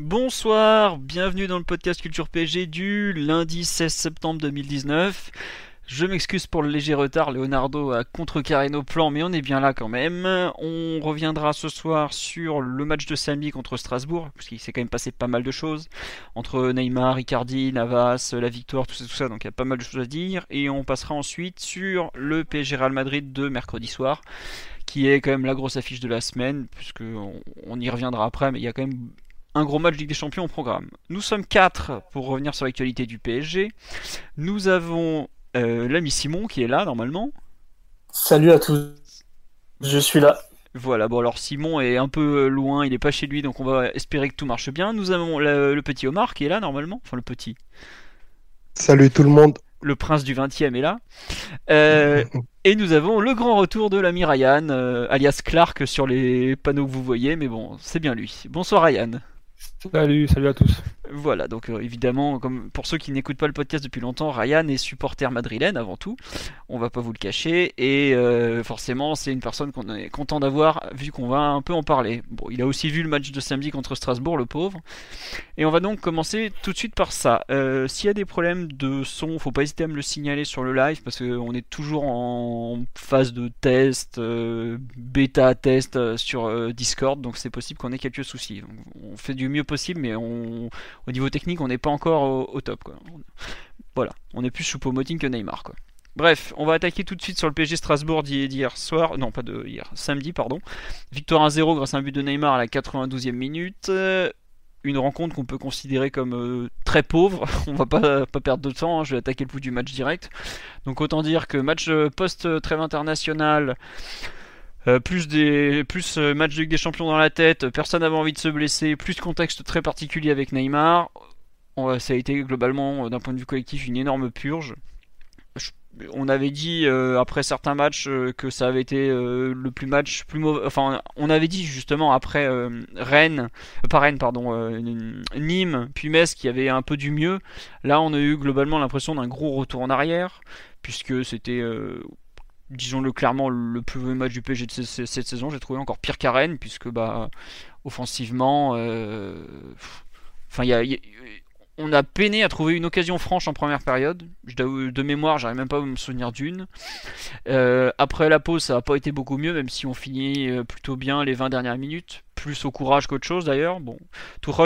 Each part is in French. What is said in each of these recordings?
Bonsoir, bienvenue dans le podcast Culture PG du lundi 16 septembre 2019. Je m'excuse pour le léger retard, Leonardo a contrecarré nos plans, mais on est bien là quand même. On reviendra ce soir sur le match de samedi contre Strasbourg, parce qu'il s'est quand même passé pas mal de choses. Entre Neymar, Icardi, Navas, la victoire, tout ça, tout ça, donc il y a pas mal de choses à dire. Et on passera ensuite sur le PSG Real Madrid de mercredi soir, qui est quand même la grosse affiche de la semaine, puisque on, y reviendra après, mais il y a quand même un gros match Ligue des Champions au programme. Nous sommes quatre pour revenir sur l'actualité du PSG. Nous avons euh, l'ami Simon qui est là normalement. Salut à tous, je suis là. Voilà, bon alors Simon est un peu loin, il est pas chez lui, donc on va espérer que tout marche bien. Nous avons le, petit Omar qui est là normalement, enfin le petit. Salut tout le monde. Le prince du 20 e est là. Euh, et nous avons le grand retour de l'ami Ryan, euh, alias Clark sur les panneaux que vous voyez, mais bon, c'est bien lui. Bonsoir Ryan. Salut, salut à tous. Voilà, donc euh, évidemment, comme pour ceux qui n'écoutent pas le podcast depuis longtemps, Ryan est supporter madrilène avant tout, on va pas vous le cacher, et euh, forcément c'est une personne qu'on est content d'avoir vu qu'on va un peu en parler. Bon, il a aussi vu le match de samedi contre Strasbourg, le pauvre, et on va donc commencer tout de suite par ça. Euh, s'il y a des problèmes de son, faut pas hésiter à me le signaler sur le live, parce qu'on est toujours en phase de test, bêta test sur Discord, donc c'est possible qu'on ait quelques soucis. on fait du mieux possible, mais on au niveau technique, on n'est pas encore au, top. Quoi. Voilà, on est plus choupo-moting que Neymar. Quoi. Bref, on va attaquer tout de suite sur le PSG Strasbourg d'hier soir, non pas de hier, samedi pardon. Victoire 1-0 grâce à un but de Neymar à la 92e minute. Euh, une rencontre qu'on peut considérer comme euh, très pauvre. On va pas, perdre de temps, hein, je vais attaquer le bout du match direct. Donc autant dire que match euh, post-trêve international, euh, plus des plus euh, match de Ligue des Champions dans la tête, personne n'avait envie de se blesser, plus contexte très particulier avec Neymar. ça a été globalement, euh, d'un point de vue collectif, une énorme purge. on avait dit après certains matchs que ça avait été le plus match plus mauvais. Enfin, on avait dit justement après Rennes, pas Rennes pardon, Nîmes, puis Metz qui avait un peu du mieux. Là, on a eu globalement l'impression d'un gros retour en arrière puisque c'était disons-le clairement, le plus mauvais match du PSG de cette saison. J'ai trouvé encore pire qu'Arène, puisque bah, offensivement, euh, on a peiné à trouver une occasion franche en première période. De mémoire, j'arrive même pas à me souvenir d'une. Euh, après la pause, ça n'a pas été beaucoup mieux, même si on finit euh, plutôt bien les 20 dernières minutes. Plus au courage qu'autre chose d'ailleurs. Bon,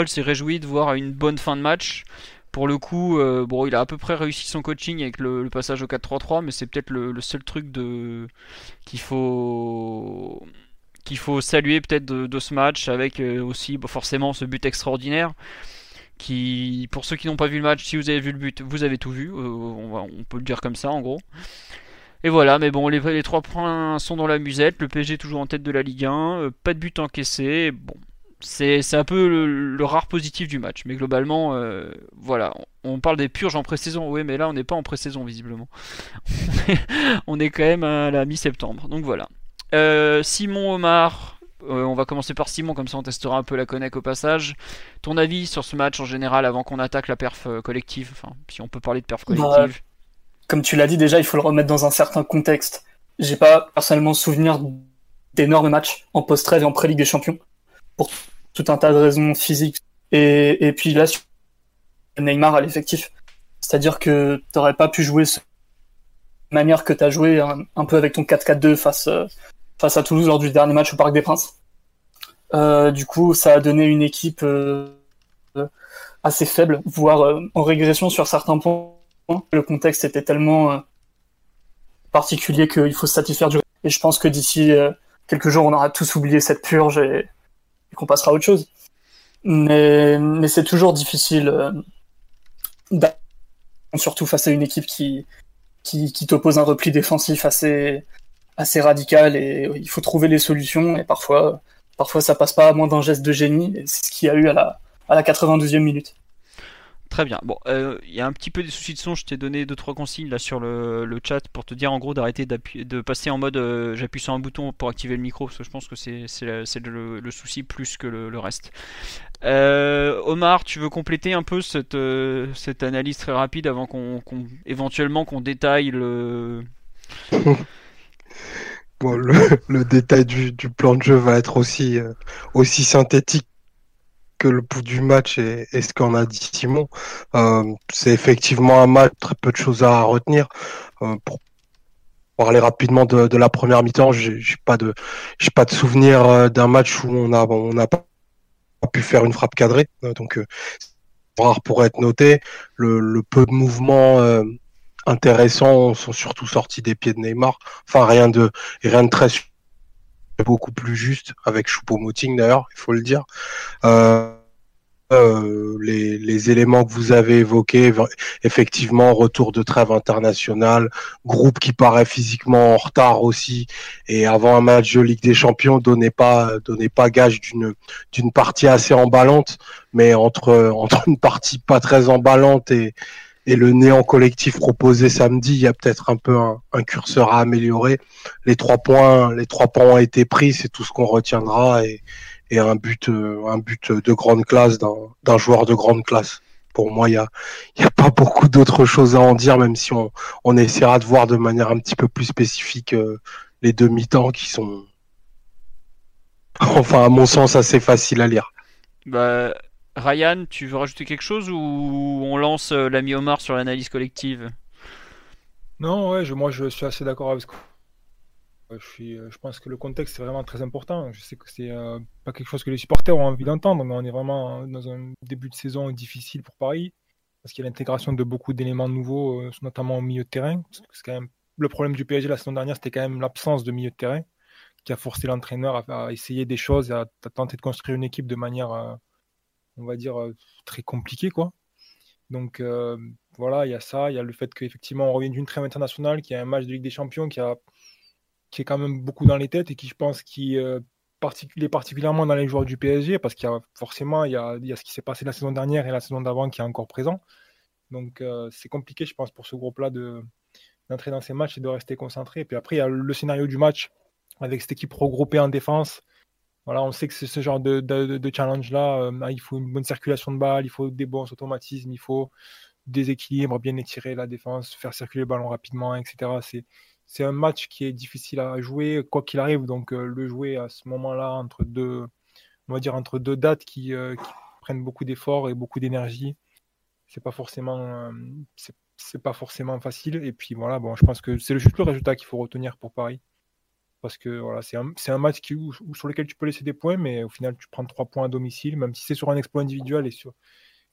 s'est réjoui de voir une bonne fin de match. Pour le coup, euh, bon, il a à peu près réussi son coaching avec le, passage au 4-3-3, mais c'est peut-être le, seul truc qu'il faut saluer peut-être de, ce match, avec euh, aussi forcément ce but extraordinaire. Qui, pour ceux qui n'ont pas vu le match, si vous avez vu le but, vous avez tout vu. Euh, on, peut le dire comme ça, en gros. Et voilà, mais bon, les, les trois points sont dans la musette. Le PSG toujours en tête de la Ligue 1. pas de but encaissé. Bon, c'est un peu le, rare positif du match. Mais globalement, euh, voilà. On parle des purges en pré-saison. Oui, mais là, on n'est pas en pré-saison, visiblement. on est quand même à la mi-septembre. Donc voilà. Euh, Simon Omar. Euh, on va commencer par Simon, comme ça on testera un peu la connect au passage. Ton avis sur ce match en général avant qu'on attaque la perf collective? Enfin, si on peut parler de perf bah, collective. comme tu l'as dit déjà, il faut le remettre dans un certain contexte. J'ai pas personnellement souvenir d'énormes matchs en post-trêve et en pré-ligue des champions pour tout un tas de raisons physiques. Et, et puis là, Neymar à l'effectif. C'est-à-dire que tu n'aurais pas pu jouer de manière que tu as joué un, peu avec ton 4-4-2 face, euh, face à Toulouse lors du dernier match au Parc des Princes. Euh, du coup, ça a donné une équipe euh, assez faible, voire en régression sur certains points. Le contexte était tellement particulier qu'il faut se satisfaire du. Et je pense que d'ici quelques jours, on aura tous oublié cette purge et, qu'on passera à autre chose. Mais, mais c'est toujours difficile, euh, surtout face à une équipe qui, qui, qui t'oppose un repli défensif assez, assez radical et il faut trouver les solutions et parfois, parfois ça passe pas à moins d'un geste de génie et c'est ce qu'il y a eu à la, à la 92e minute. Très bien. Bon, euh, il y a un petit peu des soucis de son. Je t'ai donné deux trois consignes là sur le, chat pour te dire en gros d'arrêter de passer en mode euh, j'appuie sur un bouton pour activer le micro parce que je pense que c'est le, le, souci plus que le, reste. Euh, Omar, tu veux compléter un peu cette, cette analyse très rapide avant qu'on éventuellement qu'on détaille le. bon, le, détail du, du, plan de jeu va être aussi, aussi synthétique le bout du match et, ce qu'en a dit Simon. Euh, c'est effectivement un match, très peu de choses à retenir. Euh, pour parler rapidement de, la première mi-temps, j'ai pas de j'ai pas de souvenir euh, d'un match où on a on n'a pas pu faire une frappe cadrée. donc rare pour être noté. Le, peu de mouvements intéressants sont surtout sortis des pieds de Neymar. Enfin rien de rien de très beaucoup plus juste avec Choupo-Moting d'ailleurs, il faut le dire. Euh, euh, les, les, éléments que vous avez évoqués, effectivement, retour de trêve international, groupe qui paraît physiquement en retard aussi, et avant un match de Ligue des Champions, donnez pas, donnez pas gage d'une d'une partie assez emballante, mais entre entre une partie pas très emballante et et le néant collectif proposé samedi, il y a peut-être un peu un, curseur à améliorer. Les trois points, les trois points ont été pris, c'est tout ce qu'on retiendra et, et, un but, euh, un but de grande classe d'un joueur de grande classe. Pour moi, il y a, y a pas beaucoup d'autres choses à en dire, même si on, on essaiera de voir de manière un petit peu plus spécifique euh, les demi-temps qui sont, enfin à mon sens, assez faciles à lire. Bah, Ryan, tu veux rajouter quelque chose ou on lance euh, l'ami Omar sur l'analyse collective? Non, ouais, moi je suis assez d'accord avec ce je, euh, je pense que le contexte est vraiment très important. Je sais que c'est euh, pas quelque chose que les supporters ont envie d'entendre, mais on est vraiment dans un début de saison difficile pour Paris parce qu'il y a l'intégration de beaucoup d'éléments nouveaux, notamment au milieu de terrain. quand même le problème du PSG la saison dernière, c'était quand même l'absence de milieu de terrain qui a forcé l'entraîneur à, essayer des choses à, à, tenter de construire une équipe de manière on va dire, euh, très compliqué, quoi. Donc euh, voilà, il y a ça, il y a le fait qu'effectivement on revient d'une trêve internationale, qui a un match de Ligue des Champions qui, a, qui est quand même beaucoup dans les têtes et qui, je pense, qui euh, est particulièrement dans les joueurs du PSG, parce qu'il y a forcément il y a, ce qui s'est passé la saison dernière et la saison d'avant qui est encore présent. Donc c'est compliqué, je pense, pour ce groupe-là de d'entrer dans ces matchs et de rester concentré. Et puis après, il y a le scénario du match avec cette équipe regroupée en défense voilà, on sait que c'est ce genre de, de, challenge-là. Euh, il faut une bonne circulation de balles, il faut des bons automatismes, il faut des équilibres, bien étirer la défense, faire circuler le ballon rapidement, etc. C'est, c'est un match qui est difficile à jouer, quoi qu'il arrive. Donc, euh, le jouer à ce moment-là, entre deux, on va dire entre deux dates qui, euh, prennent beaucoup d'efforts et beaucoup d'énergie, c'est pas forcément, c'est, c'est pas forcément facile. Et puis voilà, bon, je pense que c'est juste le résultat qu'il faut retenir pour Paris parce que voilà, c'est un, match sur lequel tu peux laisser des points, mais au final, tu prends trois points à domicile, même si c'est sur un exploit individuel et sur,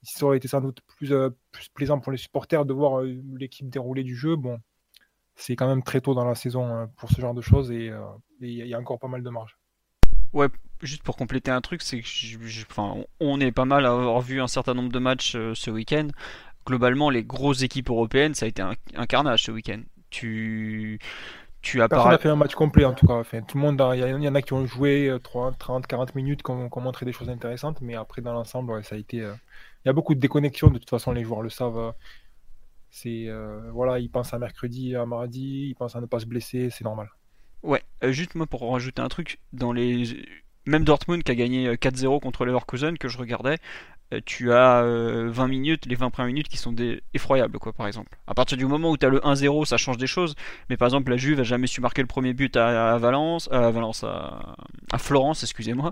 ça aurait été sans doute plus, euh, plus plaisant pour les supporters de voir euh, l'équipe dérouler du jeu. Bon, c'est quand même très tôt dans la saison euh, pour ce genre de choses et il y a encore pas mal de marge. Ouais, juste pour compléter un truc, c'est que enfin, on est pas mal à avoir vu un certain nombre de matchs ce week-end. Globalement, les grosses équipes européennes, ça a été un, un carnage ce week-end. Tu tu as Personne n'a fait un match complet en tout cas. Enfin, tout le monde, il y, en a qui ont joué 30, 30 40 minutes, qui ont, montré des choses intéressantes, mais après dans l'ensemble, ça a été. Euh, il y a beaucoup de déconnexions. De toute façon, les joueurs le savent. Euh, c'est euh, voilà, ils pensent à mercredi, à mardi, ils pensent à ne pas se blesser, c'est normal. Ouais, juste moi pour rajouter un truc, dans les même Dortmund qui a gagné 4-0 contre Leverkusen que je regardais, euh, tu as 20 euh, minutes, les 20 premières minutes qui sont des... effroyables, quoi, par exemple. À partir du moment où tu as le 1-0, ça change des choses. Mais par exemple, la Juve a jamais su marquer le premier but à, Valence, à Valence, à, Florence, excusez-moi.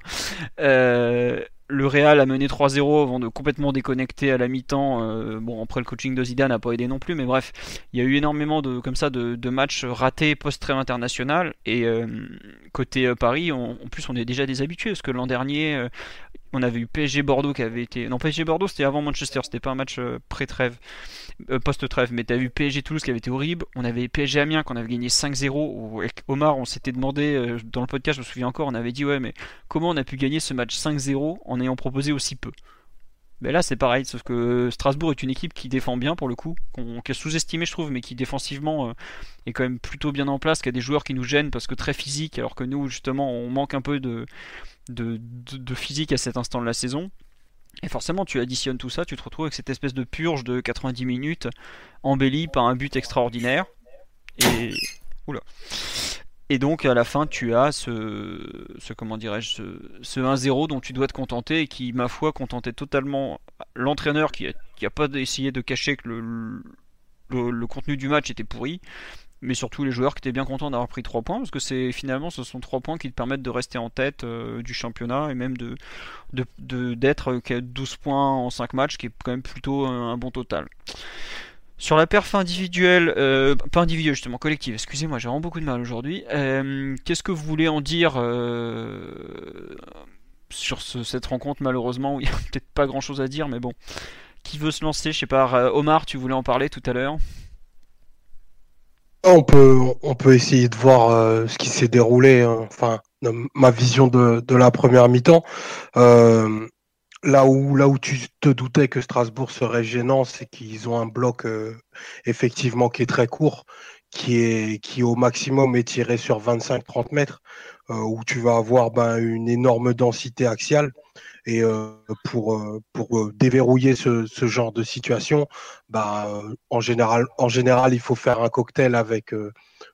Euh, le Real a mené 3-0 avant de complètement déconnecter à la mi-temps. Euh, bon, après le coaching de Zidane n'a pas aidé non plus, mais bref, il y a eu énormément de comme ça de, matchs ratés post-trêve international. Et euh, côté euh, Paris, en plus, on est déjà des habitués parce que l'an dernier, on avait eu PSG Bordeaux qui avait été. Non, PSG Bordeaux c'était avant Manchester, c'était pas un match pré-trêve. Euh, post-trêve, mais tu as vu PSG Toulouse qui avait été horrible. On avait PSG Amiens qu'on avait gagné 5-0. Avec Omar, on s'était demandé euh, dans le podcast, je me souviens encore, on avait dit ouais, mais comment on a pu gagner ce match 5-0 en ayant proposé aussi peu? Mais là, c'est pareil, sauf que Strasbourg est une équipe qui défend bien pour le coup, qui est sous-estimée, je trouve, mais qui défensivement euh, est quand même plutôt bien en place, qui a des joueurs qui nous gênent parce que très physique, alors que nous, justement, on manque un peu de, de, physique à cet instant de la saison. Et forcément, tu additionnes tout ça, tu te retrouves avec cette espèce de purge de 90 minutes embellie par un but extraordinaire. Et. Oula. Et donc à la fin, tu as ce, comment dirais-je, ce, 1-0 dont tu dois te contenter et qui, ma foi, contentait totalement l'entraîneur qui n'a pas essayé de cacher que le, le, contenu du match était pourri, mais surtout les joueurs qui étaient bien contents d'avoir pris 3 points parce que c'est finalement ce sont 3 points qui te permettent de rester en tête euh, du championnat et même de d'être de, 12 points en 5 matchs qui est quand même plutôt un bon total. Sur la perf individuelle, euh, pas individuelle justement, collective, excusez-moi, j'ai vraiment beaucoup de mal aujourd'hui. Euh, qu'est-ce que vous voulez en dire euh, sur cette rencontre malheureusement? Il n'y a peut-être pas grand-chose à dire, mais bon. Qui veut se lancer? Je sais pas, Omar, tu voulais en parler tout à l'heure? On peut, on peut essayer de voir ce qui s'est déroulé, hein. enfin, ma vision de, de la première mi-temps là où, là où tu te doutais que Strasbourg serait gênant, c'est qu'ils ont un bloc euh, effectivement qui est très court, qui est qui au maximum est tiré sur 25-30 mètres, euh, où tu vas avoir ben, une énorme densité axiale. Et euh, pour, pour déverrouiller ce, ce, genre de situation, bah, en, général, en général, il faut faire un cocktail avec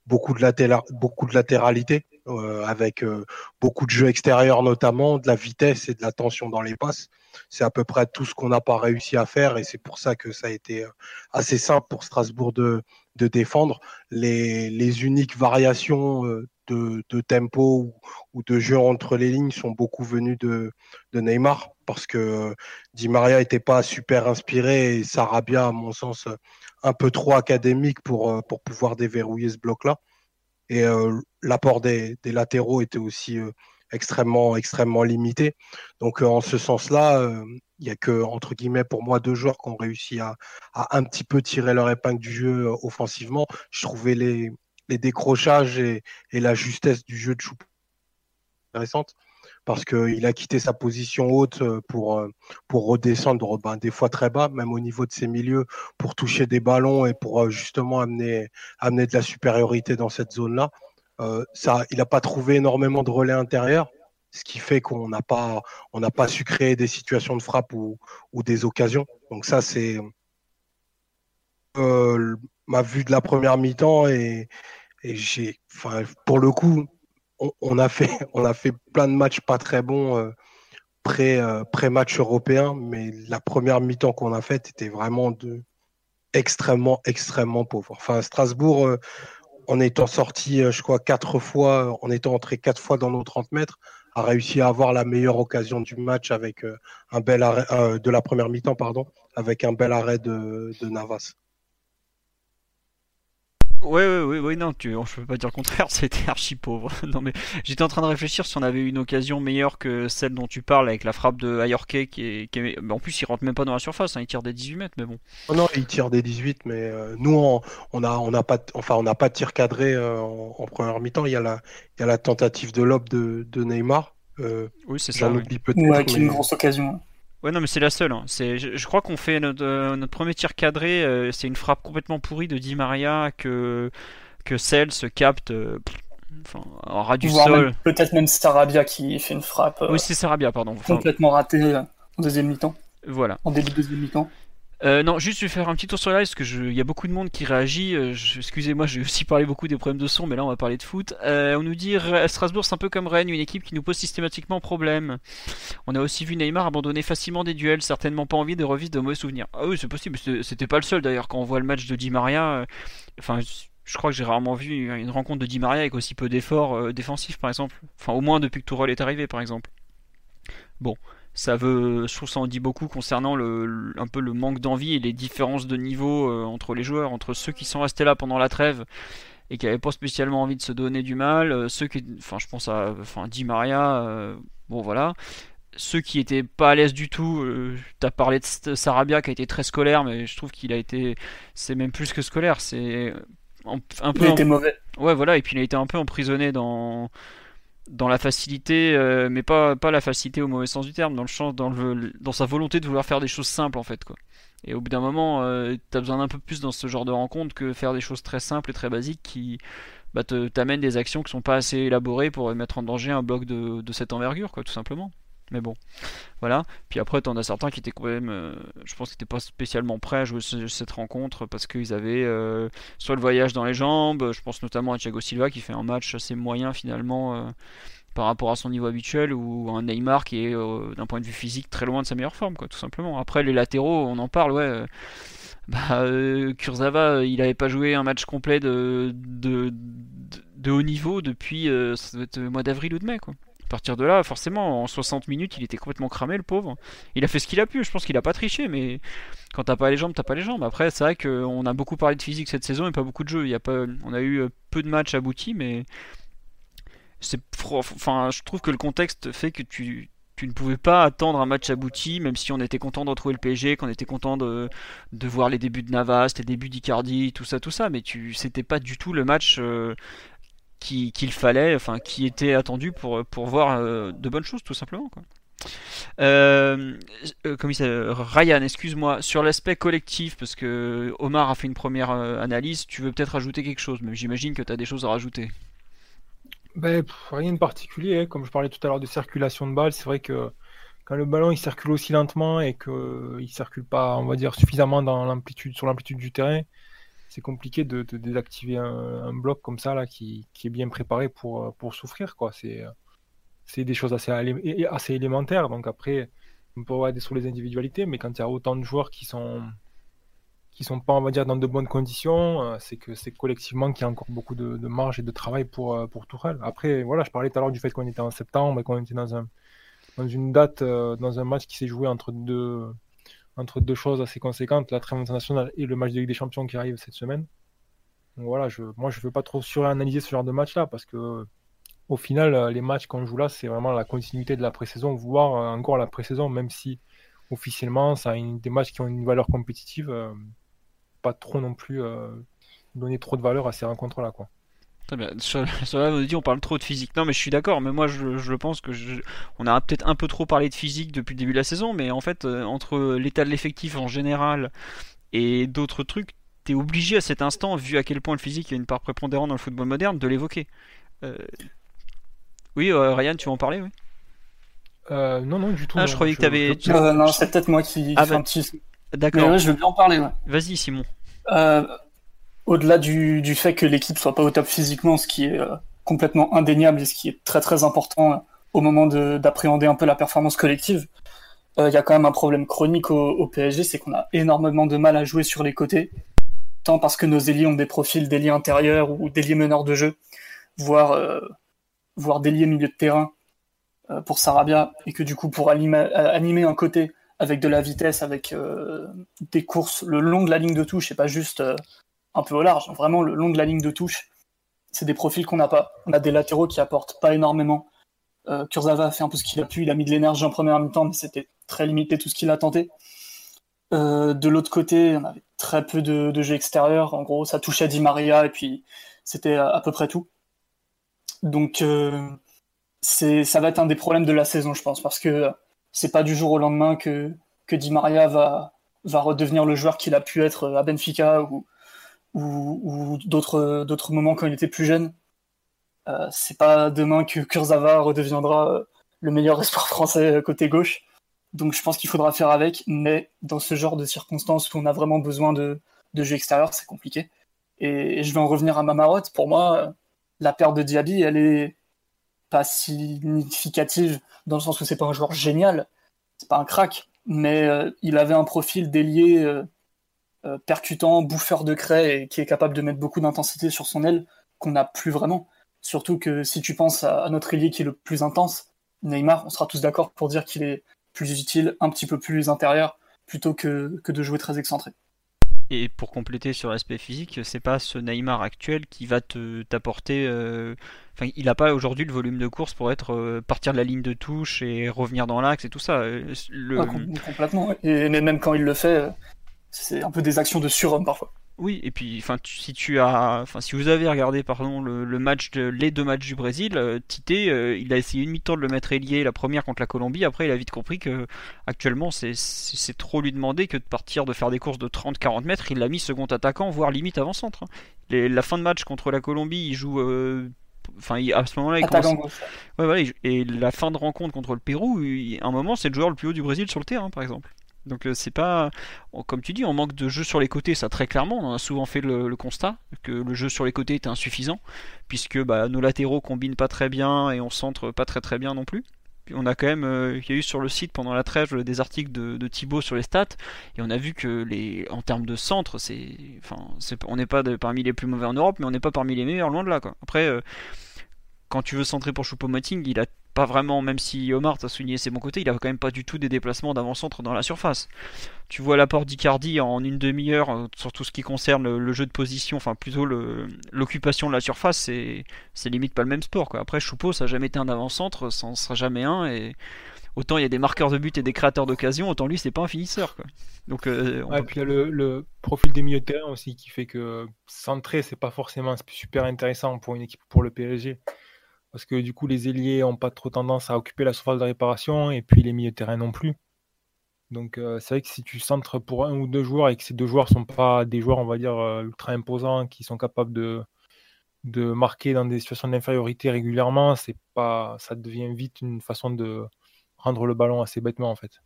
beaucoup, de beaucoup de latéralité. Euh, avec euh, beaucoup de jeux extérieurs notamment, de la vitesse et de la tension dans les passes. C'est à peu près tout ce qu'on n'a pas réussi à faire et c'est pour ça que ça a été euh, assez simple pour Strasbourg de, de défendre. Les, les uniques variations de, de tempo ou, de jeu entre les lignes sont beaucoup venues de, de Neymar parce que Di Maria n'était pas super inspiré et Sarabia, à mon sens, un peu trop académique pour, pour pouvoir déverrouiller ce bloc-là. Et euh, l'apport des, latéraux était aussi euh, extrêmement, extrêmement limité. Donc, euh, en ce sens-là, il n'y a que, entre guillemets, pour moi, deux joueurs qui ont réussi à, un petit peu tirer leur épingle du jeu offensivement. Je trouvais les, les décrochages et, la justesse du jeu de Choupo intéressante parce qu'il a quitté sa position haute euh, pour, euh, pour redescendre ben, des fois très bas, même au niveau de ses milieux, pour toucher des ballons et pour euh, justement amener, amener de la supériorité dans cette zone-là. Ça, il n'a pas trouvé énormément de relais intérieurs, ce qui fait qu'on n'a pas, on n'a pas su créer des situations de frappe ou, des occasions. Donc ça, c'est ma vue de la première mi-temps et, et j'ai, pour le coup, on, a fait, on a fait plein de matchs pas très bons euh, pré, euh, pré-match européen, mais la première mi-temps qu'on a faite était vraiment de, extrêmement, extrêmement pauvre. Enfin, Strasbourg, euh, en étant sorti, je crois, quatre fois, en étant entré quatre fois dans nos 30 mètres, a réussi à avoir la meilleure occasion du match avec un bel arrêt, de la première mi-temps, pardon, avec un bel arrêt de Navas. Ouais, ouais, ouais, ouais, non, tu, je peux pas dire le contraire, c'était archi pauvre. non, mais j'étais en train de réfléchir si on avait eu une occasion meilleure que celle dont tu parles avec la frappe de Ayorke qui est, qui en plus, il rentre même pas dans la surface, hein, il tire des 18 mètres, mais bon. Oh non, il tire des 18, mais euh, nous, on, on, a, on a pas, enfin, on n'a pas de tir cadré euh, en, première mi-temps. Il y a la, il y a la tentative de lob de, de Neymar. Euh, oui, c'est ça. J'en oublie peut-être. Ouais, qui une grosse occasion. Ouais, non, mais c'est la seule. Hein. C'est, je, crois qu'on fait notre, euh, notre, premier tir cadré. Euh, c'est une frappe complètement pourrie de Di Maria que, que Cell se capte euh, enfin, en ras du sol. Peut-être même Sarabia qui fait une frappe. oui, c'est Sarabia, pardon. complètement ratée en deuxième mi-temps. Voilà. En début de deuxième mi-temps. Euh, non, juste je vais faire un petit tour sur la live parce qu'il y a beaucoup de monde qui réagit. Euh, excusez-moi, j'ai aussi parlé beaucoup des problèmes de son, mais là on va parler de foot. Euh, on nous dit Strasbourg c'est un peu comme Rennes, une équipe qui nous pose systématiquement problème. On a aussi vu Neymar abandonner facilement des duels, certainement pas envie de revivre de mauvais souvenirs. Ah oui, c'est possible, c'était pas le seul d'ailleurs. Quand on voit le match de Di Maria, enfin, je crois que j'ai rarement vu une rencontre de Di Maria avec aussi peu d'efforts défensifs par exemple. Enfin, au moins depuis que Tourelle est arrivé par exemple. Bon ça veut, je trouve ça en dit beaucoup concernant le, un peu le manque d'envie et les différences de niveau euh, entre les joueurs, entre ceux qui sont restés là pendant la trêve et qui n'avaient pas spécialement envie de se donner du mal, euh, ceux qui, enfin je pense à, enfin Di Maria, euh, bon voilà, ceux qui étaient pas à l'aise du tout, tu as parlé de Sarabia qui a été très scolaire, mais je trouve qu'il a été, c'est même plus que scolaire, c'est un, peu. Il a été mauvais. Ouais voilà, et puis il a été un peu emprisonné dans dans la facilité, euh, mais pas, la facilité au mauvais sens du terme, dans le champ, dans, le, dans sa volonté de vouloir faire des choses simples en fait quoi. Et au bout d'un moment, euh, tu as besoin d'un peu plus dans ce genre de rencontre que faire des choses très simples et très basiques qui bah, t'amènent des actions qui sont pas assez élaborées pour mettre en danger un bloc de, de cette envergure quoi, tout simplement. Mais bon, voilà. Puis après, t'en as certains qui étaient quand même, euh, je pense qu'ils n'étaient pas spécialement prêts à jouer cette rencontre parce qu'ils avaient euh, soit le voyage dans les jambes, je pense notamment à Thiago Silva qui fait un match assez moyen finalement euh, par rapport à son niveau habituel, ou un Neymar qui est d'un point de vue physique très loin de sa meilleure forme, quoi, tout simplement. Après, les latéraux, on en parle, ouais. bah, Kurzawa, il n'avait pas joué un match complet de, de, haut niveau depuis le mois d'avril ou de mai, quoi. À partir de là, forcément, en 60 minutes, il était complètement cramé, le pauvre. Il a fait ce qu'il a pu, je pense qu'il a pas triché, mais quand t'as pas les jambes, t'as pas les jambes. Après, c'est vrai qu'on a beaucoup parlé de physique cette saison et pas beaucoup de jeux. Il y a pas, on a eu euh, peu de matchs aboutis, mais c'est, enfin, je trouve que le contexte fait que tu, ne pouvais pas attendre un match abouti, même si on était content de retrouver le PSG, qu'on était content de, de, voir les débuts de Navas, les débuts d'Icardi, tout ça, tout ça, mais tu, c'était pas du tout le match euh, qu'il fallait, enfin qui était attendu pour, pour voir euh, de bonnes choses tout simplement. Quoi. Euh, euh Ryan, excuse-moi, sur l'aspect collectif, parce que Omar a fait une première analyse, tu veux peut-être ajouter quelque chose, mais j'imagine que tu as des choses à rajouter. Ben, rien de particulier, hein. comme je parlais tout à l'heure de circulation de balles, c'est vrai que quand le ballon il circule aussi lentement et qu'il ne circule pas, on va dire, suffisamment dans sur l'amplitude du terrain, c'est compliqué de, désactiver un, bloc comme ça là qui, est bien préparé pour, euh, pour souffrir quoi. C'est euh, c'est des choses assez, assez élémentaires. Donc après, on peut regarder sur les individualités, mais quand il y a autant de joueurs qui sont qui sont pas on va dire dans de bonnes conditions, euh, c'est que c'est collectivement qu'il y a encore beaucoup de, marge et de travail pour pour Tourelle. Après voilà, je parlais tout à l'heure du fait qu'on était en septembre et qu'on était dans un dans une date dans un match qui s'est joué entre deux entre deux choses assez conséquentes, la trêve internationale et le match de Ligue des Champions qui arrive cette semaine. Voilà, moi je ne veux pas trop suranalyser ce genre de match-là parce que au final, euh, les matchs qu'on joue là, c'est vraiment la continuité de la pré-saison, voire euh, encore la pré-saison, même si officiellement, ça a des matchs qui ont une valeur compétitive, euh, pas trop non plus donner trop de valeur à ces rencontres-là. Très bien. Sur, on dit on parle trop de physique. Non, mais je suis d'accord. Mais moi, je, pense que on a peut-être un peu trop parlé de physique depuis le début de la saison. Mais en fait, euh, entre l'état de l'effectif en général et d'autres trucs, t'es obligé à cet instant, vu à quel point le physique a une part prépondérante dans le football moderne, de l'évoquer. Euh, oui, euh, Ryan, tu veux en parler, oui? non, non, du tout. Ah, je croyais que t'avais. non, c'est peut-être moi qui. Ah, bah, D'accord. je veux bien en parler. Vas-y, Simon. Euh, au-delà du, du, fait que l'équipe soit pas au top physiquement, ce qui est euh, complètement indéniable et ce qui est très très important euh, au moment d'appréhender un peu la performance collective, euh, il y a quand même un problème chronique au, PSG, c'est qu'on a énormément de mal à jouer sur les côtés, tant parce que nos ailiers ont des profils d'ailiers intérieurs ou d'ailiers meneurs de jeu, voire, voire d'ailiers milieu de terrain pour Sarabia, et que du coup pour animer un côté avec de la vitesse, avec des courses le long de la ligne de touche et pas juste un peu au large, vraiment le long de la ligne de touche. C'est des profils qu'on n'a pas. On a des latéraux qui apportent pas énormément. Euh, Kurzawa a fait un peu ce qu'il a pu, il a mis de l'énergie en première mi-temps, mais c'était très limité tout ce qu'il a tenté. Euh, de l'autre côté, on avait très peu de, jeux extérieurs. En gros, ça touchait Di Maria et puis c'était à, peu près tout. Donc, euh, ça va être un des problèmes de la saison, je pense, parce que c'est pas du jour au lendemain que, que Di Maria va, va redevenir le joueur qu'il a pu être à Benfica ou, ou, d'autres d'autres moments quand il était plus jeune. Euh, c'est pas demain que Kurzawa redeviendra euh, le meilleur espoir français euh, côté gauche. Donc je pense qu'il faudra faire avec, mais dans ce genre de circonstances où on a vraiment besoin de, de jeu extérieur, c'est compliqué. Et, je vais en revenir à Mamarot. Pour moi, la perte de Diaby, elle est pas significative dans le sens où c'est pas un joueur génial, c'est pas un crack, mais il avait un profil délié percutant, bouffeur de craie et qui est capable de mettre beaucoup d'intensité sur son aile qu'on n'a plus vraiment. Surtout que si tu penses à, notre ailier qui est le plus intense, Neymar, on sera tous d'accord pour dire qu'il est plus utile, un petit peu plus intérieur, plutôt que, que de jouer très excentré. Et pour compléter sur l'aspect physique, c'est pas ce Neymar actuel qui va te t'apporter. Euh, enfin, il n'a pas aujourd'hui le volume de course pour être euh, partir de la ligne de touche et revenir dans l'axe et tout ça. Le... complètement. Et même quand il le fait, c'est un peu des actions de surhomme parfois. Oui, et puis enfin si tu as enfin si vous avez regardé pardon le, match de, les deux matchs du Brésil, euh, Tite euh, il a essayé une mi-temps de le mettre ailier la première contre la Colombie, après il a vite compris que actuellement c'est trop lui demander que de partir de faire des courses de 30 40 mètres, il l'a mis second attaquant voire limite avant centre. Hein. la fin de match contre la Colombie, il joue euh, enfin à ce moment-là il commence... ouais, et la fin de rencontre contre le Pérou, à un moment c'est le joueur le plus haut du Brésil sur le terrain par exemple. Donc euh, c'est pas, comme tu dis, on manque de jeu sur les côtés, ça très clairement. On a souvent fait le, constat que le jeu sur les côtés était insuffisant, puisque bah, nos latéraux combinent pas très bien et on centre pas très très bien non plus. on a quand même, euh, il y a eu sur le site pendant la trêve des articles de, de, Thibaut sur les stats, et on a vu que les, en termes de centre, c'est, enfin, on n'est pas parmi les plus mauvais en Europe, mais on n'est pas parmi les meilleurs, loin de là. Quoi. Après, euh, quand tu veux centrer pour Choupo-Moting, il a pas vraiment, même si Omar t'a souligné c'est bons côtés, il a quand même pas du tout des déplacements d'avant-centre dans la surface. Tu vois l'apport d'Icardi en une demi-heure euh, sur tout ce qui concerne le, jeu de position, enfin plutôt l'occupation de la surface, c'est limite pas le même sport. Quoi. Après, Choupo, ça n'a jamais été un avant-centre, ça en sera jamais un, et autant il y a des marqueurs de but et des créateurs d'occasion, autant lui c'est pas un finisseur. Quoi. Donc, euh, puis il y a le, profil des milieux de terrain aussi qui fait que centrer c'est pas forcément super intéressant pour une équipe pour le PSG parce que du coup les ailiers n'ont pas trop tendance à occuper la surface de réparation et puis les milieux de terrain non plus. Donc euh, c'est vrai que si tu centres pour un ou deux joueurs et que ces deux joueurs sont pas des joueurs on va dire euh, ultra imposants qui sont capables de, de marquer dans des situations d'infériorité régulièrement, c'est pas ça devient vite une façon de rendre le ballon assez bêtement en fait.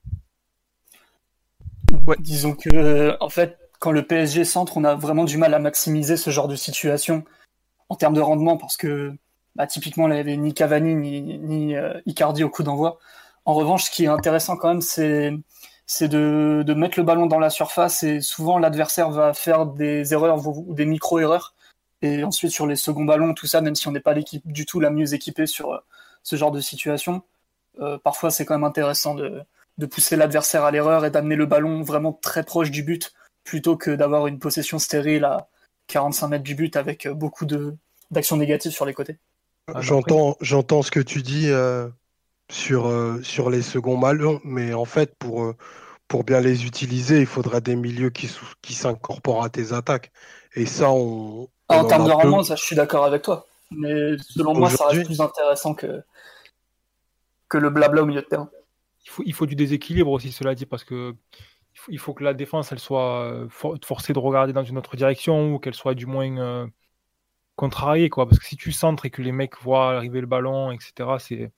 Disons que en fait quand le PSG centre, on a vraiment du mal à maximiser ce genre de situation en termes de rendement parce que bah, typiquement, il n'y avait ni Cavani ni, euh, Icardi au coup d'envoi. En revanche, ce qui est intéressant quand même, c'est c'est de, de, mettre le ballon dans la surface et souvent l'adversaire va faire des erreurs ou des micro-erreurs. Et ensuite, sur les seconds ballons, tout ça, même si on n'est pas l'équipe du tout la mieux équipée sur euh, ce genre de situation, euh, parfois c'est quand même intéressant de, de pousser l'adversaire à l'erreur et d'amener le ballon vraiment très proche du but plutôt que d'avoir une possession stérile à 45 mètres du but avec beaucoup d'actions négatives sur les côtés. Ah, j'entends, j'entends ce que tu dis euh, sur, euh, sur les seconds ballons, mais en fait, pour, euh, pour bien les utiliser, il faudrait des milieux qui, qui s'incorporent à tes attaques. Et ça, on. en, termes de rendement, ça, je suis d'accord avec toi. Mais selon moi, ça reste plus intéressant que, que le blabla au milieu de terrain. Il faut, il faut du déséquilibre aussi, cela dit, parce que il faut, que la défense elle soit forcée de regarder dans une autre direction ou qu'elle soit du moins contrarié, quoi. Parce que si tu centres et que les mecs voient arriver le ballon, etc., c'est.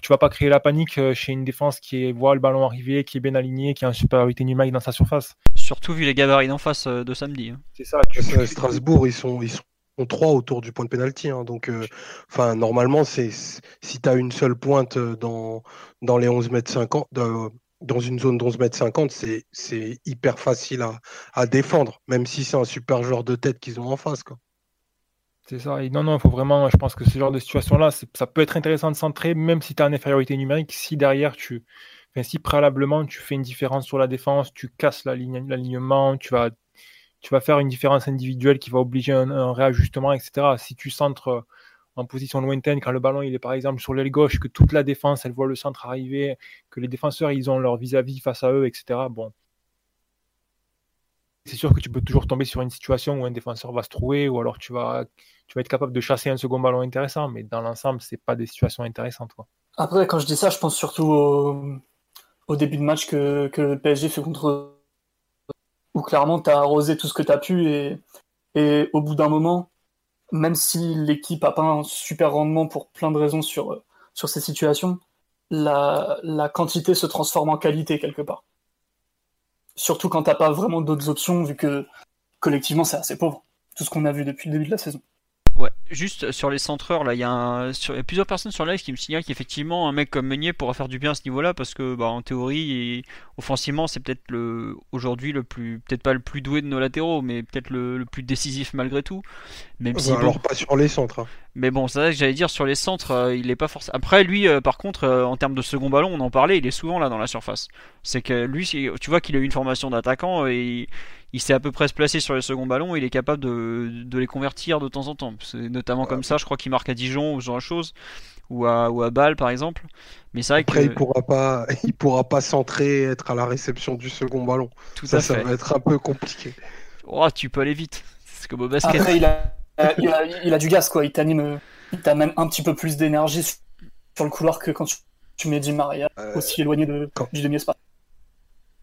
Tu, vas pas créer la panique euh, chez une défense qui voit le ballon arriver, qui est bien aligné, qui a une supériorité numérique dans sa surface. Surtout vu les gabarits d'en face euh, de samedi. Hein. C'est ça. Strasbourg, ils sont, ils sont trois autour du point de pénalty. Hein. donc, euh, enfin, normalement, c'est si tu as une seule pointe dans, dans les 11 mètres 50, dans une zone d'11 mètres 50, c'est hyper facile à, à, défendre, même si c'est un super joueur de tête qu'ils ont en face. Quoi. C'est ça. Non, non, il faut vraiment, je pense que ce genre de situation-là, ça peut être intéressant de centrer, même si tu as une infériorité numérique, si derrière tu, si préalablement tu fais une différence sur la défense, tu casses l'alignement, tu vas, tu vas faire une différence individuelle qui va obliger un, réajustement, etc. Si tu centres en position lointaine, quand le ballon il est par exemple sur l'aile gauche, que toute la défense elle voit le centre arriver, que les défenseurs ils ont leur vis-à-vis -vis face à eux, etc. Bon, c'est sûr que tu peux toujours tomber sur une situation où un défenseur va se trouver ou alors tu vas, être capable de chasser un second ballon intéressant, mais dans l'ensemble, c'est pas des situations intéressantes. Après, quand je dis ça, je pense surtout au, début de match que, le PSG fait contre où clairement tu as arrosé tout ce que tu as pu et, et au bout d'un moment, même si l'équipe a pas un super rendement pour plein de raisons sur, ces situations, la quantité se transforme en qualité quelque part. Surtout quand t'as pas vraiment d'autres options, vu que collectivement c'est assez pauvre. Tout ce qu'on a vu depuis le début de la saison. Ouais, juste sur les centreurs, là, il y, a plusieurs personnes sur live qui me signalent qu'effectivement, un mec comme Meunier pourra faire du bien à ce niveau-là, parce que, bah, en théorie, et offensivement, c'est peut-être le, aujourd'hui le plus, peut-être pas le plus doué de nos latéraux, mais peut-être le, plus décisif malgré tout. Même si, alors pas sur les centres. Hein. Mais bon, c'est vrai que j'allais dire sur les centres, euh, il est pas forcément. Après, lui, euh, par contre, euh, en termes de second ballon, on en parlait, il est souvent là dans la surface. C'est que lui, tu vois qu'il a eu une formation d'attaquant et il sait à peu près se placer sur les seconds ballons et il est capable de, les convertir de temps en temps. C'est notamment comme ça, je crois qu'il marque à Dijon ou ce genre de choses, ou à, ou à Bâle par exemple. Mais c'est vrai Après, il pourra pas, il pourra pas centrer, être à la réception du second ballon. Tout ça, ça va être un peu compliqué. oh, tu peux aller vite. C'est comme au basket. Après, il a, il a, il a du gaz, quoi. Il t'anime, il t'amène un petit peu plus d'énergie sur le couloir que quand tu, tu mets Di Maria Euh, aussi éloigné de, quand- du demi-espace.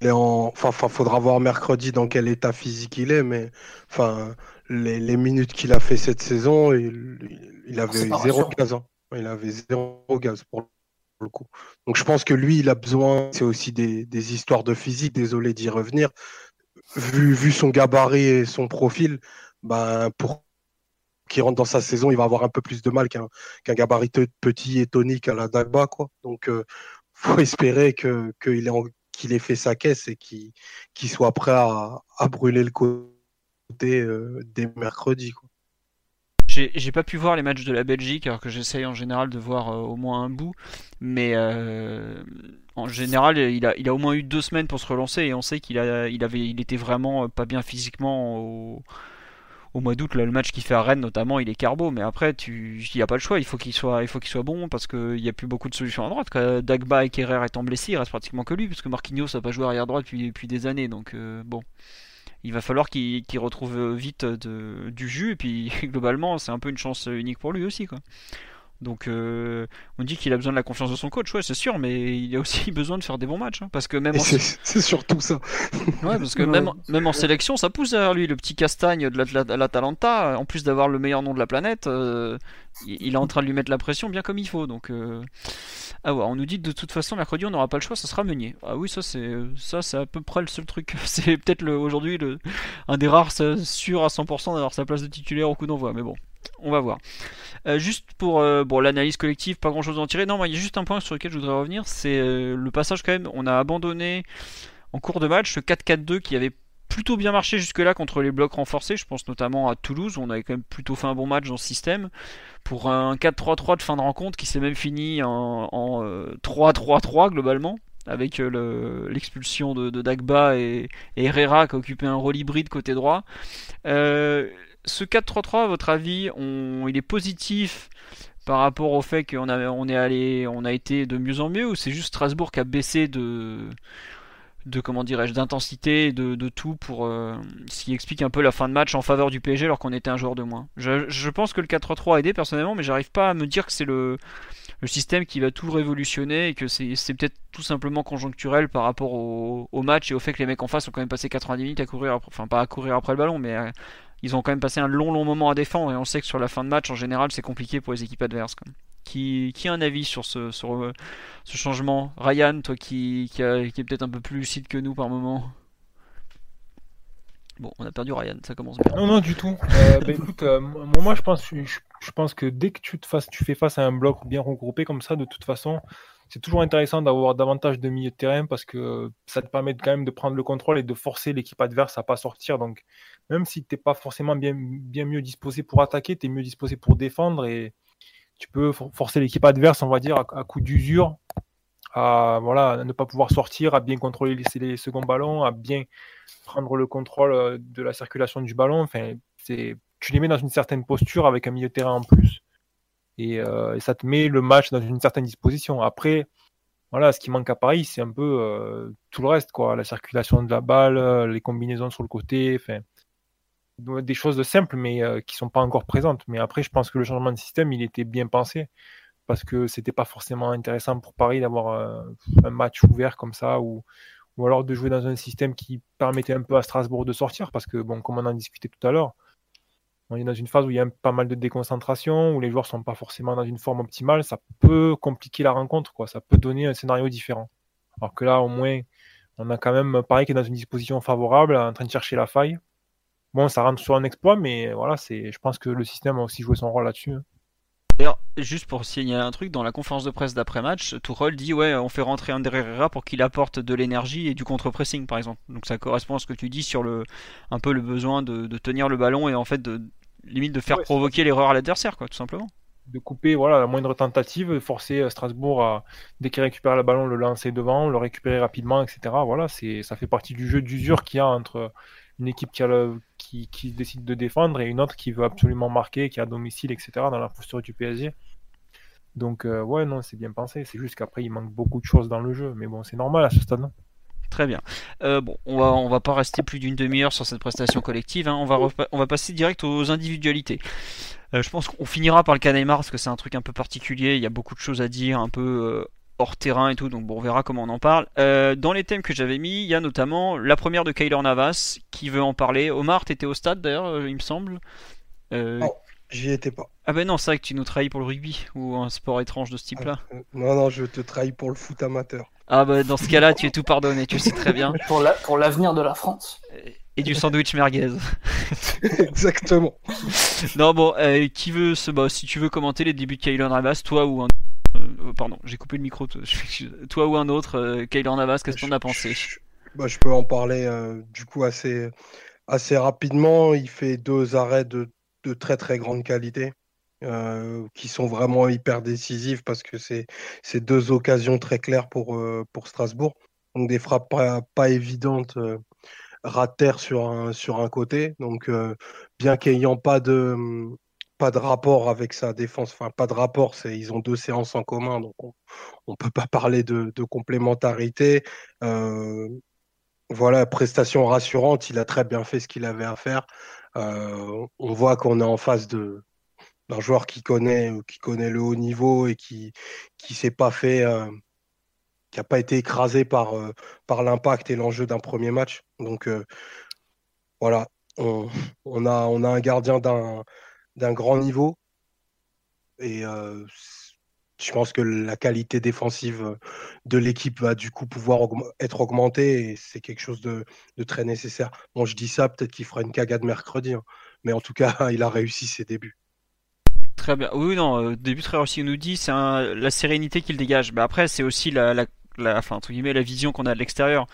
Est en... enfin, faudra voir mercredi dans quel état physique il est, mais enfin, les, les minutes qu'il a fait cette saison, il, il avait zéro gaz. hein. Il avait zéro gaz pour le coup. Donc je pense que lui, il a besoin, c'est aussi des, des histoires de physique, désolé d'y revenir. Vu, vu son gabarit et son profil, ben, pour qu'il rentre dans sa saison, il va avoir un peu plus de mal qu'un qu'un gabarit te- petit et tonique à la Dagba, quoi. Donc, euh, faut espérer que qu'il ait, en- qu'il ait fait sa caisse et qu'il soit prêt à, brûler le côté euh, dès mercredi, quoi. J'ai pas pu voir les matchs de la Belgique, alors que j'essaye en général de voir euh, au moins un bout. Mais euh, en général, il a, il a au moins eu deux semaines pour se relancer et on sait qu'il il avait, il était vraiment pas bien physiquement au mois d'août. Le match qu'il fait à Rennes, notamment, il est carbo. Mais après, tu, il y a pas le choix. Il faut qu'il soit, il faut qu'il soit bon parce qu'il n'y a plus beaucoup de solutions à droite. Dagba et Kerrer étant blessés, il reste pratiquement que lui, parce que Marquinhos n'a pas joué arrière droit depuis, depuis des années. Donc euh, bon il va falloir qu'il retrouve vite de, du jus et puis globalement c'est un peu une chance unique pour lui aussi quoi. Donc euh, on dit qu'il a besoin de la confiance de son coach, ouais c'est sûr, mais il a aussi besoin de faire des bons matchs hein, parce que même en, c'est surtout ça. ouais, parce que Ouais. même, même en sélection ça pousse derrière lui le petit Castagne de l'Atalanta en plus d'avoir le meilleur nom de la planète euh, il est en train de lui mettre la pression bien comme il faut donc euh, ah ouais, on nous dit de toute façon mercredi on n'aura pas le choix, ça sera Meunier. Ah oui, ça c'est ça c'est à peu près le seul truc. C'est peut-être le aujourd'hui le un des rares ça, sûr à 100% d'avoir sa place de titulaire au coup d'envoi, mais bon, on va voir. Euh, juste pour euh, l'analyse collective, pas grand chose à en tirer. Non, il y a juste un point sur lequel je voudrais revenir, c'est euh, le passage quand même. On a abandonné en cours de match ce 4-4-2 qui avait plutôt bien marché jusque-là contre les blocs renforcés. Je pense notamment à Toulouse, où on avait quand même plutôt fait un bon match dans ce système. Pour un 4-3-3 de fin de rencontre qui s'est même fini en, en, euh, 3-3-3 globalement, avec le- l'expulsion de, Dagba et, Herrera qui a occupé un rôle hybride côté droit. Ce 4-3-3, à votre avis, il est positif par rapport au fait qu'on a, on est allé, on a été de mieux en mieux, ou c'est juste Strasbourg qui a baissé de, de comment dirais-je, d'intensité, de, de tout pour euh, ce qui explique un peu la fin de match en faveur du PSG alors qu'on était un joueur de moins? Je, pense que le 4-3-3 a aidé personnellement, mais j'arrive pas à me dire que c'est le, système qui va tout révolutionner et que c'est peut-être tout simplement conjoncturel par rapport au, au match et au fait que les mecs en face ont quand même passé 90 minutes à courir, après- enfin pas à courir après le ballon, mais ils ont quand même passé un long long moment à défendre et on sait que sur la fin de match en général c'est compliqué pour les équipes adverses. Qui, qui a un avis sur ce, euh, ce changement? Ryan, toi qui, qui, est peut-être un peu plus lucide que nous par moment. Bon, on a perdu Ryan, ça commence bien. Non, non, du tout. Euh, bah, écoute, euh, moi, je pense, je, pense que dès que tu, te tu fais face à un bloc bien regroupé comme ça, de toute façon, c'est toujours intéressant d'avoir davantage de milieu de terrain parce que ça te permet quand même de prendre le contrôle et de forcer l'équipe adverse à pas sortir. Donc, même si tu n'es pas forcément bien, bien mieux disposé pour attaquer, tu es mieux disposé pour défendre et tu peux for- forcer l'équipe adverse, on va dire, à, coup d'usure, à, voilà, ne pas pouvoir sortir, à bien contrôler les, les seconds ballons, à bien prendre le contrôle euh, de la circulation du ballon. Enfin, tu les mets dans une certaine posture avec un milieu de terrain en plus. Et, euh, et ça te met le match dans une certaine disposition. Après, voilà, ce qui manque à Paris, c'est un peu euh, tout le reste, quoi. La circulation de la balle, euh, les combinaisons sur le côté, enfin, des choses de simples, mais euh, qui sont pas encore présentes. Mais après, je pense que le changement de système, il était bien pensé parce que c'était pas forcément intéressant pour Paris d'avoir un match ouvert comme ça ou ou alors de jouer dans un système qui permettait un peu à Strasbourg de sortir, parce que, bon, comme on en discutait tout à l'heure, on est dans une phase où il y a pas mal de déconcentration, où les joueurs sont pas forcément dans une forme optimale, ça peut compliquer la rencontre, quoi. Ça peut donner un scénario différent. Alors que là, au moins, on a quand même Paris qui est dans une disposition favorable, en train de chercher la faille. Bon, ça rentre sur un exploit, mais voilà, c'est, je pense que le système a aussi joué son rôle là-dessus. hein. D'ailleurs, juste pour signaler un truc, dans la conférence de presse d'après-match, Tourelle dit ouais, on fait rentrer Ander Herrera pour qu'il apporte de l'énergie et du contre-pressing, par exemple. Donc ça correspond à ce que tu dis sur le, un peu le besoin de tenir le ballon et en fait de limite de faire Ouais, provoquer l'erreur à l'adversaire, quoi, tout simplement. de couper voilà, la moindre tentative, forcer euh, Strasbourg à, dès qu'il récupère le ballon, le lancer devant, le récupérer rapidement, etc. Voilà, c'est, ça fait partie du jeu d'usure qu'il y a entre une équipe qui, a le- qui, qui décide de défendre et une autre qui veut absolument marquer, qui est à domicile, etc. dans la posture du PSG. Donc, euh, ouais, non, c'est bien pensé. C'est juste qu'après, il manque beaucoup de choses dans le jeu. Mais bon, c'est normal à ce stade-là. Très bien. Euh, bon, on va, on va pas rester plus d'une demi-heure sur cette prestation collective. Hein. On, va on va passer direct aux individualités. Euh, je pense qu'on finira par le cas parce que c'est un truc un peu particulier. Il y a beaucoup de choses à dire, un peu euh, hors terrain et tout. Donc bon, on verra comment on en parle. dans les thèmes que j'avais mis, il y a notamment la première de Kyler Navas qui veut en parler. Omar, t'étais au stade d'ailleurs, il me semble. non, j'y étais pas. Ah ben non, c'est vrai que tu nous trahis pour le rugby ou un sport étrange de ce type-là. non, non, je te trahis pour le foot amateur. Ah bah dans ce cas-là, tu es tout pardonné, tu sais très bien. Pour l'avenir de la France. Et du sandwich merguez. Exactement. non bon, euh, qui veut se... Bah, si tu veux commenter les débuts de Kyler Navas, toi ou un... Euh, pardon, j'ai coupé le micro. Toi ou un autre, euh, Kyler Navas, qu'est-ce qu'on a pensé je, bah, je peux en parler du coup assez, assez rapidement. Il fait deux arrêts de, de très très grande qualité. Euh, qui sont vraiment hyper décisives parce que c'est deux occasions très claires pour, euh, pour Strasbourg. Donc des frappes pas, évidentes, euh, sur un, sur un côté. Donc bien qu'ayant pas de, pas de rapport avec sa défense, enfin pas de rapport, ils ont deux séances en commun, donc on ne peut pas parler de complémentarité. Voilà, prestation rassurante, il a très bien fait ce qu'il avait à faire. on voit qu'on est en face d'un joueur qui connaît, euh, qui connaît le haut niveau et qui s'est pas fait, euh, qui n'a pas été écrasé par, euh, l'impact et l'enjeu d'un premier match. Donc voilà, on, on, a, on a un gardien d'un, d'un grand niveau et je pense que la qualité défensive de l'équipe va du coup pouvoir être augmentée et c'est quelque chose de, très nécessaire. Bon, je dis ça, peut-être qu'il fera une cagade mercredi, hein, mais en tout cas, il a réussi ses débuts. Très bien. Oui, non, euh, début très réussi. On nous dit c'est la sérénité qu'il dégage. Mais après, c'est aussi la, enfin, entre guillemets, la vision qu'on a de l'extérieur.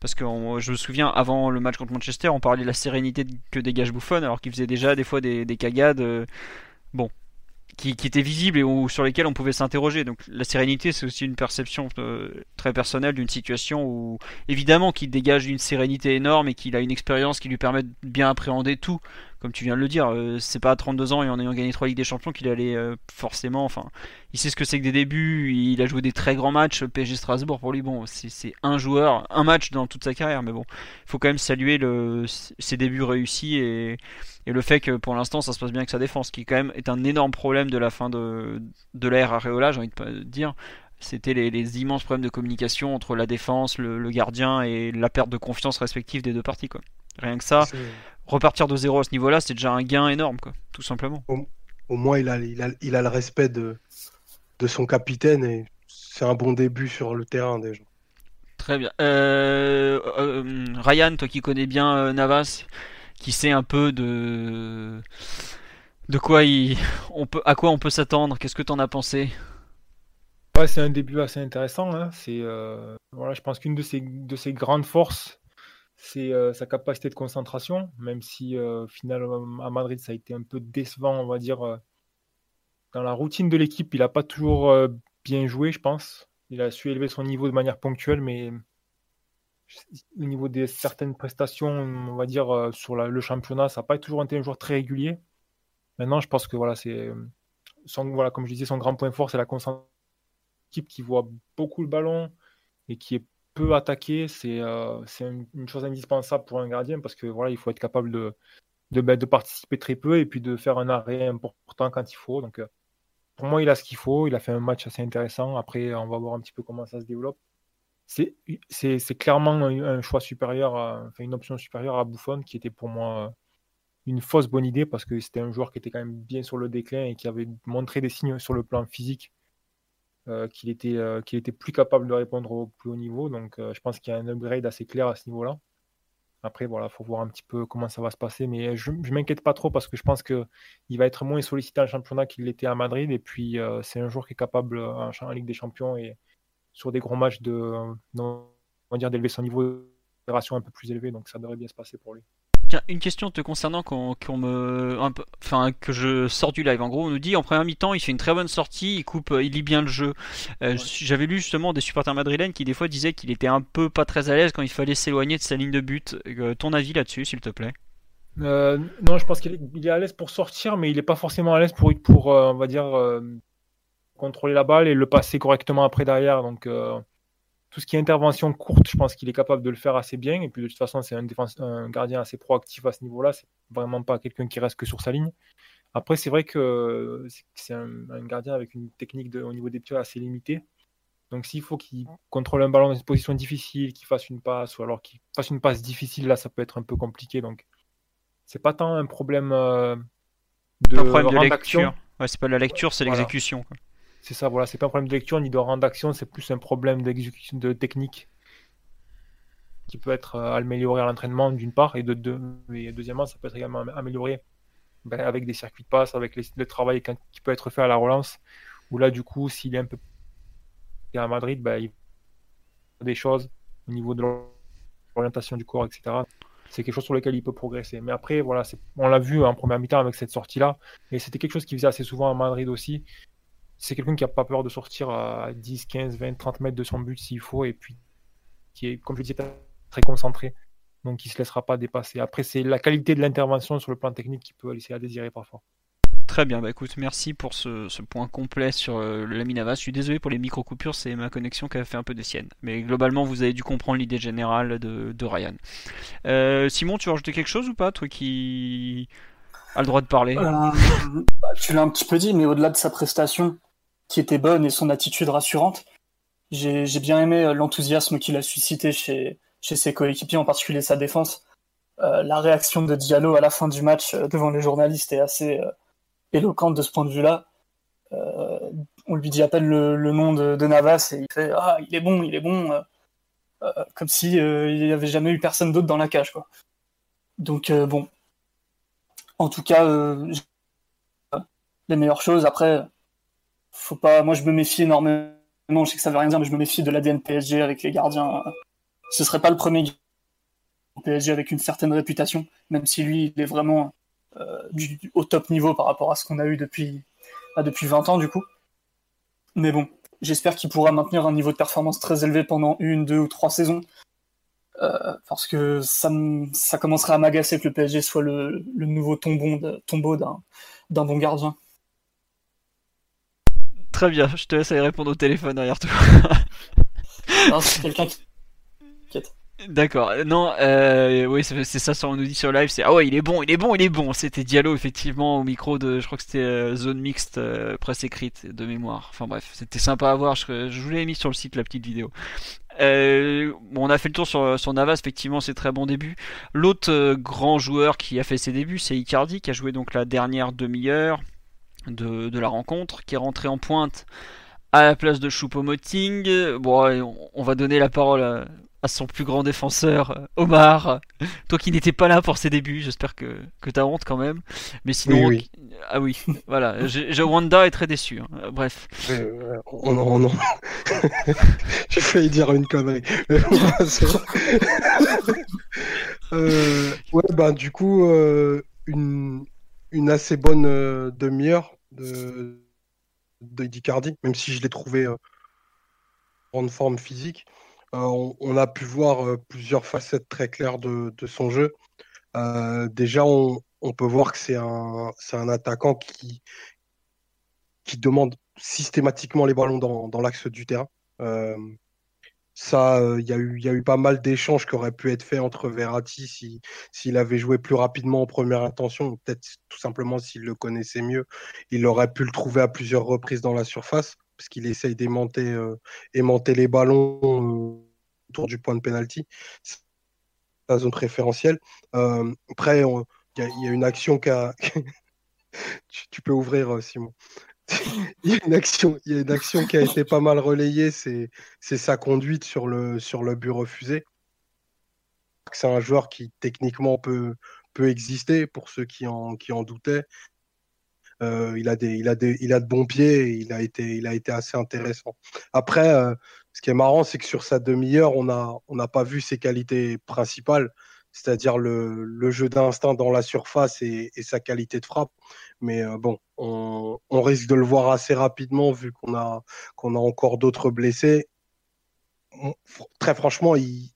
Parce que je me souviens, avant le match contre Manchester, on parlait de la sérénité que dégage Buffon, alors qu'il faisait déjà des fois des, des cagades. Euh, bon, qui, qui, étaient visibles et où, sur lesquels on pouvait s'interroger. Donc la sérénité, c'est aussi une perception euh, très personnelle d'une situation où, évidemment, qu'il dégage une sérénité énorme et qu'il a une expérience qui lui permet de bien appréhender tout. Comme tu viens de le dire, euh, c'est pas à 32 ans et en ayant gagné 3 Ligues des Champions qu'il allait euh, forcément. Enfin, il sait ce que c'est que des débuts. Il a joué des très grands matchs. PSG Strasbourg, pour lui, bon, c'est un joueur, un match dans toute sa carrière. Mais bon, il faut quand même saluer le, ses débuts réussis et et le fait que pour l'instant ça se passe bien avec sa défense, qui quand même est un énorme problème de la fin de, de l'ère Areola, j'ai envie de dire. C'était les, immenses problèmes de communication entre la défense, le, gardien et la perte de confiance respective des deux parties. Quoi. Rien que ça, repartir de zéro à ce niveau-là, c'est déjà un gain énorme, quoi, tout simplement. Au, moins, il a, il, a, il a, le respect de, de son capitaine et c'est un bon début sur le terrain déjà. Très bien. Euh, euh, Ryan, toi qui connais bien euh, Navas, qui sait un peu de de quoi il, on peut, à quoi on peut s'attendre. Qu'est-ce que tu en as pensé? C'est un début assez intéressant. Hein. C'est euh, voilà, je pense qu'une de ses, de ses grandes forces, c'est euh, sa capacité de concentration, même si euh, finalement à Madrid ça a été un peu décevant, on va dire. dans la routine de l'équipe, il n'a pas toujours bien joué, je pense. Il a su élever son niveau de manière ponctuelle, mais au niveau des certaines prestations, on va dire, euh, sur le championnat, ça n'a pas toujours été un joueur très régulier. Maintenant, je pense que voilà, c'est son, voilà, comme je disais, son grand point fort, c'est la concentration. Équipe qui voit beaucoup le ballon et qui est peu attaqué, c'est euh, une, chose indispensable pour un gardien parce que voilà, il faut être capable de, de, ben, participer très peu et puis de faire un arrêt important quand il faut. Donc, euh, pour moi, il a ce qu'il faut. Il a fait un match assez intéressant. Après, on va voir un petit peu comment ça se développe c'est clairement un, choix supérieur, une option supérieure à Buffon, qui était pour moi une fausse bonne idée parce que c'était un joueur qui était quand même bien sur le déclin et qui avait montré des signes sur le plan physique euh, qu'il était, euh, qu'il était plus capable de répondre au plus haut niveau. Donc euh, je pense qu'il y a un upgrade assez clair à ce niveau-là. Après, voilà, faut voir un petit peu comment ça va se passer. Mais je ne m'inquiète pas trop parce que je pense qu'il va être moins sollicité en championnat qu'il l'était à Madrid. Et puis, c'est un joueur qui est capable en, en, Ligue des Champions et, sur des gros matchs de, on va dire, d'élever son niveau d'opération un peu plus élevé, donc ça devrait bien se passer pour lui. Tiens, une question te concernant qu'on me, un peu, enfin que je sors du live. En gros, on nous dit en première mi-temps, il fait une très bonne sortie, il coupe, il lit bien le jeu. Euh, j'avais lu justement des supporters madrilènes qui des fois disaient qu'il était un peu pas très à l'aise quand il fallait s'éloigner de sa ligne de but. Euh, ton avis là-dessus, s'il te plaît? Euh, Non, je pense qu'il est, à l'aise pour sortir, mais il n'est pas forcément à l'aise pour, pour on va dire contrôler la balle et le passer correctement après derrière. Donc, euh, tout ce qui est intervention courte, je pense qu'il est capable de le faire assez bien. Et puis de toute façon, c'est un, un gardien assez proactif à ce niveau-là. C'est vraiment pas quelqu'un qui reste que sur sa ligne. Après, c'est vrai que c'est un, gardien avec une technique de, au niveau des pieds assez limitée. Donc s'il faut qu'il contrôle un ballon dans une position difficile, qu'il fasse une passe, ou alors qu'il fasse une passe difficile, là, ça peut être un peu compliqué. Donc c'est pas tant un problème euh, de, un problème de lecture. Ouais, c'est pas la lecture, c'est l'exécution. C'est ça, voilà, c'est pas un problème de lecture ni de rang d'action, c'est plus un problème d'exécution de technique qui peut être euh, amélioré à l'entraînement d'une part, et, de, deuxièmement, ça peut être également amélioré ben, avec des circuits de passe, avec le travail qui peut être fait à la relance, où là, du coup, s'il est un peu à Madrid, ben, il des choses au niveau de l'orientation du corps, etc. C'est quelque chose sur lequel il peut progresser. Mais après, voilà, on l'a vu en première mi-temps avec cette sortie-là, et c'était quelque chose qu'il faisait assez souvent à Madrid aussi c'est quelqu'un qui n'a pas peur de sortir à 10, 15, 20, 30 mètres de son but s'il faut, et puis qui est, comme je disais, très concentré. Donc il ne se laissera pas dépasser. Après, c'est la qualité de l'intervention sur le plan technique qui peut laisser à désirer parfois. Très bien, bah écoute, merci pour ce, point complet sur euh, le Laminava. Je suis désolé pour les micro-coupures, c'est ma connexion qui a fait un peu de sienne. Mais globalement, vous avez dû comprendre l'idée générale de, Ryan. Euh, Simon, tu veux rajouter quelque chose ou pas, toi qui as le droit de parler euh, bah, Tu l'as un petit peu dit, mais au-delà de sa prestation, qui était bonne et son attitude rassurante. J'ai bien aimé euh, l'enthousiasme qu'il a suscité chez, ses coéquipiers, en particulier sa défense. Euh, la réaction de Diallo à la fin du match devant les journalistes est assez éloquente de ce point de vue-là. on lui dit à peine le, nom de, Navas et il fait Ah, il est bon, il est bon, comme si il n'y avait jamais eu personne d'autre dans la cage. Quoi. Donc, bon. En tout cas, les meilleures choses. Après, faut pas. Moi, je me méfie énormément. Je sais que ça veut rien dire, mais je me méfie de l'ADN PSG avec les gardiens. Ce serait pas le premier PSG avec une certaine réputation, même si lui, il est vraiment euh, au top niveau par rapport à ce qu'on a eu depuis, bah, depuis 20 ans, du coup. Mais bon, j'espère qu'il pourra maintenir un niveau de performance très élevé pendant une, deux ou trois saisons. Euh, parce que ça, ça commencerait à m'agacer que le PSG soit le, le nouveau tombeau d'un bon gardien. Très bien, je te laisse aller répondre au téléphone derrière toi. non, c'est quelqu'un qui. D'accord, non, euh, oui, c'est ça, ça on nous dit sur live, c'est ah ouais, il est bon, il est bon, il est bon. C'était Diallo effectivement au micro de, je crois que c'était euh, zone mixte euh, presse écrite de mémoire. Enfin bref, c'était sympa à voir. Je, je vous l'ai mis sur le site la petite vidéo. Euh, on a fait le tour sur, Navas, effectivement, c'est très bon début. L'autre euh, grand joueur qui a fait ses débuts, c'est Icardi, qui a joué donc la dernière demi-heure de, la rencontre, qui est rentré en pointe à la place de Choupo-Moting. Bon, on, va donner la parole à, son plus grand défenseur, Omar. Toi qui n'étais pas là pour ses débuts, j'espère que, que tu as honte quand même. Mais sinon, ah oui, voilà. Wanda est très déçu. Hein. Bref. oh non, non. J'ai failli dire une connerie. Euh, ouais, bah du coup, euh, une, une assez bonne euh, demi-heure de, de même si je l'ai trouvé euh, en forme physique. Euh, on, a pu voir plusieurs facettes très claires de, son jeu. déjà, on, peut voir que c'est un, attaquant qui, demande systématiquement les ballons dans, l'axe du terrain. Ça, il y, a eu, y a eu pas mal d'échanges qui auraient pu être faits entre Verratti s'il avait joué plus rapidement en première intention, peut-être tout simplement s'il le connaissait mieux, il aurait pu le trouver à plusieurs reprises dans la surface, parce qu'il essaye d'aimanter euh, aimanter les ballons euh, autour du point de pénalty. La zone préférentielle. Euh, après, il y, a une action qui a. tu, peux ouvrir, Simon. il, y a une action, il y a une action qui a été pas mal relayée, c'est sa conduite sur le, but refusé. C'est un joueur qui techniquement peut, exister pour ceux qui en doutaient. Euh, il, a des, il, a des, il a de bons pieds il a été, il a été assez intéressant. Après, euh, ce qui est marrant, c'est que sur sa demi-heure, on n'a on pas vu ses qualités principales c'est-à-dire le, jeu d'instinct dans la surface et, sa qualité de frappe. Mais euh, bon, on, risque de le voir assez rapidement vu qu'on a, qu'on a encore d'autres blessés. très franchement, il,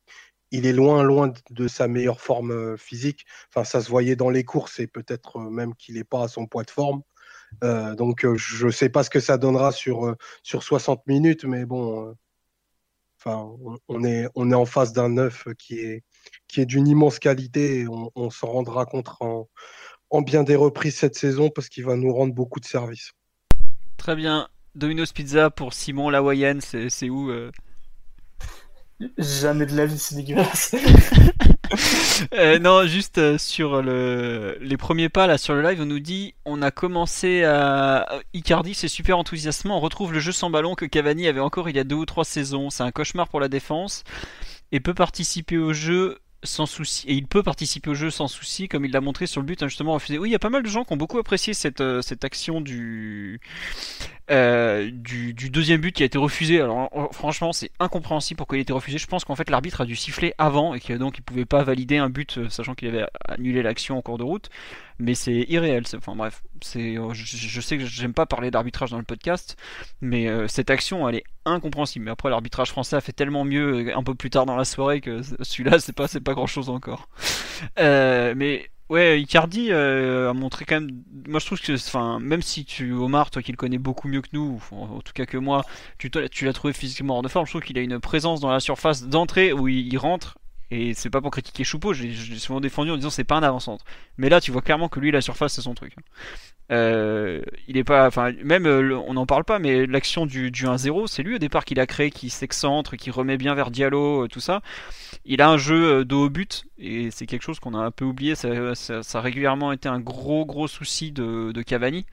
est loin, loin de sa meilleure forme physique. Enfin, ça se voyait dans les courses et peut-être même qu'il n'est pas à son poids de forme. donc, je ne sais pas ce que ça donnera sur, sur 60 minutes, mais bon, enfin, on, est, on est en face d'un neuf qui est, qui est d'une immense qualité et on, s'en rendra compte en, en bien des reprises cette saison parce qu'il va nous rendre beaucoup de services. Très bien. Domino's Pizza pour Simon Lawayen, c'est où Jamais de la vie, c'est dégueulasse. Euh, non, juste euh, sur le, les premiers pas là sur le live, on nous dit on a commencé à Icardi, c'est super enthousiasmant. On retrouve le jeu sans ballon que Cavani avait encore il y a deux ou trois saisons. C'est un cauchemar pour la défense et peut participer au jeu sans souci et il peut participer au jeu sans souci comme il l'a montré sur le but justement refusé. Oui, il y a pas mal de gens qui ont beaucoup apprécié cette, euh, cette action du, euh, du, du deuxième but qui a été refusé. Alors franchement, c'est incompréhensible pourquoi il a été refusé. Je pense qu'en fait l'arbitre a dû siffler avant et que donc il pouvait pas valider un but euh, sachant qu'il avait annulé l'action en cours de route. Mais c'est irréel. Enfin bref, c'est je, sais que j'aime pas parler d'arbitrage dans le podcast, mais cette action elle est incompréhensible. Mais après l'arbitrage français a fait tellement mieux un peu plus tard dans la soirée que celui-là c'est pas c'est pas grand chose encore. Euh, mais ouais, Icardi euh, a montré quand même. Moi, je trouve que, enfin, même si tu, Omar, toi qui le connais beaucoup mieux que nous, en tout cas que moi, tu, tu l'as trouvé physiquement hors de forme. Je trouve qu'il a une présence dans la surface d'entrée où il, rentre. Et c'est pas pour critiquer Choupeau, j'ai souvent défendu en disant c'est pas un avant-centre. Mais là, tu vois clairement que lui, la surface, c'est son truc. Euh, il est pas, enfin, même euh, on n'en parle pas, mais l'action du, du 1-0, c'est lui au départ qui l'a créé, qui s'excentre, qui remet bien vers Diallo, euh, tout ça. Il a un jeu de haut but et c'est quelque chose qu'on a un peu oublié. Ça, a régulièrement été un gros gros souci de, de Cavani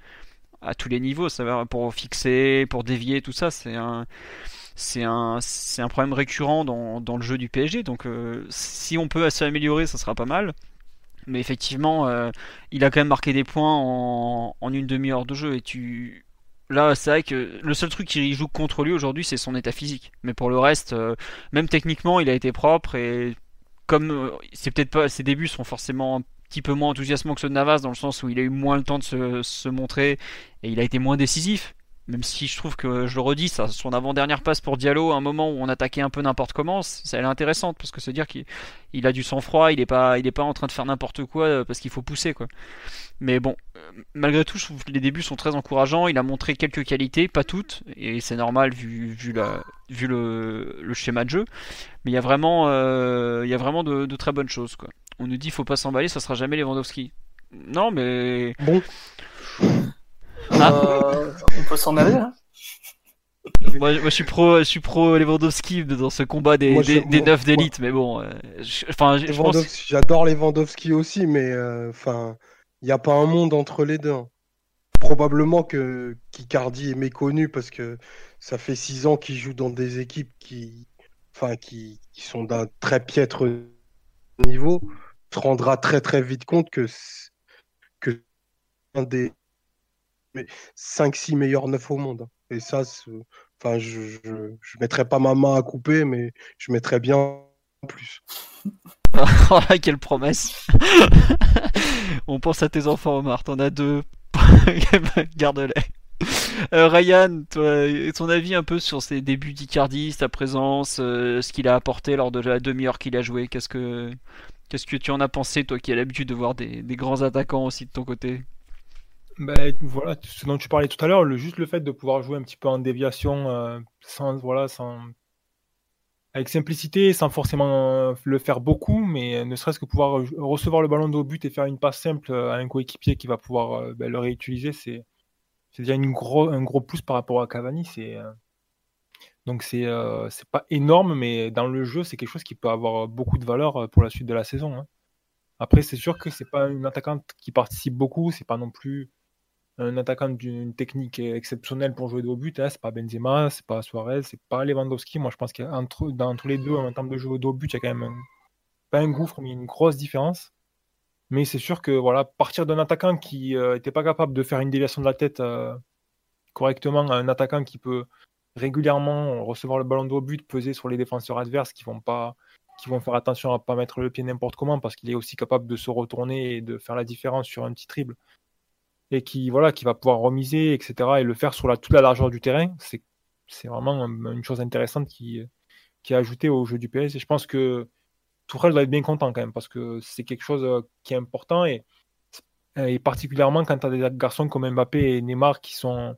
à tous les niveaux. Ça va pour fixer, pour dévier, tout ça. C'est un c'est un, problème récurrent dans, le jeu du PSG. Donc si on peut s'améliorer, ça sera pas mal. Mais effectivement, euh, il a quand même marqué des points en, une demi-heure de jeu. Et tu. Là, c'est vrai que le seul truc qui joue contre lui aujourd'hui, c'est son état physique. Mais pour le reste, euh, même techniquement, il a été propre. Et comme euh, c'est peut-être pas. Ses débuts sont forcément un petit peu moins enthousiasmants que ceux de Navas, dans le sens où il a eu moins le temps de se montrer. Et il a été moins décisif. Même si je trouve que, je le redis, ça, son avant-dernière passe pour Diallo, un moment où on attaquait un peu n'importe comment, ça, elle est intéressante parce que se dire qu'il a du sang-froid, il n'est pas, il est pas en train de faire n'importe quoi euh, parce qu'il faut pousser quoi. Mais bon, euh, malgré tout, je trouve que les débuts sont très encourageants. Il a montré quelques qualités, pas toutes, et c'est normal vu, vu, la, vu le, le, schéma de jeu. Mais il y a vraiment, euh, il y a vraiment de, de, très bonnes choses quoi. On nous dit faut pas s'emballer, ça sera jamais Lewandowski. Non mais bon. Euh, on peut s'en aller hein moi, je suis pro, je suis pro Lewandowski dans ce combat des, des, neufs d'élite, mais bon, euh, enfin, j'adore Lewandowski aussi, mais euh, enfin, il n'y a pas un monde entre les deux. Hein. Probablement que qu'Icardi est méconnu parce que ça fait six ans qu'il joue dans des équipes qui, enfin, qui, qui sont d'un très piètre niveau. Se rendra très très vite compte que que un des 5-6 meilleurs neufs au monde. Et ça, enfin, je, je, mettrais pas ma main à couper, mais je mettrais bien plus. oh quelle promesse On pense à tes enfants, Omar. T'en as deux. Garde-les. Euh, Ryan, toi, ton avis un peu sur ses débuts d'Icardi, sa présence, euh, ce qu'il a apporté lors de la demi-heure qu'il a joué, qu'est-ce que que tu en as pensé, toi qui as l'habitude de voir des, des grands attaquants aussi de ton côté? Ben, voilà, ce dont tu parlais tout à l'heure, le, juste le fait de pouvoir jouer un petit peu en déviation, euh, sans, voilà, sans, avec simplicité, sans forcément euh, le faire beaucoup, mais ne serait-ce que pouvoir recevoir le ballon de haut but et faire une passe simple à un coéquipier qui va pouvoir euh, ben, le réutiliser, c'est déjà une gros, un gros plus par rapport à Cavani. C'est donc c'est c'est pas énorme, mais dans le jeu, c'est quelque chose qui peut avoir beaucoup de valeur pour la suite de la saison. Hein. Après, c'est sûr que c'est pas une attaquante qui participe beaucoup, c'est pas non plus un attaquant d'une technique exceptionnelle pour jouer de haut but. Hein. C'est pas Benzema, c'est pas Suarez, c'est pas Lewandowski. Moi, je pense qu'entre les deux, en termes de jeu haut but, il y a quand même pas un gouffre, mais une grosse différence. Mais c'est sûr que voilà, partir d'un attaquant qui n'était euh, pas capable de faire une déviation de la tête euh, correctement à un attaquant qui peut régulièrement recevoir le ballon de but, peser sur les défenseurs adverses qui vont pas qui vont faire attention à pas mettre le pied n'importe comment parce qu'il est aussi capable de se retourner et de faire la différence sur un petit triple qui voilà qui va pouvoir remiser etc et le faire sur la, toute la largeur du terrain c'est c'est vraiment une chose intéressante qui qui est ajoutée au jeu du PS et je pense que Tourelle va être bien content quand même parce que c'est quelque chose euh, qui est important et, et particulièrement quand tu as des garçons comme Mbappé et Neymar qui sont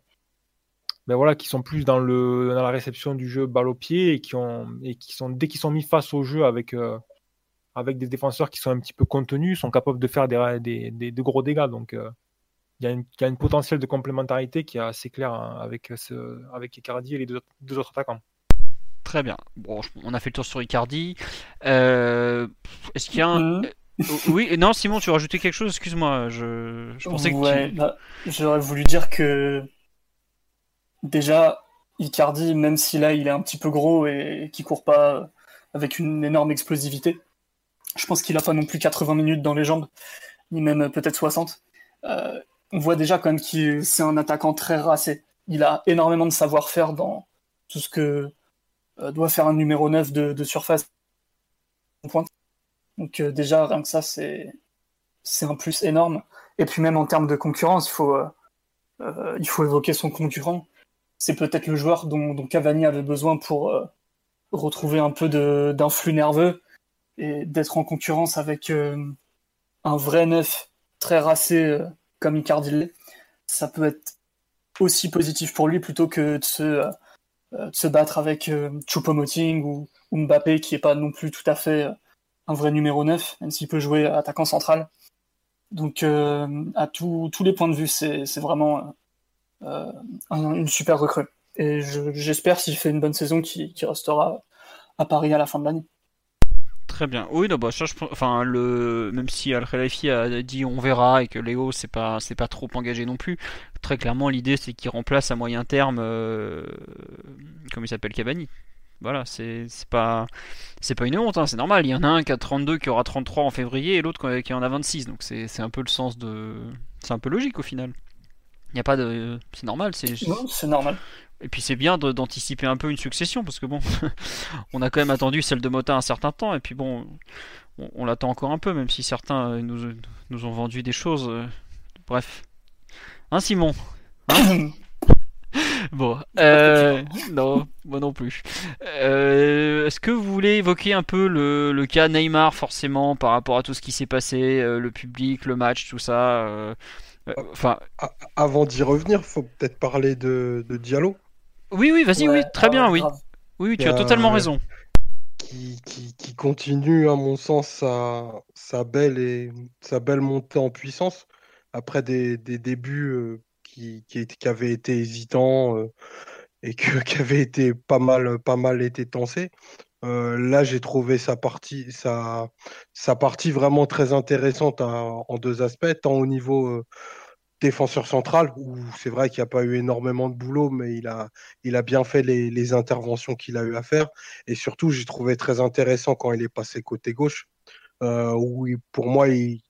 ben voilà, qui sont plus dans, le, dans la réception du jeu balle au pied et qui, ont, et qui sont, dès qu'ils sont mis face au jeu avec, euh, avec des défenseurs qui sont un petit peu contenus, sont capables de faire des, des, des, de gros dégâts. Donc, euh, il y, a une, y a une potentiel de complémentarité qui est assez clair hein, avec, ce, avec Icardi et les deux, deux, autres attaquants. Très bien. Bon, on a fait le tour sur Icardi. Euh, Est-ce qu'il y a un. Mm-hmm. Oui, non, Simon, tu as rajouté quelque chose? Excuse-moi, je, je, pensais que. Bah, j'aurais voulu dire que déjà, Icardi, même si là il est un petit peu gros et qui court pas avec une énorme explosivité, je pense qu'il a pas non plus 80 minutes dans les jambes, ni même peut-être 60. Euh, on voit déjà quand même que c'est un attaquant très racé. Il a énormément de savoir-faire dans tout ce que euh, doit faire un numéro 9 de, de surface. Donc euh, déjà, rien que ça, c'est un plus énorme. Et puis même en termes de concurrence, il faut, il faut évoquer son concurrent c'est peut-être le joueur dont, Cavani avait besoin pour euh, retrouver un peu d'un flux nerveux et d'être en concurrence avec euh, un vrai neuf très racé euh, comme Icardi Ça peut être aussi positif pour lui plutôt que de se, de se battre avec Choupo-Moting ou, Mbappé qui est pas non plus tout à fait un vrai numéro 9, même s'il peut jouer attaquant central. Donc à tous les points de vue, c'est vraiment euh, une super recrue. Et j'espère, s'il fait une bonne saison, qu'il restera à Paris à la fin de l'année. Très bien. Oui, non, bah, ça, je, enfin, le, même si Al Khelafi a dit on verra et que Léo c'est pas, c'est pas trop engagé non plus. Très clairement, l'idée c'est qu'il remplace à moyen terme, euh, comme il s'appelle Cavani. Voilà, c'est pas, c'est pas une honte, hein, c'est normal. Il y en a un qui a 32 qui aura 33 en février et l'autre qui en a 26. Donc c'est un peu le sens de, c'est un peu logique au final. Il n'y a pas de. C'est normal. C'est c'est normal. Et puis c'est bien d'anticiper un peu une succession parce que bon, on a quand même attendu celle de Mota un certain temps et puis bon, on, l'attend encore un peu même si certains euh, nous, nous ont vendu des choses. Euh, bref. Hein Simon? Hein? Bon, euh, non, moi non plus. Est-ce que vous voulez évoquer un peu le, le, cas Neymar forcément par rapport à tout ce qui s'est passé, le public, le match, tout ça euh, enfin, avant d'y revenir, faut peut-être parler de, Diallo. Oui, oui, vas-y, oui, très bien, oui. Oui, tu as totalement raison. Qui, qui, continue, à mon sens, sa, sa, belle et, sa belle montée en puissance après des, des débuts euh, qui, qui, qui, avaient été hésitants euh, et que, qui avaient été pas mal, pas mal été tensés. Euh, là, j'ai trouvé sa partie, sa, sa partie vraiment très intéressante en deux aspects, tant au niveau euh, défenseur central, où c'est vrai qu'il n'y a pas eu énormément de boulot, mais il a, il a bien fait les, interventions qu'il a eu à faire. Et surtout, j'ai trouvé très intéressant quand il est passé côté gauche, euh, où pour moi, il,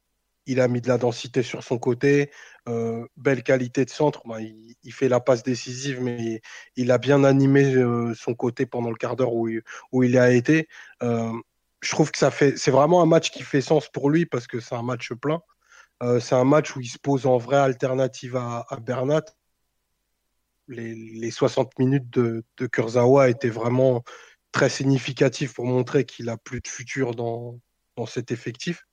il a mis de la densité sur son côté, euh, belle qualité de centre. Ben, il, fait la passe décisive, mais il, a bien animé euh, son côté pendant le quart d'heure où, où, il a été. Je trouve que ça fait, c'est vraiment un match qui fait sens pour lui parce que c'est un match plein. C'est un match où il se pose en vraie alternative à, Bernat. Les, 60 minutes de, de Kurzawa étaient vraiment très significatives pour montrer qu'il a plus de futur dans, dans cet effectif.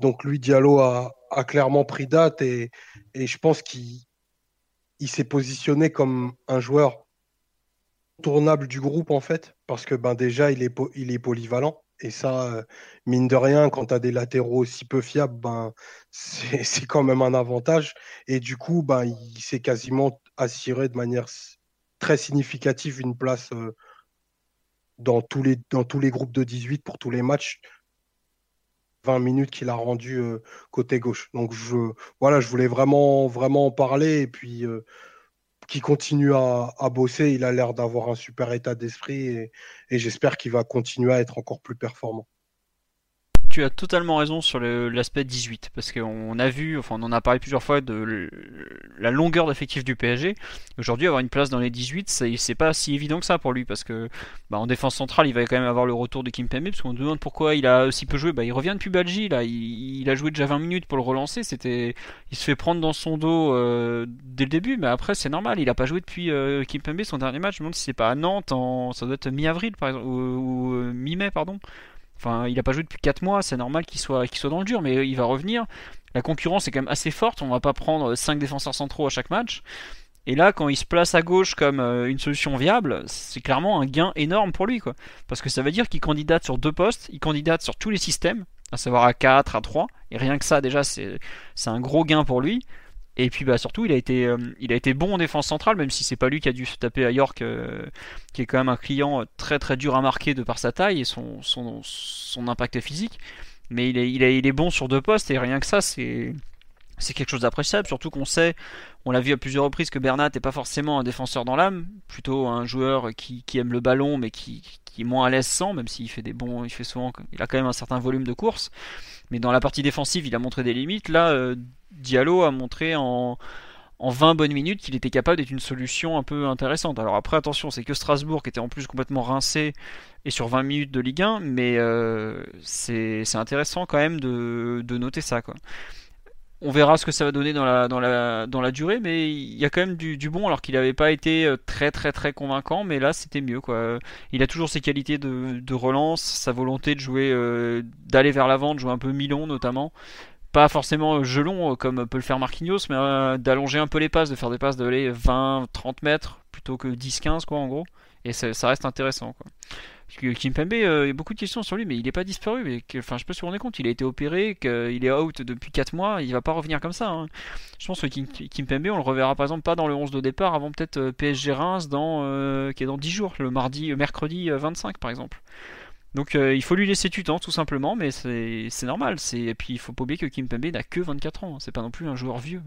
Donc lui, Diallo a, clairement pris date et, je pense qu'il s'est positionné comme un joueur tournable du groupe en fait, parce que ben déjà il est, il est polyvalent. Et ça, euh, mine de rien, quand tu as des latéraux aussi peu fiables, ben, c'est quand même un avantage. Et du coup, ben, il s'est quasiment assuré de manière très significative une place euh, dans, tous les, dans tous les groupes de 18 pour tous les matchs. 20 minutes qu'il a rendu euh, côté gauche. Donc je, voilà, je voulais vraiment, vraiment en parler et puis qui continue à, bosser. Il a l'air d'avoir un super état d'esprit et j'espère qu'il va continuer à être encore plus performant tu as totalement raison sur l'aspect 18, parce qu'on a vu, enfin on en a parlé plusieurs fois de la longueur d'effectif du PSG. Aujourd'hui, avoir une place dans les 18, c'est pas si évident que ça pour lui, parce que bah, en défense centrale, il va quand même avoir le retour de Kim Pembe, parce qu'on demande pourquoi il a aussi peu joué. Bah, il revient depuis Belgique, là, il, a joué déjà 20 minutes pour le relancer. C'était, il se fait prendre dans son dos euh, dès le début, mais après c'est normal, il a pas joué depuis euh, Kim Pembe son dernier match. Je me demande si c'est pas à Nantes, ça doit être mi-avril par exemple, ou, ou euh, mi-mai pardon. Enfin, il n'a pas joué depuis 4 mois, c'est normal qu'il soit, qu'il soit dans le dur, mais il va revenir. La concurrence est quand même assez forte, on va pas prendre 5 défenseurs centraux à chaque match. Et là, quand il se place à gauche comme euh, une solution viable, c'est clairement un gain énorme pour lui. Quoi. Parce que ça veut dire qu'il candidate sur deux postes, il candidate sur tous les systèmes, à savoir à 4, à 3. Et rien que ça, déjà, c'est un gros gain pour lui. Et puis bah, surtout, il a, été, euh, il a été bon en défense centrale, même si c'est pas lui qui a dû se taper à York, euh, qui est quand même un client très très dur à marquer de par sa taille et son, son, son impact physique. Mais il est, il, est, il est bon sur deux postes et rien que ça, c'est c'est quelque chose d'appréciable, surtout qu'on sait, on l'a vu à plusieurs reprises, que Bernat n'est pas forcément un défenseur dans l'âme, plutôt un joueur qui, aime le ballon, mais qui, est moins à l'aise sans, même s'il fait des bons, il fait souvent, il a quand même un certain volume de course. Mais dans la partie défensive, il a montré des limites. Là, euh, Diallo a montré en, en 20 bonnes minutes qu'il était capable d'être une solution un peu intéressante. Alors après, attention, c'est que Strasbourg qui était en plus complètement rincé et sur 20 minutes de Ligue 1, mais euh, c'est intéressant quand même de, noter ça. On verra ce que ça va donner dans la, durée, mais il y a quand même du, bon, alors qu'il n'avait pas été euh, très très très convaincant, mais là c'était mieux. Quoi. Il a toujours ses qualités de, relance, sa volonté de jouer, euh, d'aller vers l'avant, de jouer un peu Milon notamment. Pas forcément gelon euh, comme peut le faire Marquinhos, mais d'allonger un peu les passes, de faire des passes d'aller 20-30 mètres plutôt que 10-15 quoi en gros. Et ça, ça reste intéressant. Quoi. Kim Pembe, euh, il y a beaucoup de questions sur lui, mais il n'est pas disparu. Mais enfin, je peux se rendre compte, il a été opéré, qu'il est out depuis 4 mois, il va pas revenir comme ça. Hein. Je pense que Kim, Pembe, on le reverra par exemple pas dans le 11 de départ avant peut-être euh, PSG Reims dans, euh, qui est dans 10 jours, le mardi, mercredi 25 par exemple. Donc il faut lui laisser du temps tout simplement, mais c'est normal. Et puis il faut pas oublier que Kim Pembe n'a que 24 ans, c'est pas non plus un joueur vieux.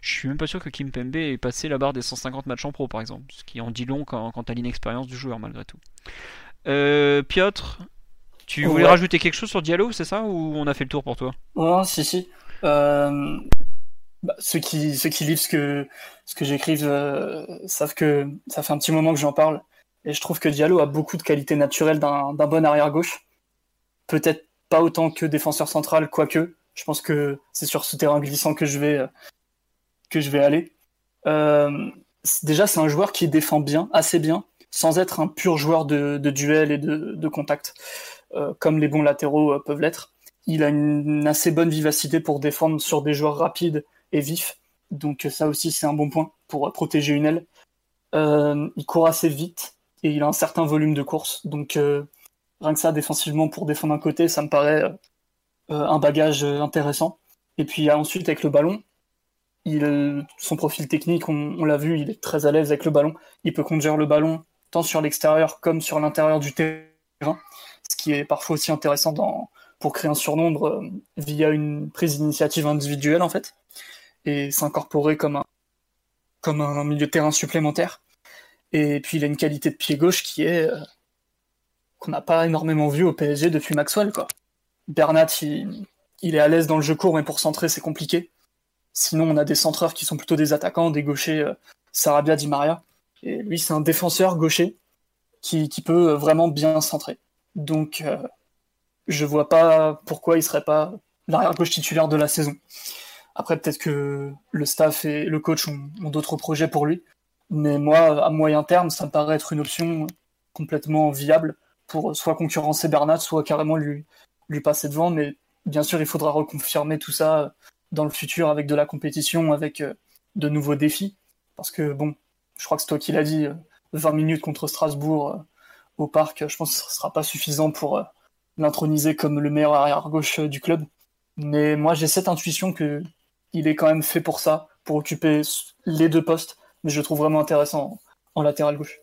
Je suis même pas sûr que Kim Pembe ait passé la barre des 150 matchs en pro par exemple, ce qui en dit long quant à l'inexpérience du joueur malgré tout. Euh, Piotr, tu voulais rajouter quelque chose sur Diallo, c'est ça Ou on a fait le tour pour toi? Ouais, si, si. Euh, bah, ceux, qui, ceux qui lisent ce que, ce que j'écrive euh, savent que ça fait un petit moment que j'en parle. Et je trouve que Diallo a beaucoup de qualités naturelles d'un bon arrière-gauche. Peut-être pas autant que défenseur central, quoique. Je pense que c'est sur ce terrain glissant que je vais, que je vais aller. déjà, c'est un joueur qui défend bien, assez bien, sans être un pur joueur de, duel et de, contact, euh, comme les bons latéraux euh, peuvent l'être. Il a une, assez bonne vivacité pour défendre sur des joueurs rapides et vifs, donc ça aussi c'est un bon point pour euh, protéger une aile. il court assez vite et il a un certain volume de course, donc rien que ça défensivement pour défendre un côté, ça me paraît un bagage intéressant. Et puis ensuite avec le ballon, son profil technique, on, on l'a vu, il est très à l'aise avec le ballon. Il peut conduire le ballon tant sur l'extérieur comme sur l'intérieur du terrain, ce qui est parfois aussi intéressant pour créer un surnombre euh, via une prise d'initiative individuelle en fait, et s'incorporer comme un, milieu terrain supplémentaire. Et puis il a une qualité de pied gauche qui est euh, qu'on n'a pas énormément vu au PSG depuis Maxwell quoi. Bernat il, il est à l'aise dans le jeu court mais pour centrer c'est compliqué. Sinon on a des centreurs qui sont plutôt des attaquants, des gauchers euh, Sarabia Di Maria. Et lui, c'est un défenseur gaucher qui, peut vraiment bien centrer. Donc, euh, je vois pas pourquoi il serait pas l'arrière gauche titulaire de la saison. Après, peut-être que le staff et le coach ont, d'autres projets pour lui. Mais moi, à moyen terme, ça me paraît être une option complètement viable pour soit concurrencer Bernat, soit carrément lui, lui passer devant. Mais bien sûr, il faudra reconfirmer tout ça dans le futur avec de la compétition, avec euh, de nouveaux défis. Parce que, bon, je crois que c'est toi qui l'as dit, 20 euh, minutes contre Strasbourg euh, au parc, je pense que ce ne sera pas suffisant pour euh, l'introniser comme le meilleur arrière-gauche du club. Mais moi, j'ai cette intuition que il est quand même fait pour ça, pour occuper les deux postes. Mais je le trouve vraiment intéressant en latéral gauche.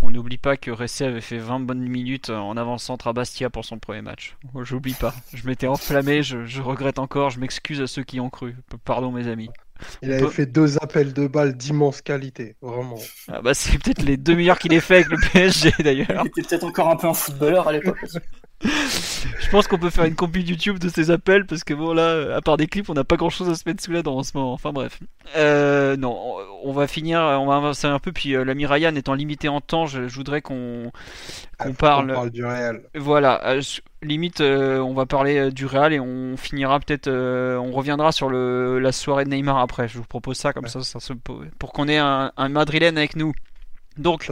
On n'oublie pas que Ressé avait fait 20 bonnes minutes en avant-centre à Bastia pour son premier match. J'oublie pas. Je m'étais enflammé, je, regrette encore, je m'excuse à ceux qui ont cru. Pardon mes amis. Il avait fait deux appels de balles d'immense qualité, vraiment. Ah bah c'est peut-être les deux meilleurs qu'il ait fait avec le PSG d'ailleurs. Il était peut-être encore un peu un footballeur à l'époque. Je pense qu'on peut faire une compil YouTube de ces appels parce que bon là, à part des clips, on n'a pas grand-chose à se mettre sous la dent en ce moment. Enfin bref. Euh, non, on va finir, on va avancer un peu. Puis euh, l'ami Ryan étant limité en temps, je, voudrais qu'on qu'on parle. On parle du Real. Voilà, euh, limite, on va parler du Real et on finira peut-être, on reviendra sur le, la soirée de Neymar après. Je vous propose ça comme ça, ça pour qu'on ait un, un Madrilène avec nous. Donc.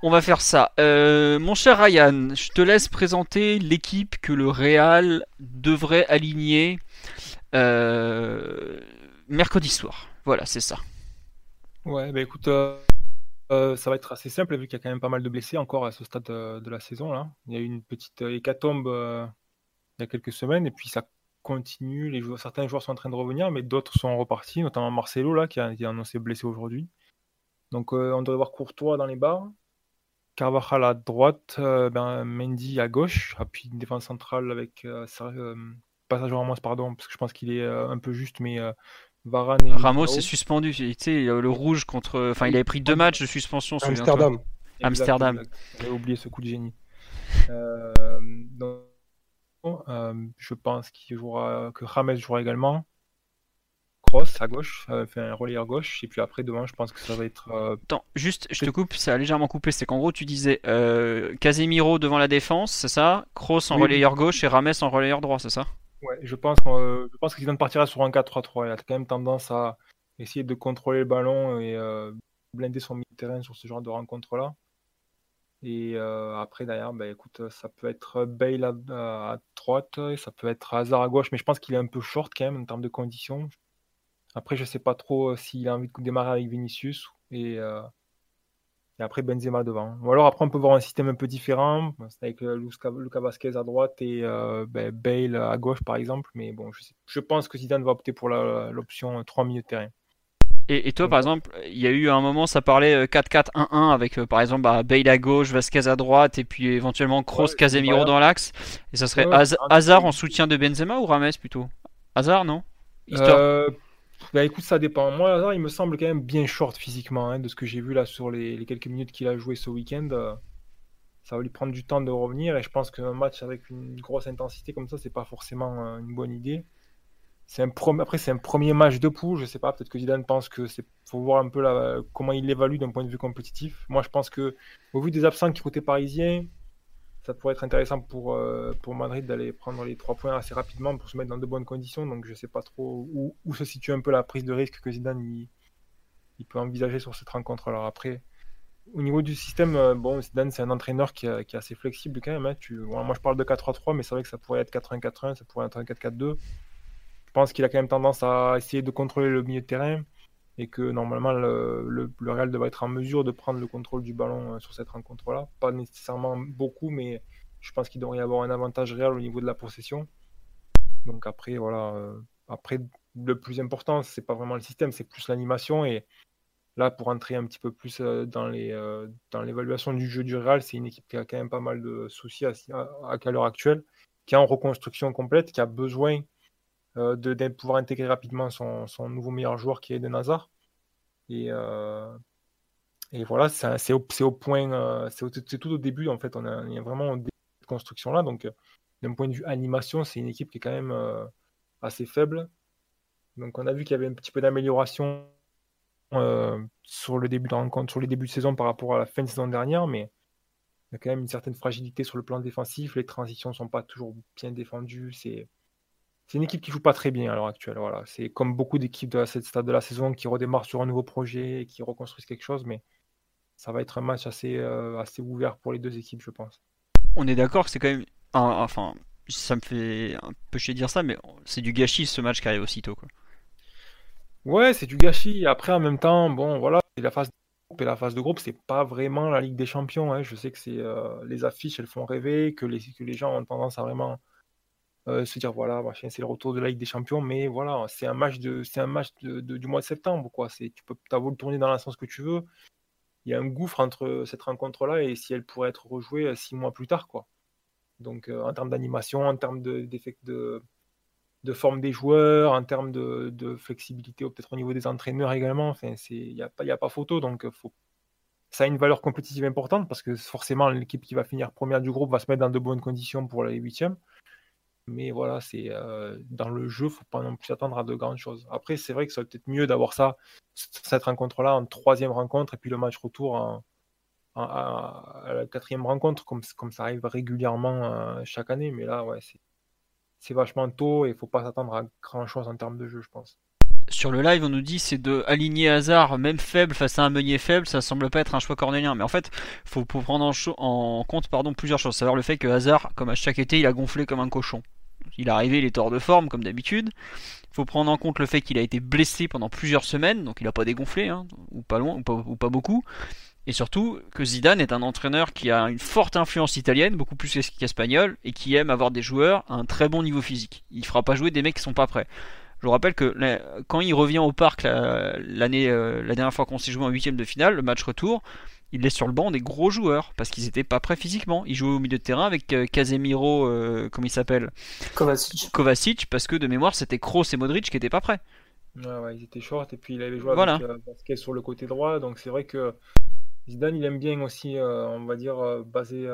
On va faire ça. Euh, mon cher Ryan, je te laisse présenter l'équipe que le Real devrait aligner euh, mercredi soir. Voilà, c'est ça. Ouais, bah écoute, euh, ça va être assez simple vu qu'il y a quand même pas mal de blessés encore à ce stade de, la saison. Il y a eu une petite hécatombe il y a quelques semaines et puis ça continue. Certains joueurs sont en train de revenir, mais d'autres sont repartis, notamment Marcelo là, qui a, qui annoncé blessé aujourd'hui. Donc on devrait voir Courtois dans les bars. Carvajal à droite, euh, ben, Mendy à gauche, puis une défense centrale avec euh, euh, passage Ramos, pardon, parce que je pense qu'il est un peu juste, mais Varane et Ramos est suspendu, tu sais, le rouge contre, enfin, il avait pris deux matchs de suspension. Amsterdam. Amsterdam. J'ai oublié ce coup de génie. je pense qu'il jouera, que Rames jouera également. Cross à gauche, euh, fait un relayeur gauche, et puis après devant, je pense que ça va être. Euh, Attends, juste, je te coupe, ça a légèrement coupé. C'est qu'en gros, tu disais euh, Casemiro devant la défense, c'est ça? Cross en relayeur gauche et Rames en relayeur droit, c'est ça? Ouais, je pense, que je pense qu'il partira sur un 4-3-3. Il a quand même tendance à essayer de contrôler le ballon et blinder son milieu terrain sur ce genre de rencontre-là. Et après, derrière, bah, écoute, ça peut être Bale à, à, droite, et ça peut être Hazard à gauche, mais je pense qu'il est un peu short quand même en termes de conditions. Après, je sais pas trop euh, s'il a envie de démarrer avec Vinicius et, euh, et, après Benzema devant. Ou alors après, on peut voir un système un peu différent, avec euh, Lucas Vasquez à droite et ben, Bale à gauche, par exemple. Mais bon, je, je pense que Zidane va opter pour l'option 3 milieux de terrain. Et, toi, par exemple, il y a eu un moment, ça parlait 4-4-1-1 avec, par exemple, bah, Bale à gauche, Vasquez à droite, et puis éventuellement Kroos, Casemiro dans l'axe. Et ça serait Hazard en soutien de Benzema ou Rames plutôt? Hazard, non? Bah écoute, ça dépend. Moi, il me semble quand même bien short physiquement, hein, de ce que j'ai vu là sur les, quelques minutes qu'il a joué ce week-end. Euh, ça va lui prendre du temps de revenir et je pense qu'un match avec une grosse intensité comme ça, c'est pas forcément euh, une bonne idée. C'est un Après, c'est un premier match de poule, je sais pas, peut-être que Zidane pense que c'est faut voir un peu comment il l'évalue d'un point de vue compétitif. Moi, je pense que au vu des absents qui côté parisien, ça pourrait être intéressant pour, euh, pour Madrid d'aller prendre les trois points assez rapidement pour se mettre dans de bonnes conditions. Donc je ne sais pas trop où, se situe un peu la prise de risque que Zidane peut envisager sur cette rencontre. Alors après, au niveau du système, euh, bon, Zidane c'est un entraîneur qui, est assez flexible quand même. Hein. Moi je parle de 4-3-3, mais c'est vrai que ça pourrait être 4-1-4-1, ça pourrait être un 4-4-2. Je pense qu'il a quand même tendance à essayer de contrôler le milieu de terrain et que normalement le, Real devrait être en mesure de prendre le contrôle du ballon euh, sur cette rencontre-là. Pas nécessairement beaucoup, mais je pense qu'il devrait y avoir un avantage réel au niveau de la possession. Donc après, voilà. Euh, après, le plus important, c'est pas vraiment le système, c'est plus l'animation. Et là, pour entrer un petit peu plus euh, dans l'évaluation du jeu du Real, c'est une équipe qui a quand même pas mal de soucis à, à l'heure actuelle, qui est en reconstruction complète, qui a besoin euh, de, pouvoir intégrer rapidement son, nouveau meilleur joueur qui est de Nazar. Et, euh, et voilà, c'est au, au, point, euh, c'est tout au début en fait, on, est vraiment en début de construction là. Donc, d'un point de vue animation, c'est une équipe qui est quand même assez faible. Donc, on a vu qu'il y avait un petit peu d'amélioration sur le début de sur les débuts de saison par rapport à la fin de saison dernière, mais il y a quand même une certaine fragilité sur le plan défensif. Les transitions sont pas toujours bien défendues. C'est c'est une équipe qui joue pas très bien à l'heure actuelle. Voilà. C'est comme beaucoup d'équipes de cette stade de la saison qui redémarrent sur un nouveau projet et qui reconstruisent quelque chose, mais ça va être un match assez, euh, assez ouvert pour les deux équipes, je pense. On est d'accord que c'est quand même. enfin, ça me fait un peu chier de dire ça, mais c'est du gâchis ce match qui arrive aussitôt. Quoi. Ouais, c'est du gâchis. Après, en même temps, bon, voilà, la phase de groupe et la phase de groupe, c'est pas vraiment la Ligue des Champions. Hein. Je sais que c'est euh, les affiches, elles font rêver, que les, que les gens ont tendance à vraiment euh, se dire voilà, c'est le retour de la Ligue des Champions, mais voilà, c'est un match de, c'est un match de, du mois de septembre, quoi. C'est, tu peux, as le tourner dans le sens que tu veux. Il y a un gouffre entre cette rencontre-là et si elle pourrait être rejouée euh, six mois plus tard, quoi. Donc, euh, en termes d'animation, en termes de, de, de, forme des joueurs, en termes de, de flexibilité, peut-être au niveau des entraîneurs également, il n'y a, pas, a pas photo, donc faut, ça a une valeur compétitive importante parce que forcément, l'équipe qui va finir première du groupe va se mettre dans de bonnes conditions pour les huitièmes. Mais voilà, c'est euh, dans le jeu, faut pas non plus attendre à de grandes choses. Après, c'est vrai que ça va peut-être mieux d'avoir ça, cette rencontre-là, en troisième rencontre, et puis le match retour en, à la quatrième rencontre, comme, comme ça arrive régulièrement euh, chaque année. Mais là, ouais, c'est vachement tôt et faut pas s'attendre à grand-chose en termes de jeu, je pense. Sur le live, on nous dit c'est de aligner hasard, même faible face à un meunier faible, ça semble pas être un choix cornélien. Mais en fait, faut, prendre en, en, compte pardon, plusieurs choses. Savoir le fait que hasard, comme à chaque été, il a gonflé comme un cochon Il est arrivé, il est hors de forme comme d'habitude. Il faut prendre en compte le fait qu'il a été blessé pendant plusieurs semaines, donc il n'a pas dégonflé, hein, ou pas loin, ou pas, beaucoup. Et surtout que Zidane est un entraîneur qui a une forte influence italienne, beaucoup plus qu'espagnol, et qui aime avoir des joueurs à un très bon niveau physique. Il fera pas jouer des mecs qui sont pas prêts. Je vous rappelle que quand il revient au parc l'année, euh, la dernière fois qu'on s'est joué en huitième de finale, le match retour, il laisse sur le banc des gros joueurs parce qu'ils n'étaient pas prêts physiquement. Il jouait au milieu de terrain avec euh, Casemiro, euh, comment il s'appelle? Kovacic. Kovacic, parce que de mémoire c'était Kroos et Modric qui n'étaient pas prêts. Ouais, ils étaient short et puis il avait joué avec euh, sur le côté droit. Donc c'est vrai que Zidane il aime bien aussi, on va dire, baser,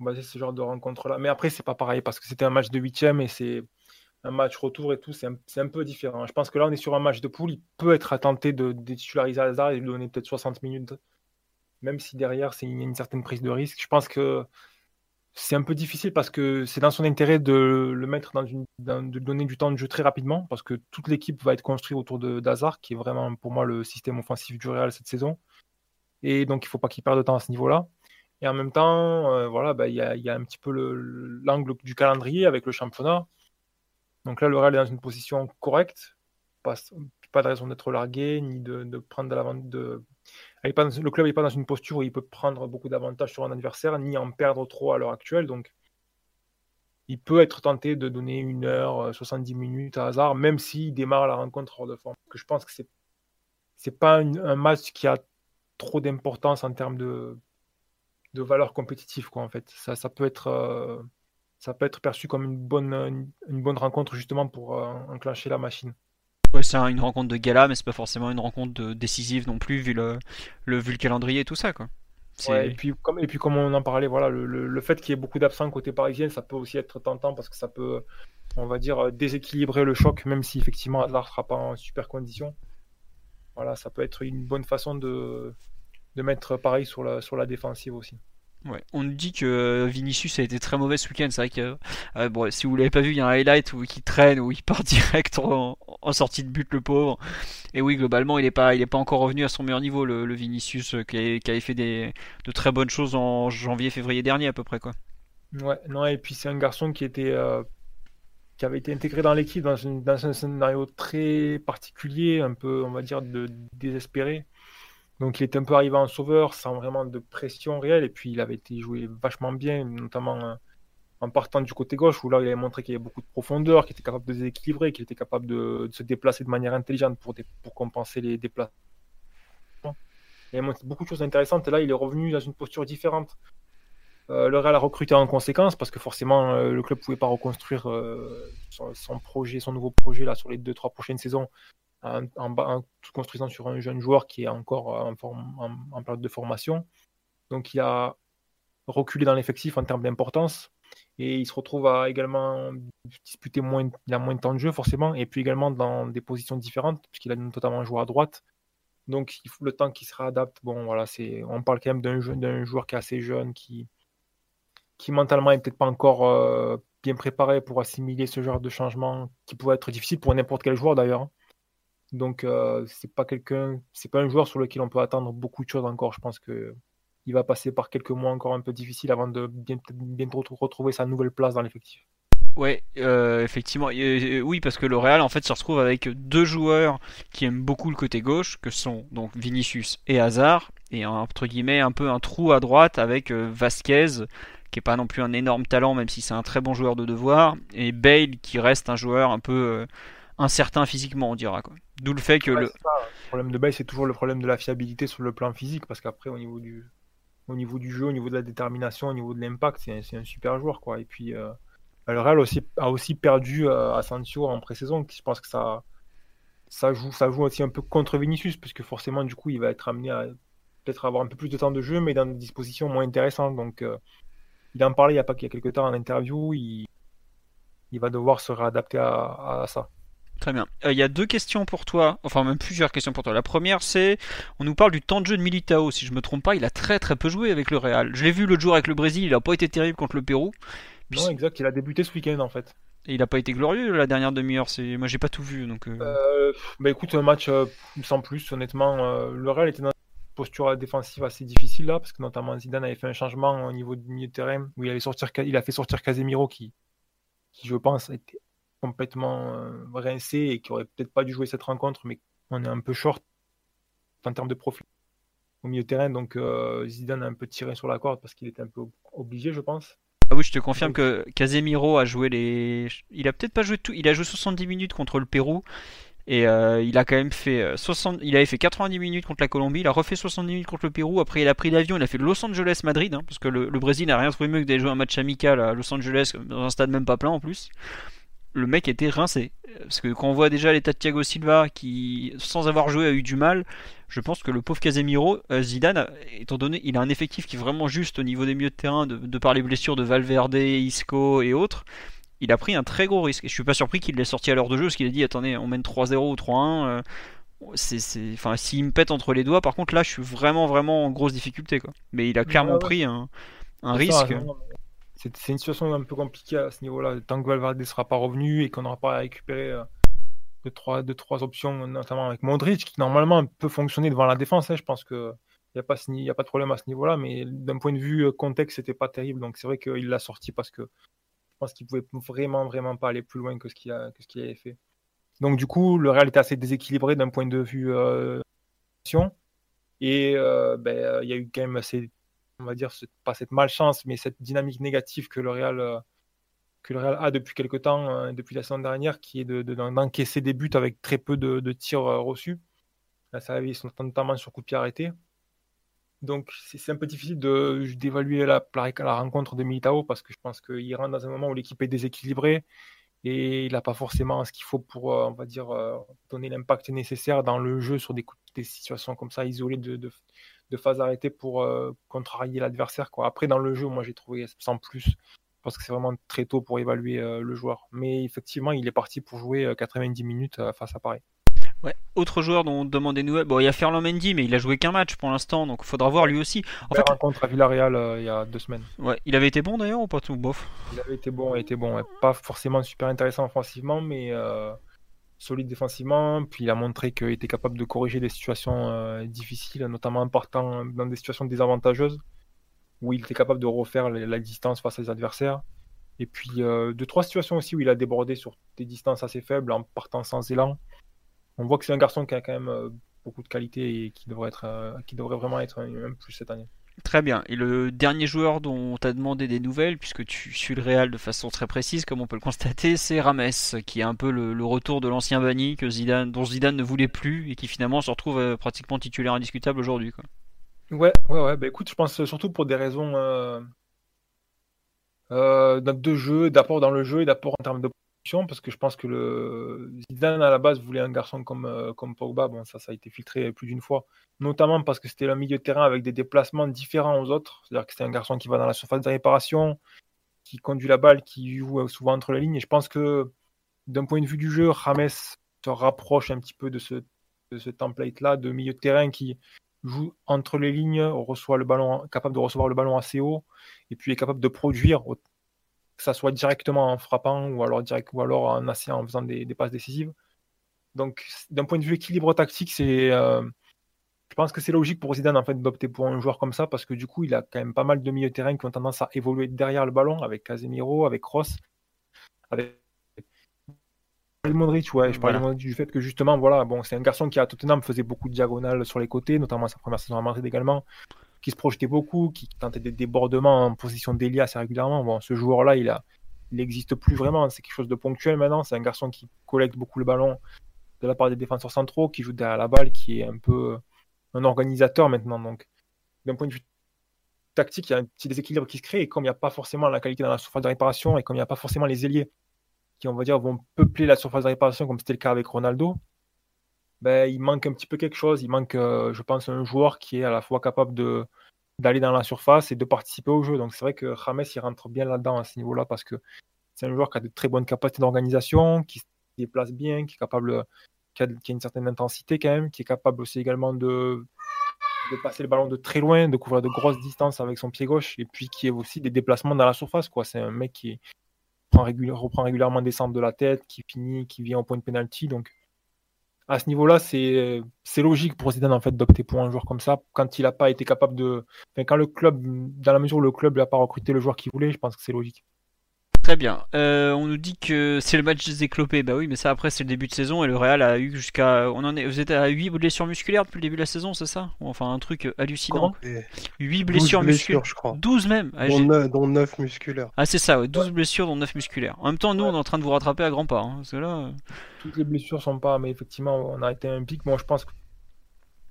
baser ce genre de rencontre là. Mais après, c'est pas pareil parce que c'était un match de huitième et c'est un match retour et tout, c'est un, peu différent. Je pense que là, on est sur un match de poule. Il peut être tenté de, de titulariser Hazard et lui donner peut-être 60 minutes même si derrière c'est une, une, certaine prise de risque. Je pense que c'est un peu difficile parce que c'est dans son intérêt de le mettre dans une, de donner du temps de jeu très rapidement parce que toute l'équipe va être construite autour de d'Hazard qui est vraiment pour moi le système offensif du Real cette saison. Et donc il faut pas qu'il perde de temps à ce niveau-là. Et en même temps, euh, voilà, bah, il y, a, y, a, un petit peu l'angle du calendrier avec le championnat. Donc là, le Real est dans une position correcte, pas, pas de raison d'être largué ni de, prendre de l'avance de le club n'est pas dans une posture où il peut prendre beaucoup d'avantages sur un adversaire, ni en perdre trop à l'heure actuelle. Donc, il peut être tenté de donner une heure, 70 euh, minutes à hasard, même s'il démarre la rencontre hors de forme. Je pense que c'est c'est pas un match qui a trop d'importance en termes de, valeur compétitive, quoi, en fait. Ça, ça peut être. Euh, ça peut être perçu comme une bonne, bonne rencontre justement pour euh, enclencher la machine. Ouais, c'est une rencontre de gala, mais c'est pas forcément une rencontre décisive non plus, vu le, le, vu le calendrier et tout ça. Quoi. et, puis, comme, et puis, comme on en parlait, voilà, le, le, fait qu'il y ait beaucoup d'absents côté parisien, ça peut aussi être tentant parce que ça peut, on va dire, déséquilibrer le choc, même si effectivement Adler sera pas en super condition. Voilà, ça peut être une bonne façon de, de mettre Paris sur la, sur la défensive aussi. Ouais. On nous dit que Vinicius a été très mauvais ce week-end. C'est vrai que euh, si vous l'avez pas vu, il y a un highlight où il traîne, où il part direct en, sortie de but, le pauvre. Et oui, globalement, il n'est pas, pas encore revenu à son meilleur niveau, le, Vinicius, euh, qui, avait fait des, de très bonnes choses en janvier-février dernier à peu près, quoi. Ouais, non, et puis c'est un garçon qui était, euh, qui avait été intégré dans l'équipe dans, dans, un scénario très particulier, un peu, on va dire, de désespéré. Donc il est un peu arrivé en sauveur sans vraiment de pression réelle et puis il avait été joué vachement bien, notamment euh, en partant du côté gauche où là il avait montré qu'il y avait beaucoup de profondeur, qu'il était capable de déséquilibrer, qu'il était capable de, se déplacer de manière intelligente pour, compenser les déplacements. Il a montré beaucoup de choses intéressantes et là il est revenu dans une posture différente. Euh, le Real a recruté en conséquence parce que forcément euh, le club ne pouvait pas reconstruire son, son, projet, son nouveau projet là sur les 2-3 prochaines saisons en, en, construisant sur un jeune joueur qui est encore en, en, période de formation. Donc il a reculé dans l'effectif en termes d'importance et il se retrouve à également disputer moins, il a moins de temps de jeu forcément et puis également dans des positions différentes puisqu'il a notamment joué à droite. Donc le temps qu'il se réadapte. Bon voilà, c'est on parle quand même d'un joueur qui est assez jeune qui qui mentalement est peut-être pas encore euh, bien préparé pour assimiler ce genre de changement qui pourrait être difficile pour n'importe quel joueur d'ailleurs. Donc euh, c'est pas quelqu'un, c'est pas un joueur sur lequel on peut attendre beaucoup de choses encore. Je pense que il va passer par quelques mois encore un peu difficiles avant de bien, retrouver sa nouvelle place dans l'effectif. Ouais, euh, effectivement, oui, parce que le Real en fait se retrouve avec deux joueurs qui aiment beaucoup le côté gauche, que sont donc Vinicius et Hazard, et entre guillemets un peu un trou à droite avec euh, Vasquez, qui est pas non plus un énorme talent, même si c'est un très bon joueur de devoir, et Bale qui reste un joueur un peu incertain physiquement, on dira. Quoi. D'où le fait que le... problème de base, c'est toujours le problème de la fiabilité sur le plan physique, parce qu'après, au niveau du, au niveau du jeu, au niveau de la détermination, au niveau de l'impact, c'est un, super joueur, quoi. Et puis, euh, le Real aussi, a aussi perdu euh, Asensio en pré-saison, je pense que ça, ça joue, ça joue aussi un peu contre Vinicius, parce que forcément, du coup, il va être amené à peut-être avoir un peu plus de temps de jeu, mais dans des dispositions moins intéressantes. Donc, euh, il en parlait il y a pas il y a quelques temps en interview, il, il va devoir se réadapter à, à ça. Très bien. Il euh, y a deux questions pour toi, enfin même plusieurs questions pour toi. La première, c'est, on nous parle du temps de jeu de Militao. Si je me trompe pas, il a très très peu joué avec le Real. Je l'ai vu l'autre jour avec le Brésil, il a pas été terrible contre le Pérou. non, exact. Il a débuté ce week-end en fait. Et il a pas été glorieux la dernière demi-heure. C'est, moi j'ai pas tout vu donc. Euh... euh bah écoute, un match sans plus. Honnêtement, le Real était dans une posture défensive assez difficile là, parce que notamment Zidane avait fait un changement au niveau du milieu de terrain où il avait sortir, il a fait sortir Casemiro qui qui je pense a complètement rincé et qui aurait peut-être pas dû jouer cette rencontre, mais on est un peu short en termes de profil au milieu de terrain. Donc Zidane a un peu tiré sur la corde parce qu'il était un peu obligé, je pense. Ah oui, je te confirme que Casemiro a joué les. Il a peut-être pas joué tout. Il a joué 70 minutes contre le Pérou. Et euh, il a quand même fait 60, euh, il avait fait 90 minutes contre la Colombie, il a refait 70 minutes contre le Pérou. Après, il a pris l'avion, il a fait Los Angeles Madrid, hein, parce que le, Brésil n'a rien trouvé mieux que d'aller jouer un match amical à Los Angeles dans un stade même pas plein en plus. Le mec était rincé, parce que quand on voit déjà l'état de Thiago Silva qui, sans avoir joué, a eu du mal, je pense que le pauvre Casemiro, euh, Zidane, étant donné, il a un effectif qui est vraiment juste au niveau des milieux de terrain, de, de par les blessures de Valverde, Isco et autres il a pris un très gros risque. Et je suis pas surpris qu'il l'ait sorti à l'heure de jeu, parce qu'il a dit attendez, on mène 3-0 ou 3-1. Euh, c'est, enfin, s'il me pète entre les doigts, par contre, là, je suis vraiment, vraiment en grosse difficulté. Quoi. Mais il a clairement pris un, risque. C'est, une situation un peu compliquée à ce niveau-là. Tant que Valverde ne sera pas revenu et qu'on n'aura pas récupéré euh, de, trois, options, notamment avec Modric, qui normalement peut fonctionner devant la défense. Hein, je pense que il n'y a, pas, de problème à ce niveau-là, mais d'un point de vue euh, contexte, c'était pas terrible. Donc c'est vrai qu'il l'a sorti parce que je pense qu'il pouvait vraiment, vraiment pas aller plus loin que ce qu'il avait fait. Donc du coup, le Real était assez déséquilibré d'un point de vue euh, et euh, ben, euh, il y a eu quand même assez, on va dire, pas cette malchance, mais cette dynamique négative que le Real, euh, a depuis quelques temps, depuis la semaine dernière, qui est d'encaisser de, des buts avec très peu de, tirs reçus. Là, ça avait notamment sur coup de pied arrêté. Donc c'est un peu difficile d'évaluer la, rencontre de Militao parce que je pense qu'il rentre dans un moment où l'équipe est déséquilibrée et il n'a pas forcément ce qu'il faut pour, euh, on va dire, euh, donner l'impact nécessaire dans le jeu sur des, situations comme ça, isolées de, de phases arrêtées pour euh, contrarier l'adversaire. Après, dans le jeu, moi j'ai trouvé sans plus parce que c'est vraiment très tôt pour évaluer le joueur. Mais effectivement, il est parti pour jouer 90 minutes face à Paris. Ouais. Autre joueur dont on demande des nouvelles. Bon, il y a Ferland Mendy, mais il a joué qu'un match pour l'instant, donc il faudra voir lui aussi. En fait, rencontre à Villarreal euh, il y a deux semaines. Ouais, il avait été bon d'ailleurs ou pas tout bof Il avait été bon, il était bon. Pas forcément super intéressant offensivement, mais euh, solide défensivement. Puis il a montré qu'il était capable de corriger des situations euh, difficiles, notamment en partant dans des situations désavantageuses, où il était capable de refaire la, distance face à ses adversaires. Et puis deux, trois situations aussi où il a débordé sur des distances assez faibles en partant sans élan on voit que c'est un garçon qui a quand même euh, beaucoup de qualité et qui devrait, être, euh, qui devrait vraiment être un plus cette année. Très bien. Et le dernier joueur dont on t'a demandé des nouvelles, puisque tu suis le Real de façon très précise, comme on peut le constater, c'est Rames, qui est un peu le, retour de l'ancien Zidane, dont Zidane ne voulait plus et qui finalement se retrouve euh, pratiquement titulaire indiscutable aujourd'hui. Ouais, ouais, ouais. Bah, écoute, je pense surtout pour des raisons de jeu, d'apport dans le jeu et d'apport en termes de parce que je pense que le Zidane à la base voulait un garçon comme, euh, comme Pogba. Bon, ça, ça a été filtré plus d'une fois, notamment parce que c'était un milieu de terrain avec des déplacements différents aux autres. C'est-à-dire que c'était un garçon qui va dans la surface de réparation, qui conduit la balle, qui joue souvent entre les lignes. Et je pense que d'un point de vue du jeu, Rames se rapproche un petit peu de ce, template-là de milieu de terrain qui joue entre les lignes, reçoit le ballon, capable de recevoir le ballon assez haut, et puis est capable de produire que ça soit directement en frappant ou alors, direct, ou alors en, en faisant des, passes décisives. Donc, d'un point de vue équilibre tactique, c'est, euh, je pense que c'est logique pour Zidane en fait d'opter pour un joueur comme ça parce que du coup, il a quand même pas mal de milieux de terrain qui ont tendance à évoluer derrière le ballon avec Casemiro, avec Ross, avec Modric, ouais, je parlais du fait que justement, voilà, bon, c'est un garçon qui à Tottenham faisait beaucoup de diagonales sur les côtés, notamment sa première saison à Madrid également qui se projetait beaucoup, qui tentait des débordements en position d'Elia assez régulièrement. Bon, ce joueur-là, il il n'existe plus vraiment. C'est quelque chose de ponctuel maintenant. C'est un garçon qui collecte beaucoup le ballon de la part des défenseurs centraux, qui joue derrière la balle, qui est un peu un organisateur maintenant. Donc, d'un point de vue tactique, il y a un petit déséquilibre qui se crée. Et comme il n'y a pas forcément la qualité dans la surface de réparation, et comme il n'y a pas forcément les ailiers qui, on va dire, vont peupler la surface de réparation, comme c'était le cas avec Ronaldo, ben, il manque un petit peu quelque chose. Il manque, euh, je pense, un joueur qui est à la fois capable de d'aller dans la surface et de participer au jeu. Donc c'est vrai que James il rentre bien là-dedans à ce niveau-là parce que c'est un joueur qui a de très bonnes capacités d'organisation, qui se déplace bien, qui est capable, qui a, une certaine intensité quand même, qui est capable aussi également de, de passer le ballon de très loin, de couvrir de grosses distances avec son pied gauche, et puis qui a aussi des déplacements dans la surface. Quoi. C'est un mec qui reprend, régulièrement des centres de la tête, qui finit, qui vient au point de penalty. Donc à ce niveau-là, c'est logique pour Zidane en fait d'opter pour un joueur comme ça quand il n'a pas été capable de. Quand le club, dans la mesure où le club n'a pas recruté le joueur qu'il voulait, je pense que c'est logique. Très bien. Euh, on nous dit que c'est le match des éclopés. Bah oui, mais ça après c'est le début de saison et le Real a eu jusqu'à. On en est. Vous êtes à 8 blessures musculaires depuis le début de la saison, c'est ça? Enfin un truc hallucinant. 8 blessures musculaires. je crois. 12 même? Ah, dont, 9, musculaires. Ah c'est ça, ouais, 12 blessures dont 9 musculaires. En même temps, nous on est en train de vous rattraper à grands pas. Hein, parce que là... Euh, Toutes les blessures sont pas, mais effectivement on a été un pic. Moi je pense que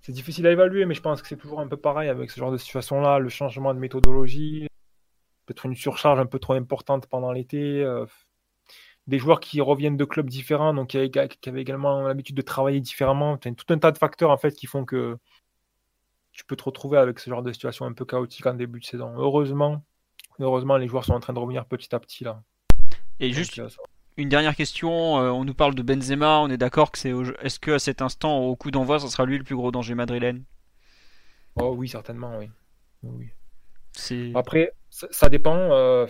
c'est difficile à évaluer, mais je pense que c'est toujours un peu pareil avec ce genre de situation-là, le changement de méthodologie, peut-être une surcharge un peu trop importante pendant l'été. Euh, des joueurs qui reviennent de clubs différents, donc qui avaient, également l'habitude de travailler différemment. tout un tas de facteurs en fait qui font que tu peux te retrouver avec ce genre de situation un peu chaotique en début de saison. Heureusement, heureusement, les joueurs sont en train de revenir petit à petit là. Et juste euh, une dernière question, euh, on nous parle de Benzema, on est d'accord que c'est est-ce que à cet instant au coup d'envoi, ce sera lui le plus gros danger madrilène? Oh oui, certainement, oui. oui. Après, ça, dépend. Euh,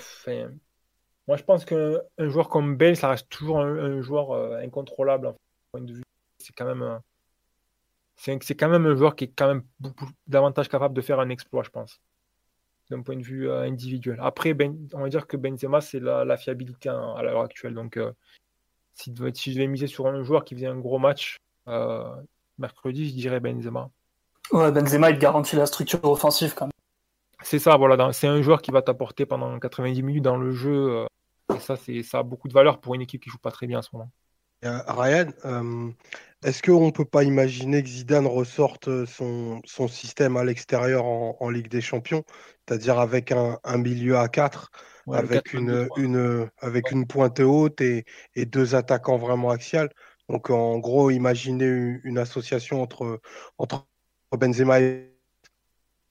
moi, je pense qu'un joueur comme Bale, ça reste toujours un, joueur euh, incontrôlable. point de vue. C'est quand même, c'est quand même un joueur qui est quand même beaucoup davantage capable de faire un exploit, je pense, d'un point de vue euh, individuel. Après, ben, on va dire que Benzema, c'est la, fiabilité à, l'heure actuelle. Donc, si, si, je devais miser sur un joueur qui faisait un gros match mercredi, je dirais Benzema. Ouais, Benzema, il garantit la structure offensive quand même. C'est ça, voilà. C'est un joueur qui va t'apporter pendant 90 minutes dans le jeu. Euh, et ça, ça a beaucoup de valeur pour une équipe qui joue pas très bien en ce moment. Euh, Ryan, euh, est-ce qu'on ne peut pas imaginer que Zidane ressorte son, son système à l'extérieur en, Ligue des Champions, c'est-à-dire avec un, milieu à 4, avec, une, une, avec une pointe haute et, et, deux attaquants vraiment axiales? Donc en gros, imaginez une, une association entre, entre Benzema et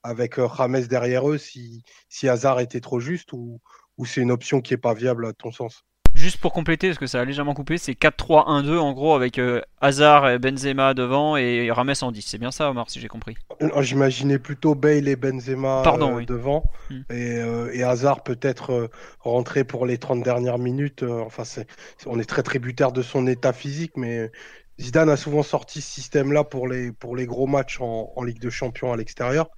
avec euh, Rames derrière eux si, si Hazard était trop juste ou, ou c'est une option qui n'est pas viable à ton sens? Juste pour compléter, parce que ça a légèrement coupé, c'est 4-3-1-2 en gros avec euh, Hazard et Benzema devant et Rames en 10. C'est bien ça, Omar, si j'ai compris? J'imaginais plutôt Bale et Benzema euh, devant hmm. et, et, Hazard peut-être rentrer pour les 30 dernières minutes. enfin, on est très tributaire de son état physique, mais Zidane a souvent sorti ce système-là pour les, pour les gros matchs en, en Ligue de Champions à l'extérieur.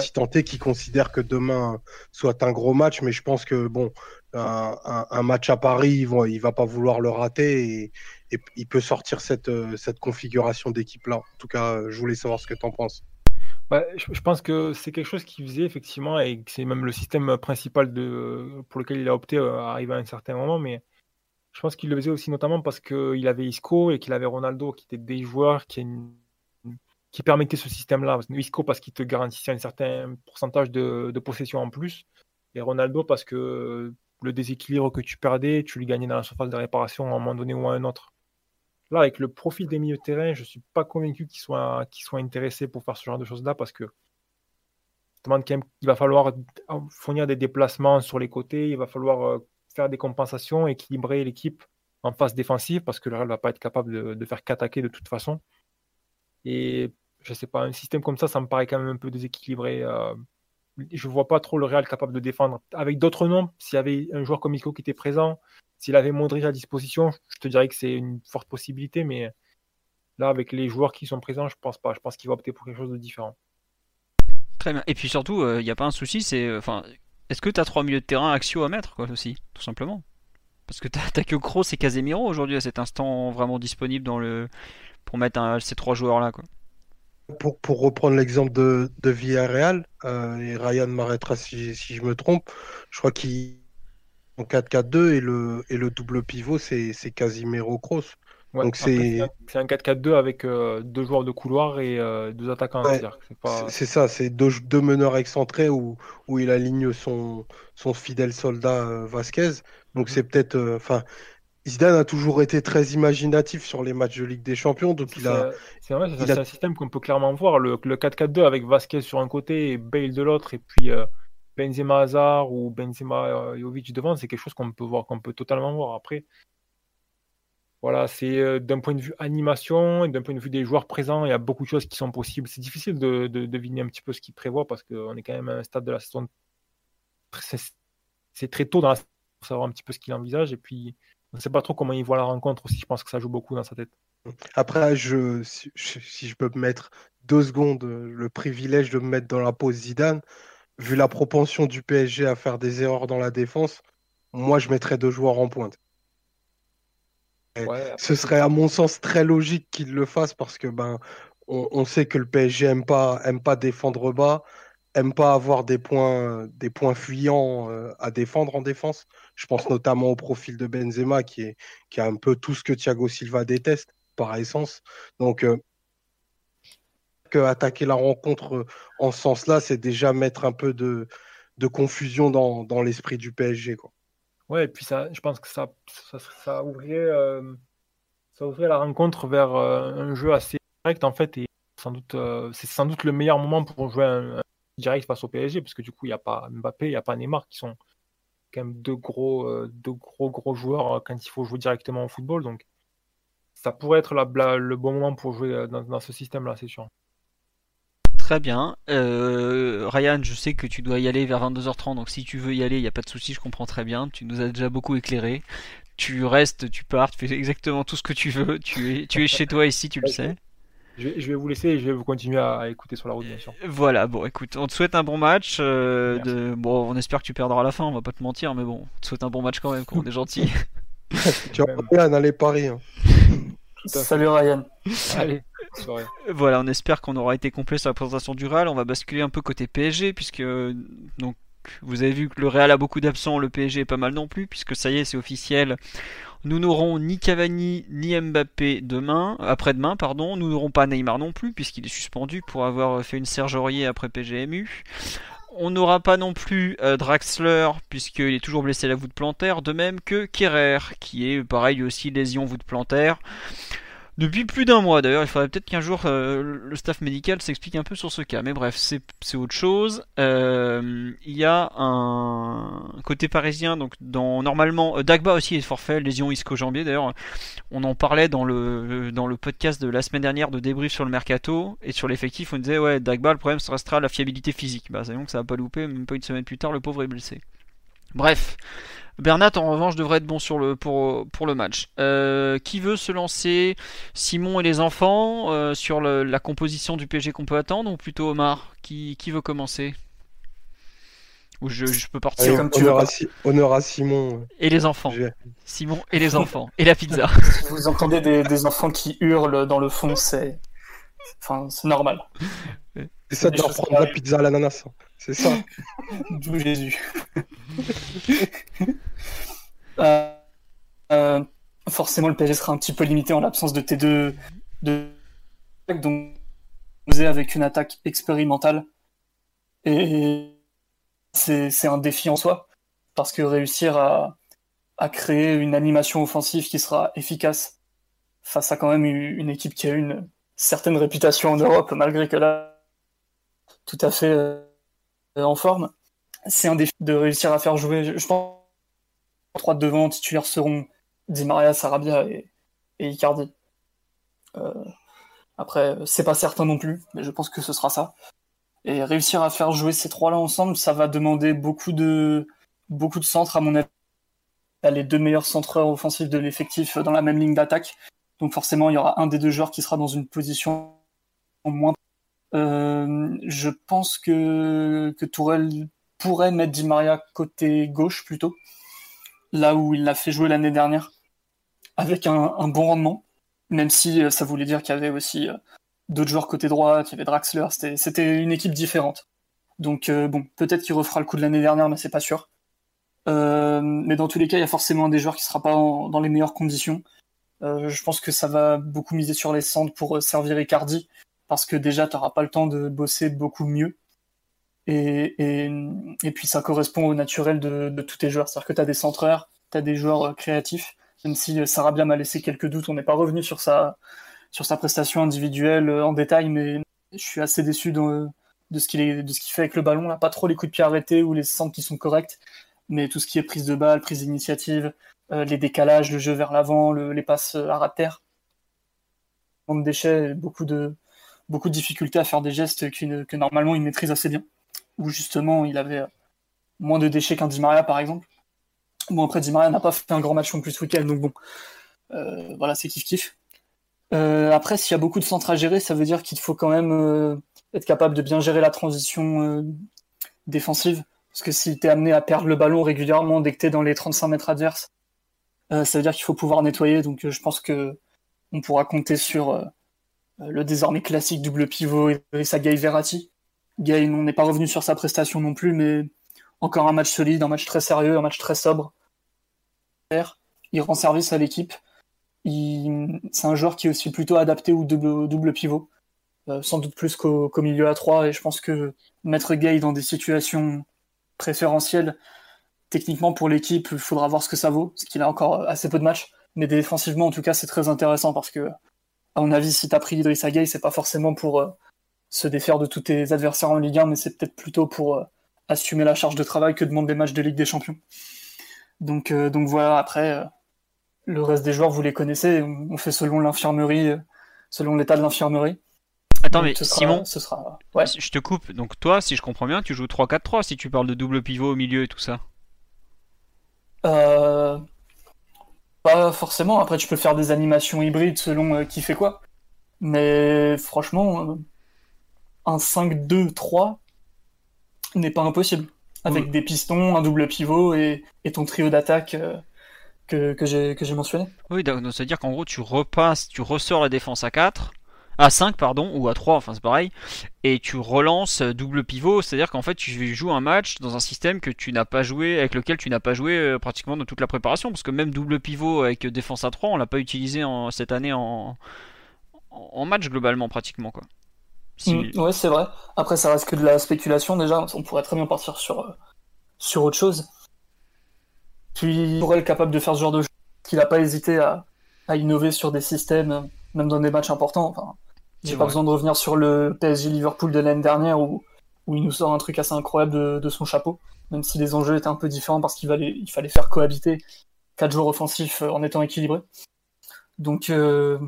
Si tant est qu'il considère que demain soit un gros match, mais je pense que bon, un, match à Paris, il va, va pas vouloir le rater et, il peut sortir cette, cette configuration d'équipe-là. En tout cas, je voulais savoir ce que tu en penses. Bah, je, pense que c'est quelque chose qu'il faisait effectivement et que c'est même le système principal de, pour lequel il a opté euh, à arriver à un certain moment. Mais je pense qu'il le faisait aussi notamment parce qu'il avait Isco et qu'il avait Ronaldo qui étaient des joueurs qui, qui permettaient ce système-là. Isco parce qu'il te garantissait un certain pourcentage de, possession en plus et Ronaldo parce que le déséquilibre que tu perdais, tu le gagnais dans la surface de réparation à un moment donné ou à un autre. Là, avec le profil des milieux de terrain, je ne suis pas convaincu qu'ils soient, soient intéressés pour faire ce genre de choses-là parce que il va falloir fournir des déplacements sur les côtés, il va falloir euh, faire des compensations, équilibrer l'équipe en phase défensive parce que le Real va pas être capable de, faire qu'attaquer de toute façon. Et je sais pas, un système comme ça, ça me paraît quand même un peu déséquilibré. Euh, je vois pas trop le Real capable de défendre. Avec d'autres noms, s'il y avait un joueur comme Isco qui était présent, s'il avait Modric à disposition, je te dirais que c'est une forte possibilité, mais là, avec les joueurs qui sont présents, je pense pas. Je pense qu'il va opter pour quelque chose de différent. Très bien. Et puis surtout, il euh, n'y a pas un souci, c'est, euh, enfin, est-ce que tu as trois milieux de terrain axiaux à mettre, quoi, aussi, tout simplement? Parce que t'as que Kroos et Casemiro aujourd'hui à cet instant vraiment disponible dans le pour mettre ces trois joueurs-là, quoi. Pour, pour reprendre l'exemple de, de Villarreal, euh, et Ryan m'arrêtera si, si, je me trompe, je crois qu'il en 4-4-2 et le, et le double pivot, c'est Casimiro Kroos. Donc c'est un 4-4-2 avec euh, deux joueurs de couloir et euh, deux attaquants. c'est ça, c'est deux, deux, meneurs excentrés où, où il aligne son, son fidèle soldat Vasquez. Donc mhm. c'est peut-être, enfin, Zidane a toujours été très imaginatif sur les matchs de Ligue des Champions. Donc il a. C'est vrai, c'est un système qu'on peut clairement voir. Le, le 4-4-2 avec Vasquez sur un côté et Bale de l'autre, et puis Benzema Hazard ou Benzema Jovic devant, c'est quelque chose qu'on peut voir, qu'on peut totalement voir. Après, voilà, c'est euh, d'un point de vue animation et d'un point de vue des joueurs présents, il y a beaucoup de choses qui sont possibles. C'est difficile de, deviner un petit peu ce qu'il prévoit parce qu'on est quand même à un stade de la saison. C'est très tôt dans la saison pour savoir un petit peu ce qu'il envisage et puis ne sait pas trop comment il voit la rencontre aussi. Je pense que ça joue beaucoup dans sa tête. Après, je, si, je peux me mettre deux secondes le privilège de me mettre dans la pause Zidane, vu la propension du PSG à faire des erreurs dans la défense, moi je mettrais deux joueurs en pointe. ce serait à mon sens très logique qu'il le fasse parce que ben on, sait que le PSG aime pas aime pas défendre bas, aime pas avoir des points des points fuyants euh, à défendre en défense. Je pense notamment au profil de Benzema qui est qui a un peu tout ce que Thiago Silva déteste par essence. Donc euh, que attaquer la rencontre en ce sens-là, c'est déjà mettre un peu de, de confusion dans, dans l'esprit du PSG. Quoi. Ouais, et puis ça, je pense que ça, ça, ça ouvrait, euh, la rencontre vers euh, un jeu assez direct en fait, et sans doute, euh, c'est sans doute le meilleur moment pour jouer un, direct face au PSG, parce que du coup, il n'y a pas Mbappé, il n'y a pas Neymar qui sont quand même deux gros, deux gros, gros joueurs quand il faut jouer directement au football, donc ça pourrait être la, le bon moment pour jouer dans, dans ce système-là, c'est sûr. Très bien. Euh, Ryan, je sais que tu dois y aller vers 22h30, donc si tu veux y aller, il n'y a pas de souci, je comprends très bien. Tu nous as déjà beaucoup éclairé. Tu restes, tu pars, tu fais exactement tout ce que tu veux. Tu es, tu es chez toi ici, tu le sais. Je vais, vous laisser et je vais vous continuer à, écouter sur la route, bien sûr. Voilà, bon, écoute, on te souhaite un bon match. Euh, de... Bon, on espère que tu perdras à la fin, on va pas te mentir, mais bon, on te souhaite un bon match quand même, on est gentil. tu as bien aller Paris. Hein. Salut Ryan. Allez. Voilà, on espère qu'on aura été complet sur la présentation du Real. On va basculer un peu côté PSG, puisque donc vous avez vu que le Real a beaucoup d'absents, le PSG est pas mal non plus, puisque ça y est, c'est officiel. Nous n'aurons ni Cavani ni Mbappé demain, après-demain, pardon. Nous n'aurons pas Neymar non plus, puisqu'il est suspendu pour avoir fait une Serge après PGMU. On n'aura pas non plus euh, Draxler, puisqu'il est toujours blessé à la voûte plantaire, de même que Kerrer, qui est pareil aussi lésion voûte plantaire. Depuis plus d'un mois d'ailleurs, il faudrait peut-être qu'un jour euh, le staff médical s'explique un peu sur ce cas. Mais bref, c'est autre chose. Euh, il y a un côté parisien, donc dans normalement euh, Dagba aussi est forfait, lésion ischio-jambier. D'ailleurs, on en parlait dans le dans le podcast de la semaine dernière de débrief sur le mercato et sur l'effectif. On disait ouais Dagba, le problème ça restera la fiabilité physique. Bah c'est donc ça va pas louper, même pas une semaine plus tard, le pauvre est blessé. Bref. Bernat en revanche devrait être bon sur le, pour, pour le match. Euh, qui veut se lancer? Simon et les enfants euh, sur la composition du PG qu'on peut attendre ou plutôt Omar? Qui, qui veut commencer? Ou je, peux partir comme tu honneur, à, honneur, à, Simon. Et les enfants. Simon et les enfants. et la pizza. Vous entendez des, des, enfants qui hurlent dans le fond, c'est enfin, normal. C'est ça de leur prendre la pizza à l'ananas. C'est ça. D'où Jésus. Euh, euh, forcément, le PSG sera un petit peu limité en l'absence de T2. De... Donc, avec une attaque expérimentale. Et c'est un défi en soi. Parce que réussir à, à créer une animation offensive qui sera efficace face à quand même une équipe qui a une certaine réputation en Europe, malgré que là, tout à fait euh, en forme. C'est un défi de réussir à faire jouer, je pense, trois devant titulaires seront Di Maria, Sarabia et, Icardi. Euh, après, c'est pas certain non plus, mais je pense que ce sera ça. Et réussir à faire jouer ces trois-là ensemble, ça va demander beaucoup de, beaucoup de centres, à mon avis. Les deux meilleurs centreurs offensifs de l'effectif dans la même ligne d'attaque. Donc forcément, il y aura un des deux joueurs qui sera dans une position moins je pense que, que Tourelle pourrait mettre Di Maria côté gauche plutôt, là où il l'a fait jouer l'année dernière, avec un, bon rendement, même si euh, ça voulait dire qu'il y avait aussi euh, d'autres joueurs côté droit, qu'il y avait Draxler, c'était une équipe différente. Donc bon, peut-être qu'il refera le coup de l'année dernière, mais c'est pas sûr. mais dans tous les cas, il y a forcément des joueurs qui sera pas dans les meilleures conditions. je pense que ça va beaucoup miser sur les centres pour servir Icardi, parce que déjà, tu n'auras pas le temps de bosser beaucoup mieux. Et, et, puis ça correspond au naturel de, de tous tes joueurs. C'est-à-dire que tu as des centreurs, tu as des joueurs euh, créatifs, même si Sarabia m'a laissé quelques doutes, on n'est pas revenu sur sa, sur sa prestation individuelle euh, en détail, mais je suis assez déçu de, de ce qu'il qu fait avec le ballon. Là. Pas trop les coups de pied arrêtés ou les centres qui sont corrects, mais tout ce qui est prise de balle, prise d'initiative, euh, les décalages, le jeu vers l'avant, le, les passes à ras de terre. de déchets, beaucoup de, beaucoup de difficultés à faire des gestes que normalement il maîtrise assez bien. Ou justement il avait moins de déchets qu'un Di Maria par exemple. Bon après Di Maria n'a pas fait un grand match non plus week-end, donc bon, euh, voilà c'est kiff kiff. Euh, après s'il y a beaucoup de centres à gérer, ça veut dire qu'il faut quand même euh, être capable de bien gérer la transition défensive. Parce que si tu amené à perdre le ballon régulièrement dès que tu es dans les 35 mètres adverses, ça veut dire qu'il faut pouvoir nettoyer. Donc je pense que on pourra compter sur le désormais classique double pivot Idrissa Gay Verratti. Gay n'est pas revenu sur sa prestation non plus, mais encore un match solide, un match très sérieux, un match très sobre. Il rend service à l'équipe. C'est un joueur qui est aussi plutôt adapté au double, pivot, euh, sans doute plus qu'au milieu à 3. Et je pense que mettre Gay dans des situations préférentielles, techniquement pour l'équipe, il faudra voir ce que ça vaut, parce qu'il a encore assez peu de matchs. Mais défensivement, en tout cas, c'est très intéressant parce que, à mon avis, si tu as pris Idrissa Gay, c'est pas forcément pour euh, se défaire de tous tes adversaires en Ligue 1, mais c'est peut-être plutôt pour euh, assumer la charge de travail que demandent des matchs de Ligue des Champions. Donc, euh, donc voilà, après, le reste des joueurs, vous les connaissez, on, fait selon l'infirmerie, selon l'état de l'infirmerie. Attends, mais Simon, ce sera... ouais. je te coupe. Donc toi, si je comprends bien, tu joues 3-4-3 si tu parles de double pivot au milieu et tout ça. Euh... Pas forcément. Après, tu peux faire des animations hybrides selon qui fait quoi. Mais franchement, un 5-2-3 n'est pas impossible avec des pistons, un double pivot et, ton trio d'attaque euh, que, que j'ai mentionné. Oui, donc c'est-à-dire qu'en gros, tu repasses, tu ressors la défense à 4, à 5, pardon, ou à 3, enfin c'est pareil, et tu relances double pivot, c'est-à-dire qu'en fait, tu joues un match dans un système que tu n'as pas joué, avec lequel tu n'as pas joué euh, pratiquement dans toute la préparation, parce que même double pivot avec défense à 3, on l'a pas utilisé en, cette année en, match globalement, pratiquement, quoi. Mm, ouais, c'est vrai. Après, ça reste que de la spéculation déjà. On pourrait très bien partir sur, euh, autre chose. Puis, être capable de faire ce genre de choses, qu'il n'a pas hésité à, à, innover sur des systèmes, même dans des matchs importants. Enfin, j'ai pas besoin de revenir sur le PSG Liverpool de l'année dernière où, où il nous sort un truc assez incroyable de, de son chapeau, même si les enjeux étaient un peu différents parce qu'il fallait, il fallait faire cohabiter quatre joueurs offensifs euh, en étant équilibrés. Donc, euh,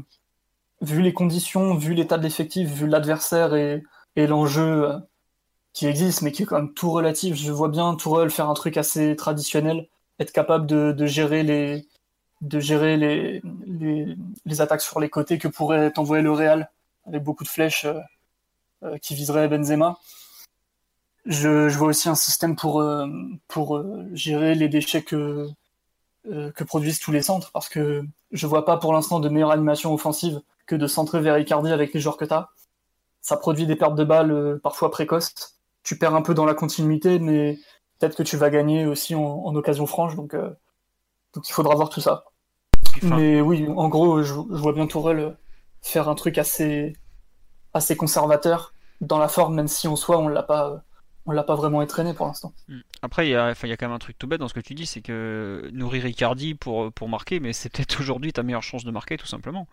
vu les conditions, vu l'état de l'effectif, vu l'adversaire et, et l'enjeu euh, qui existe, mais qui est quand même tout relatif, je vois bien Tourelle faire un truc assez traditionnel, être capable de, de gérer les de gérer les, les, les, attaques sur les côtés que pourrait envoyer le Real avec beaucoup de flèches euh, euh, qui viseraient Benzema. Je, je, vois aussi un système pour, pour gérer les déchets que, que produisent tous les centres parce que je vois pas pour l'instant de meilleure animation offensive que de centrer vers Icardi avec les joueurs que tu as. Ça produit des pertes de balles euh, parfois précoces. Tu perds un peu dans la continuité, mais peut-être que tu vas gagner aussi en, occasion franche. Donc, euh, donc il faudra voir tout ça. Mais oui, en gros, je, vois bien Tourelle faire un truc assez, assez conservateur dans la forme, même si en soi on l'a pas on l'a pas vraiment entraîné pour l'instant. Hmm. Après, il y, a, il y a quand même un truc tout bête dans ce que tu dis, c'est que nourrir Icardi pour, pour marquer, mais c'est peut-être aujourd'hui ta meilleure chance de marquer, tout simplement.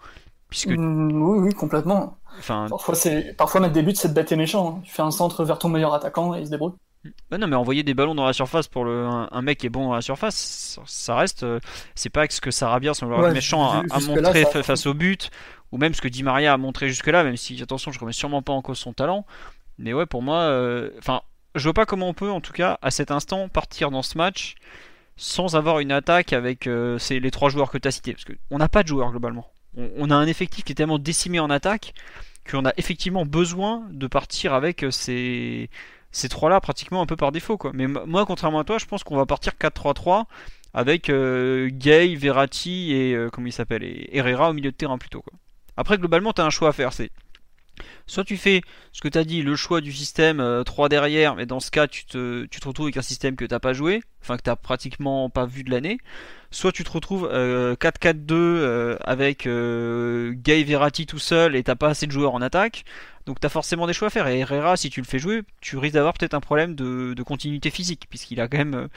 Mm, oui, oui, complètement. Enfin... Parfois, Parfois, mettre des buts, c'est bête et méchant. Hein. Tu fais un centre vers ton meilleur attaquant et il se débrouille. Bah non, mais envoyer des ballons dans la surface pour le, un, mec qui est bon dans la surface, ça reste. Euh, c'est pas ce que Sarabia, son joueur méchant, a, montré face au but, ou même ce que Di Maria a montré jusque-là, même si, attention, je remets sûrement pas en cause son talent. Mais ouais, pour moi, euh, enfin, je vois pas comment on peut, en tout cas, à cet instant, partir dans ce match sans avoir une attaque avec euh, les trois joueurs que tu as cités. Parce qu'on n'a pas de joueurs globalement on, a un effectif qui est tellement décimé en attaque qu'on a effectivement besoin de partir avec euh, ces, ces trois-là pratiquement un peu par défaut. Quoi. Mais moi, contrairement à toi, je pense qu'on va partir 4-3-3 avec euh, Gay, Verratti et euh, comment il s'appelle Herrera au milieu de terrain plutôt. Quoi. Après, globalement, tu as un choix à faire. C'est Soit tu fais ce que tu as dit, le choix du système 3 derrière, mais dans ce cas, tu te, tu te retrouves avec un système que tu pas joué, enfin que tu pratiquement pas vu de l'année soit tu te retrouves 4-4-2 euh, euh, avec euh, Gay Verratti tout seul et t'as pas assez de joueurs en attaque. Donc t'as forcément des choix à faire. Et Herrera, si tu le fais jouer, tu risques d'avoir peut-être un problème de, continuité physique, puisqu'il a quand même,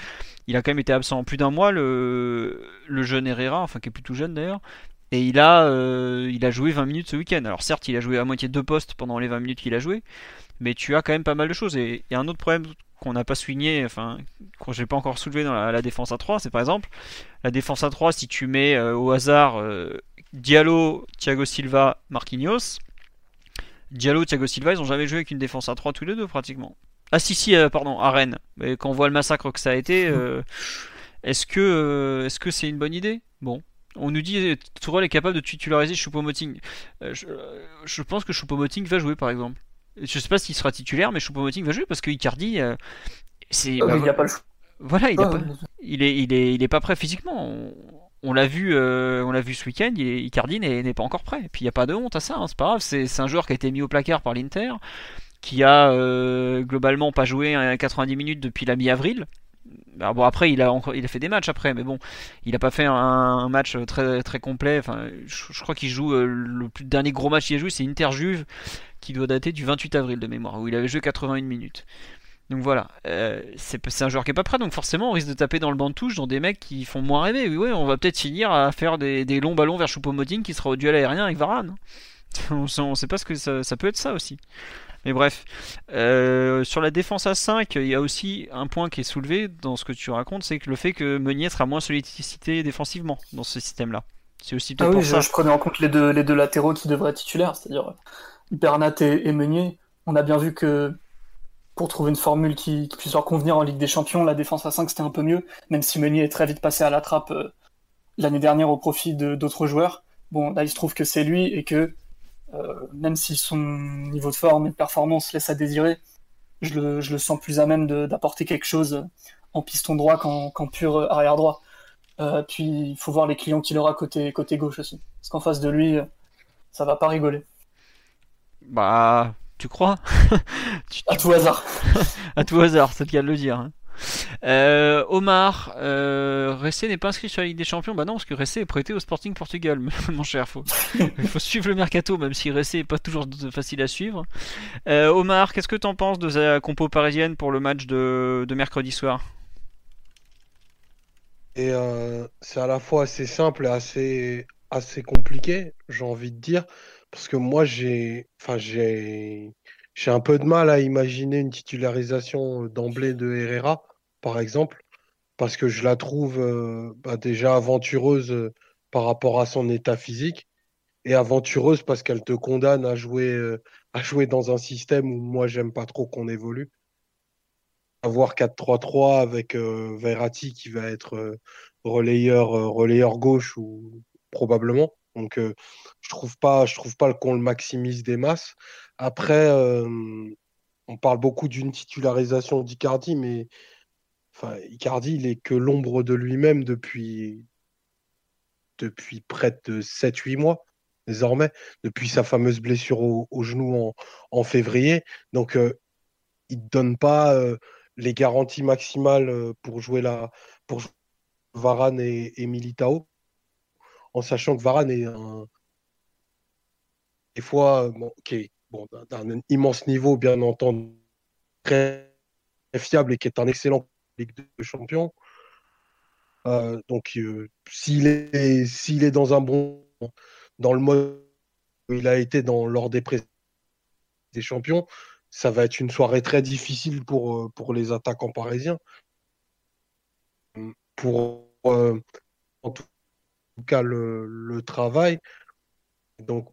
a quand même été absent plus d'un mois le, le jeune Herrera, enfin qui est plutôt jeune d'ailleurs. Et il a, a joué 20 minutes ce week-end. Alors certes, il a joué à moitié deux postes pendant les 20 minutes qu'il a joué, mais tu as quand même pas mal de choses. Et un autre problème qu'on n'a pas souligné, enfin, que j'ai pas encore soulevé dans la, défense à 3, c'est par exemple la défense à 3, si tu mets euh, au hasard euh, Diallo, Thiago Silva, Marquinhos, Diallo, Thiago Silva, ils ont jamais joué avec une défense à 3 tous les deux pratiquement. Ah si, si, euh, pardon, à Rennes. Mais quand on voit le massacre que ça a été, est-ce que c'est une bonne idée? Bon. On nous dit Tourelle est capable de titulariser Choupo-Moting. Je, je, pense que Choupo-Moting va jouer par exemple. Je sais pas s'il sera titulaire, mais Choupo-Moting va jouer parce que Icardi, euh, c'est. Ah bah, il n'y a pas le choix. Voilà, il, a pas- il est, il est, il est pas prêt physiquement. On, on l'a vu, euh, on l'a vu ce week-end. Icardi n'est pas encore prêt. Et puis il y a pas de honte à ça. hein, c'est pas grave. C'est un joueur qui a été mis au placard par l'Inter, qui a euh, globalement pas joué euh, 90 minutes depuis la mi-avril. Alors bon après il a encore, il a fait des matchs après, mais bon, il a pas fait un, match très très complet. Enfin, je, crois qu'il joue euh, le dernier gros match qu'il a joué, c'est Inter Juve, qui doit dater du 28 avril de mémoire, où il avait joué 81 minutes. Donc voilà, euh, c'est un joueur qui est pas prêt, donc forcément on risque de taper dans le banc de touche dans des mecs qui font moins rêver. Oui, ouais, on va peut-être finir à faire des, longs ballons vers Choupo-Moting qui sera au duel aérien avec Varane. On on sait pas ce que ça, ça peut être ça aussi. Mais bref, Euh, sur la défense à 5, il y a aussi un point qui est soulevé dans ce que tu racontes, c'est que le fait que Meunier sera moins sollicité défensivement dans ce système-là. C'est aussi Ah oui, pour je, ça. je prenais en compte les deux, les deux latéraux qui devraient être titulaires, c'est-à-dire Bernat et, et Meunier. On a bien vu que pour trouver une formule qui, qui puisse leur convenir en Ligue des Champions, la défense à 5 c'était un peu mieux, même si Meunier est très vite passé à la trappe euh, l'année dernière au profit d'autres joueurs. Bon, là il se trouve que c'est lui et que même si son niveau de forme et de performance laisse à désirer, je le, je le sens plus à même d'apporter quelque chose en piston droit qu'en qu'en pur arrière droit. Euh, puis il faut voir les clients qu'il aura côté, côté gauche aussi. Parce qu'en face de lui, euh, ça va pas rigoler. Bah, tu crois? Tu- À tout hasard. À tout hasard, c'est le cas de le dire. hein. Euh, Omar, euh, Ressé n'est pas inscrit sur la Ligue des Champions. Bah non, parce que Ressé est prêté au Sporting Portugal, mon cher. Faut, il faut suivre le mercato, même si Ressé est pas toujours facile à suivre. Euh, Omar, qu'est-ce que t'en penses de la compo parisienne pour le match de, de mercredi soir? Et c'est à la fois assez simple et assez, assez compliqué, j'ai envie de dire, parce que moi j'ai, enfin j'ai, j'ai un peu de mal à imaginer une titularisation d'emblée de Herrera, par exemple, parce que je la trouve euh, bah, déjà aventureuse euh, par rapport à son état physique et aventureuse parce qu'elle te condamne à jouer, euh, à jouer dans un système où moi j'aime pas trop qu'on évolue. Avoir 4-3-3 avec euh, Verratti qui va être euh, relayeur, euh, relayeur gauche ou probablement. Donc euh, je trouve pas, je trouve pas qu'on le maximise des masses. Après, euh, on parle beaucoup d'une titularisation d'Icardi, mais enfin, Icardi, il est que l'ombre de lui-même depuis, depuis près de 7-8 mois, désormais, depuis sa fameuse blessure au, genou en, février. Donc, euh, il ne donne pas les garanties maximales pour jouer la, pour jouer Varane et, et Militao, en sachant que Varane est un. Des fois, bon, ok, bon, d'un immense niveau, bien entendu, très fiable et qui est un excellent Ligue de Champions. Euh, donc, euh, s'il est, s'il est dans un bon, dans le mode où il a été dans, lors des, des champions, ça va être une soirée très difficile pour, euh, les attaquants parisiens. Pour, cas, le, le travail. Donc,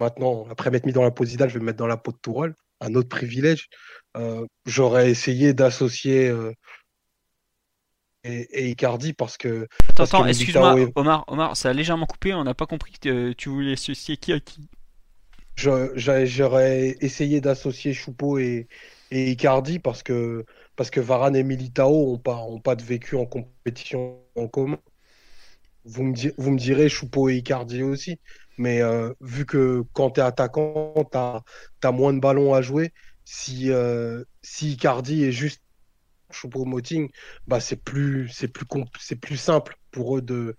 maintenant, après m'être mis dans la peau de Zidane, je vais me mettre dans la peau de Tourelle, un autre privilège. Euh, J'aurais essayé d'associer euh, et, et Icardi parce que Attends, excuse-moi, est- Omar, Omar, ça a légèrement coupé, on n'a pas compris que tu voulais associer qui à qui. J'aurais essayé d'associer Choupo et, et Icardi parce que, parce que Varane et Militao n'ont pas, ont pas de vécu en compétition en commun. Vous me, di- vous me direz Choupo et Icardi aussi, mais euh, vu que quand tu es attaquant, tu as, moins de ballons à jouer, si, euh, Icardi est juste Choupo-Moting, bah c'est plus, plus, plus simple pour eux de,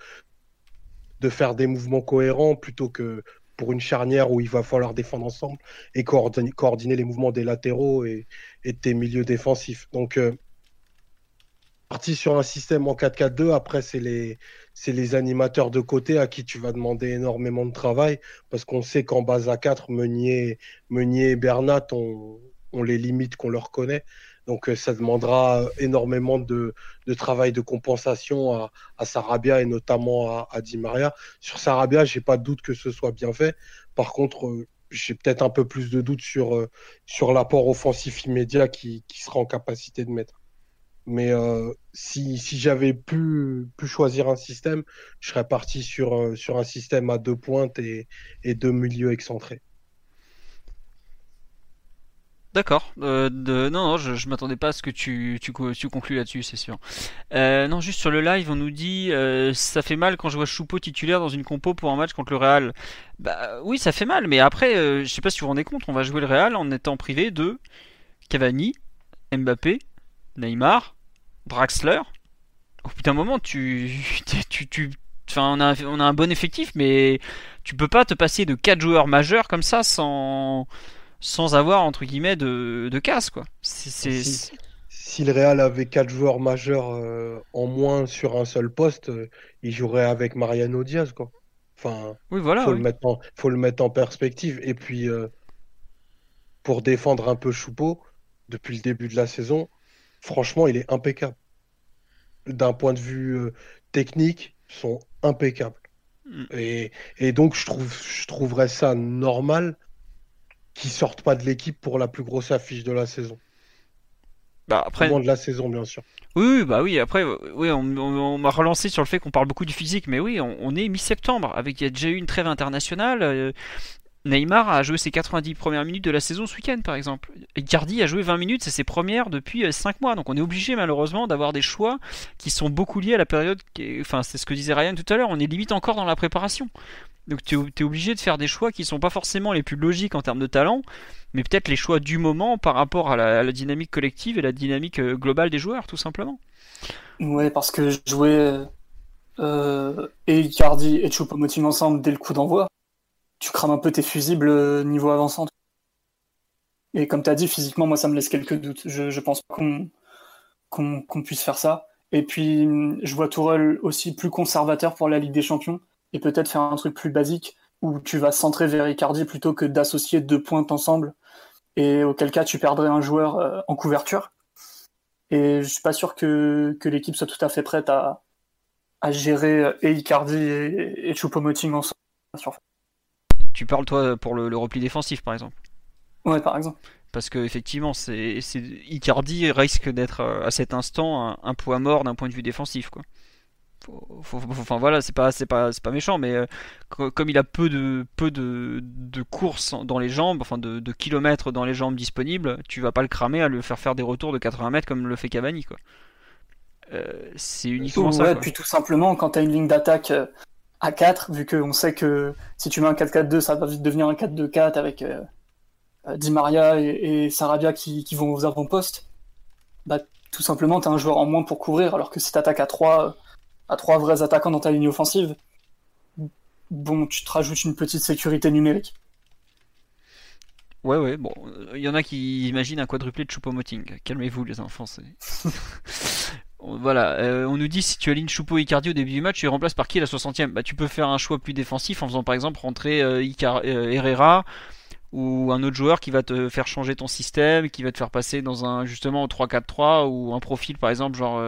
de faire des mouvements cohérents plutôt que pour une charnière où il va falloir défendre ensemble et coordonner, les mouvements des latéraux et, et de tes milieux défensifs. Donc, euh, parti sur un système en 4-4-2, après, c'est les, c'est les animateurs de côté à qui tu vas demander énormément de travail parce qu'on sait qu'en base à 4, Meunier, Meunier et Bernat ont, ont les limites qu'on leur connaît. Donc, euh, ça demandera énormément de, de travail de compensation à, à Sarabia et notamment à, à Di Maria. Sur Sarabia, j'ai pas de doute que ce soit bien fait. Par contre, euh, j'ai peut-être un peu plus de doute sur, euh, sur l'apport offensif immédiat qui, qui sera en capacité de mettre. Mais euh, si, si j'avais pu, choisir un système, je serais parti sur, euh, sur un système à deux pointes et, et deux milieux excentrés. D'accord. Euh. Non, non, je, je m'attendais pas à ce que tu, tu, tu conclues là-dessus, c'est sûr. Non, juste sur le live, on nous dit ça fait mal quand je vois Choupeau titulaire dans une compo pour un match contre le Real. Bah oui, ça fait mal, mais après, je sais pas si vous vous rendez compte, on va jouer le Real en étant privé de Cavani, Mbappé, Neymar, Draxler. Au bout d'un moment, tu, tu, tu, enfin, on a, on a un bon effectif, mais tu peux pas te passer de quatre joueurs majeurs comme ça sans sans avoir entre guillemets de, de casse quoi. C'est, Si, si le Real avait quatre joueurs majeurs euh, en moins sur un seul poste, euh, il jouerait avec Mariano Diaz, quoi. Enfin, Oui voilà. faut oui. le mettre en, faut le mettre en perspective. Et puis, euh, pour défendre un peu Choupeau, depuis le début de la saison, franchement, il est impeccable. D'un point de vue euh, technique, ils sont impeccables. Mm. Et, et donc, je trouve, je trouverais ça normal qu'ils sortent pas de l'équipe pour la plus grosse affiche de la saison. Bah, après, Au moins de la saison, bien sûr. oui, oui, bah oui. Après, oui, on, on- on m'a relancé sur le fait qu'on parle beaucoup du physique, mais oui, on, on est mi-septembre avec il y a déjà eu une trêve internationale. euh, Neymar a joué ses 90 premières minutes de la saison ce week-end, par exemple. Icardi a joué 20 minutes, c'est ses premières depuis 5 mois. Donc on est obligé malheureusement d'avoir des choix qui sont beaucoup liés à la période. Enfin, c'est ce que disait Ryan tout à l'heure. On est limite encore dans la préparation. Donc tu es obligé de faire des choix qui sont pas forcément les plus logiques en termes de talent, mais peut-être les choix du moment par rapport à la, à la dynamique collective et la dynamique euh, globale des joueurs, tout simplement. Ouais, parce que jouer euh, et Icardi et Choupo-Moting ensemble dès le coup d'envoi, tu crames un peu tes fusibles euh, niveau avançant. Et comme tu as dit, physiquement, moi, ça me laisse quelques doutes. Je, je pense qu'on qu'on puisse faire ça. Et puis, je vois Tourelle aussi plus conservateur pour la Ligue des Champions et peut-être faire un truc plus basique où tu vas centrer vers Icardi plutôt que d'associer deux pointes ensemble et auquel cas tu perdrais un joueur euh, en couverture. Et je suis pas sûr que, que l'équipe soit tout à fait prête à, à gérer euh, et Icardi et, et Choupo-Moting ensemble. Tu parles toi pour le, le repli défensif par exemple. Ouais, par exemple. Parce que effectivement, c'est c'est- Icardi risque d'être euh, à cet instant un, un poids mort d'un point de vue défensif, quoi. Faut- faut- faut- enfin voilà, c'est pas c'est pas c'est pas méchant, mais euh, co- comme il a peu de peu de, de courses dans les jambes, enfin de, de kilomètres dans les jambes disponibles, tu vas pas le cramer à le faire faire des retours de 80 mètres comme le fait Cavani, quoi. Euh, c'est uniquement ça. quoi. puis tout simplement, quand tu as une ligne d'attaque à 4, vu qu'on sait que si tu mets un 4-4-2, ça va vite devenir un 4-2-4 avec euh, euh, Di Maria et, et Sarabia qui, qui vont aux avant-postes, bah, tout simplement, tu as un joueur en moins pour couvrir, alors que si tu attaques à 3, à vrais attaquants dans ta ligne offensive, bon, tu te rajoutes une petite sécurité numérique. Ouais, ouais, bon, il y en a qui imaginent un quadruplé de Choupo-Moting. Calmez-vous, les enfants, c'est. Voilà, euh, on nous dit si tu alignes Choupo et Icardi au début du match, tu les remplaces par qui à la 60e Bah, tu peux faire un choix plus défensif en faisant par exemple rentrer euh, euh, Herrera ou un autre joueur qui va te faire changer ton système, qui va te faire passer dans un justement au 3-4-3 ou un profil par exemple genre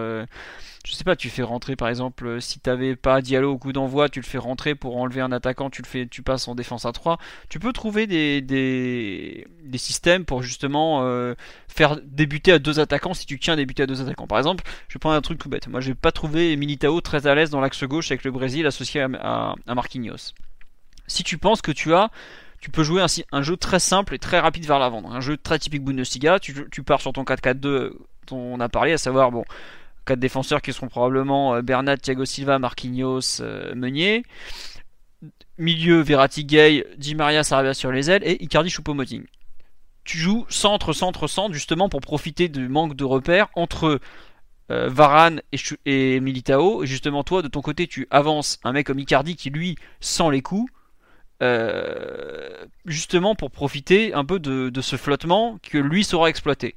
je sais pas, tu fais rentrer par exemple euh, si t'avais pas Diallo au coup d'envoi, tu le fais rentrer pour enlever un attaquant, tu le fais tu passes en défense à 3. Tu peux trouver des, des, des systèmes pour justement euh, faire débuter à deux attaquants si tu tiens à débuter à deux attaquants. Par exemple, je vais prendre un truc tout bête. Moi, j'ai pas trouvé Militao très à l'aise dans l'axe gauche avec le Brésil associé à, à, Marquinhos. Si tu penses que tu as tu peux jouer ainsi un jeu très simple et très rapide vers l'avant. Un jeu très typique Bundesliga. Tu, tu pars sur ton 4-4-2 dont on a parlé, à savoir bon, quatre défenseurs qui seront probablement euh, Bernat, Thiago Silva, Marquinhos, euh, Meunier. Milieu Verratti, Gay, Di Maria, Sarabia sur les ailes et Icardi, Choupo-Moting. Tu joues centre, centre, centre justement pour profiter du manque de repères entre euh, Varane et, Militao. Et justement, toi, de ton côté, tu avances un mec comme Icardi qui, lui, sent les coups. justement pour profiter un peu de, de ce flottement que lui saura exploiter.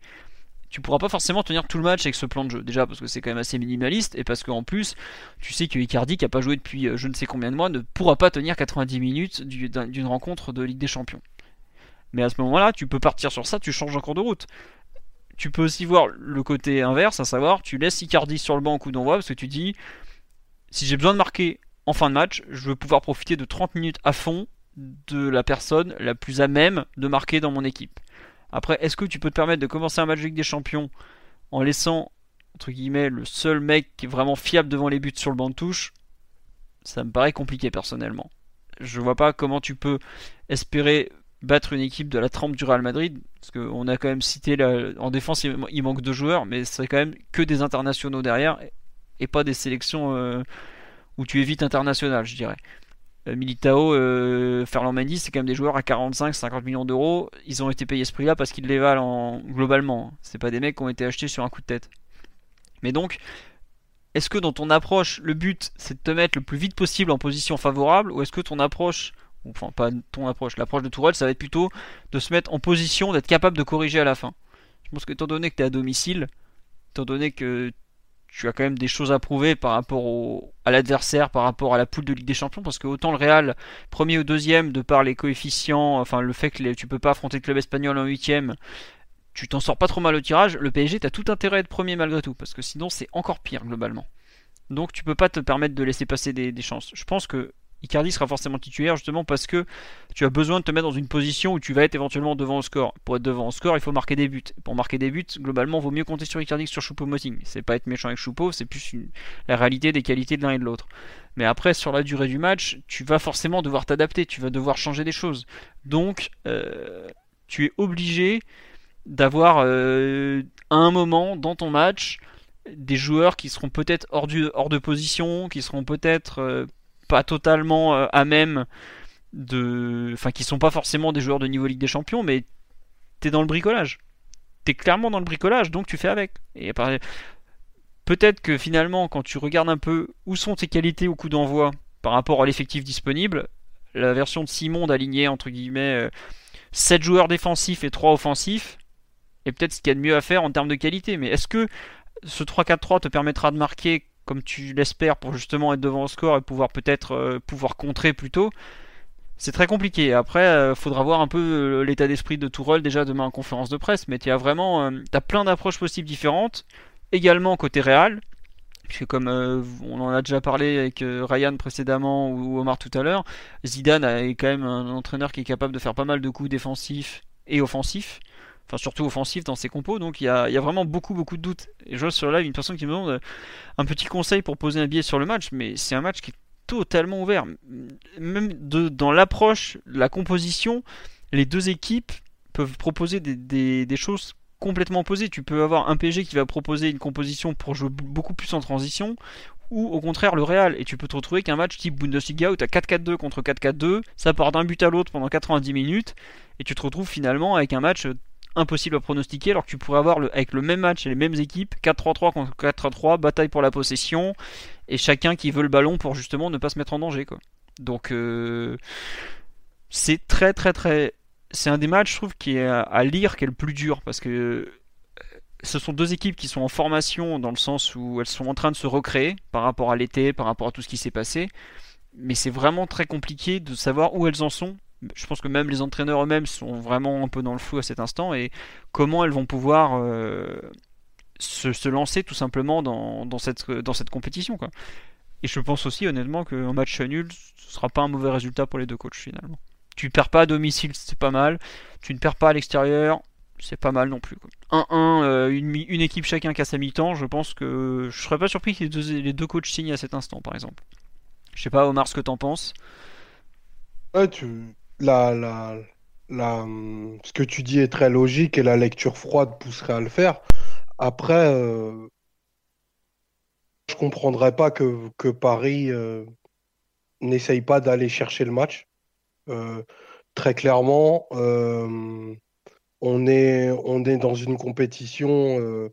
Tu pourras pas forcément tenir tout le match avec ce plan de jeu. Déjà parce que c'est quand même assez minimaliste et parce qu'en plus, tu sais que Icardi, qui a pas joué depuis euh, je ne sais combien de mois, ne pourra pas tenir 90 minutes du- d'un- d'une rencontre de Ligue des Champions. Mais à ce moment-là, tu peux partir sur ça, tu changes encore de route. Tu peux aussi voir le côté inverse, à savoir, tu laisses Icardi sur le banc au coup d'envoi parce que tu dis, si j'ai besoin de marquer en fin de match, je veux pouvoir profiter de 30 minutes à fond de la personne la plus à même de marquer dans mon équipe. Après, est-ce que tu peux te permettre de commencer un match de des Champions en laissant, le seul mec qui est vraiment fiable devant les buts sur le banc de touche? Ça me paraît compliqué personnellement. Je vois pas comment tu peux espérer battre une équipe de la trempe du Real Madrid, parce qu'on a quand même cité en défense il, manque deux joueurs, mais ce serait quand même que des internationaux derrière et pas des sélections euh, où tu évites international, je dirais. Euh, Militao, euh, Ferland Mendy, c'est quand même des joueurs à 45-50 millions d'euros. Ils ont été payés ce prix-là parce qu'ils les valent globalement. C'est pas des mecs qui ont été achetés sur un coup de tête. Mais donc, est-ce que dans ton approche, le but c'est de te mettre le plus vite possible en position favorable ou est-ce que ton approche, enfin pas ton approche, l'approche de Tourelle, ça va être plutôt de se mettre en position d'être capable de corriger à la fin? Je pense que étant donné que tu es à domicile, étant donné que tu as quand même des choses à prouver par rapport à l'adversaire, par rapport à la poule de Ligue des Champions, parce que autant le Real, premier ou deuxième, de par les coefficients, enfin le fait que tu peux pas affronter le club espagnol en huitième, tu t'en sors pas trop mal au tirage, le PSG t'as tout intérêt à être premier malgré tout, parce que sinon c'est encore pire globalement. Donc tu peux pas te permettre de laisser passer des, chances. Je pense que Icardi sera forcément titulaire justement parce que tu as besoin de te mettre dans une position où tu vas être éventuellement devant au score. Pour être devant au score, il faut marquer des buts. Pour marquer des buts, globalement, vaut mieux compter sur Icardi que sur Choupo-Moting. C'est pas être méchant avec Choupo, c'est plus la réalité des qualités de l'un et de l'autre. Mais après, sur la durée du match, tu vas forcément devoir t'adapter, tu vas devoir changer des choses. Donc, euh, tu es obligé d'avoir euh, à un moment dans ton match des joueurs qui seront peut-être hors, hors de position, qui seront peut-être euh, pas totalement euh, à même de. Enfin, qui sont pas forcément des joueurs de niveau Ligue des Champions, mais t'es dans le bricolage. T'es clairement dans le bricolage, donc tu fais avec. Et peut-être que finalement, quand tu regardes un peu où sont tes qualités au coup d'envoi par rapport à l'effectif disponible, la version de Simon d'aligner entre guillemets 7 joueurs défensifs et 3 offensifs, et peut-être ce qu'il y a de mieux à faire en termes de qualité. Mais est-ce que ce 3-4-3 te permettra de marquer comme tu l'espères pour justement être devant au score et pouvoir peut-être euh, pouvoir contrer plus tôt c'est très compliqué. Après, euh, faudra voir un peu euh, l'état d'esprit de Tourelle déjà demain en conférence de presse. Mais tu as vraiment, as plein d'approches possibles différentes. Également côté Real, puisque comme on en a déjà parlé avec Ryan précédemment ou Omar tout à l'heure, Zidane est quand même un entraîneur qui est capable de faire pas mal de coups défensifs et offensifs enfin surtout offensif dans ses compos. Donc il y a, vraiment beaucoup beaucoup de doutes. Et je vois sur live une personne qui me demande euh, un petit conseil pour poser un billet sur le match, mais c'est un match qui est totalement ouvert. Même de, dans l'approche, la composition, les deux équipes peuvent proposer des, des, choses complètement opposées. Tu peux avoir un PSG qui va proposer une composition pour jouer beaucoup plus en transition, ou au contraire le Real. Et tu peux te retrouver qu'un match type Bundesliga où tu as 4-4-2 contre 4-4-2, ça part d'un but à l'autre pendant 90 minutes, et tu te retrouves finalement avec un match impossible à pronostiquer alors que tu pourrais avoir avec le même match et les mêmes équipes 4-3-3 contre 4-3, bataille pour la possession et chacun qui veut le ballon pour justement ne pas se mettre en danger quoi. Donc euh, c'est très très très c'est un des matchs je trouve qui est à, lire qui est le plus dur parce que euh, ce sont deux équipes qui sont en formation dans le sens où elles sont en train de se recréer par rapport à l'été, par rapport à tout ce qui s'est passé. Mais c'est vraiment très compliqué de savoir où elles en sont je pense que même les entraîneurs eux-mêmes sont vraiment un peu dans le flou à cet instant et comment elles vont pouvoir euh, se, lancer tout simplement dans, cette, compétition. Et je pense aussi honnêtement qu'un match nul, ce sera pas un mauvais résultat pour les deux coachs finalement. Tu perds pas à domicile, c'est pas mal. Tu ne perds pas à l'extérieur, c'est pas mal non plus. 1-1, euh, une, équipe chacun a sa mi-temps, je pense que je serais pas surpris que les deux, les deux coachs signent à cet instant par exemple. Je sais pas Omar ce que t'en penses. Ouais, tu, ce que tu dis est très logique et la lecture froide pousserait à le faire. Après, euh, je comprendrais pas que, Paris euh, n'essaye pas d'aller chercher le match. Euh, très clairement, euh, on, est, dans une compétition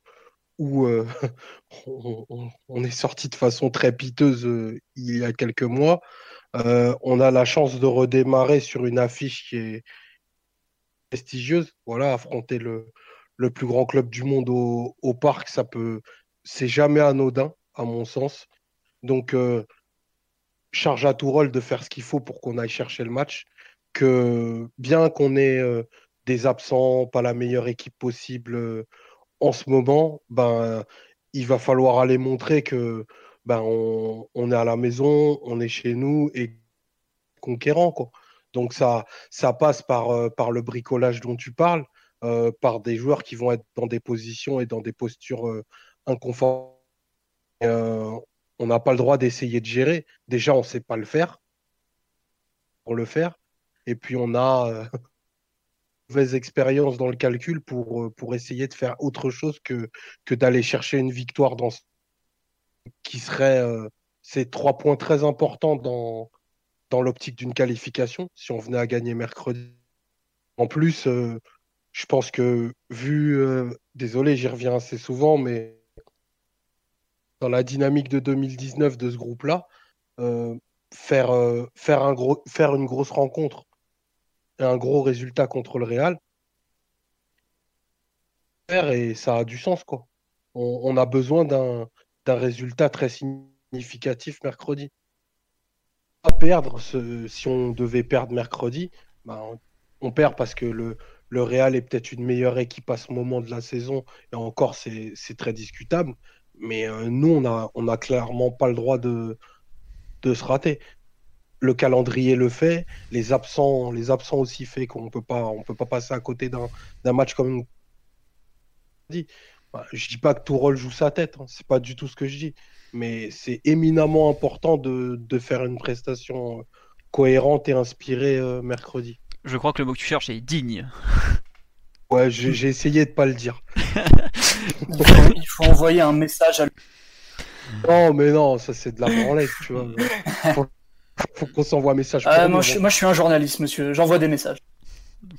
où on, est sorti de façon très piteuse il y a quelques mois. Euh, on a la chance de redémarrer sur une affiche qui est prestigieuse. Voilà, affronter le, plus grand club du monde au, parc, ça peut, c'est jamais anodin, à mon sens. Donc, euh, charge à tout rôle de faire ce qu'il faut pour qu'on aille chercher le match. Que bien qu'on ait euh, des absents, pas la meilleure équipe possible en ce moment, ben, il va falloir aller montrer que ben on, est à la maison, on est chez nous et conquérant. Quoi. Donc ça, ça passe par, euh, par le bricolage dont tu parles, euh, par des joueurs qui vont être dans des positions et dans des postures euh, inconfortables. on n'a pas le droit d'essayer de gérer. Déjà, on ne sait pas le faire pour le faire. Et puis on a, mauvaise expérience dans le calcul pour, euh, pour essayer de faire autre chose que, que d'aller chercher une victoire dans qui serait euh, ces trois points très importants dans, dans l'optique d'une qualification si on venait à gagner mercredi. En plus, euh, je pense que vu, désolé, j'y reviens assez souvent, mais dans la dynamique de 2019 de ce groupe-là, faire, faire, un faire une grosse rencontre un gros résultat contre le Real. Et ça a du sens, quoi. On, a besoin d'un résultat très significatif mercredi. Pas perdre, si on devait perdre mercredi, ben, on perd parce que le, Real est peut-être une meilleure équipe à ce moment de la saison, et encore, c'est très discutable. Mais euh, nous, on n'a a clairement pas le droit de, se rater le calendrier le fait, les absents, aussi fait qu'on peut pas, peut pas passer à côté d'un match comme dit. Bah, je dis pas que tout rôle joue sa tête, hein, c'est pas du tout ce que je dis, mais c'est éminemment important de, faire une prestation euh, cohérente et inspirée euh, mercredi. Je crois que le mot que tu cherches est digne. Ouais, j'ai essayé de pas le dire. il, faut, envoyer un message à. Non, mais non, ça c'est de la branlette, tu vois. faut qu'on s'envoie un message. Euh, moi, je, moi, je suis un journaliste, monsieur. J'envoie des messages.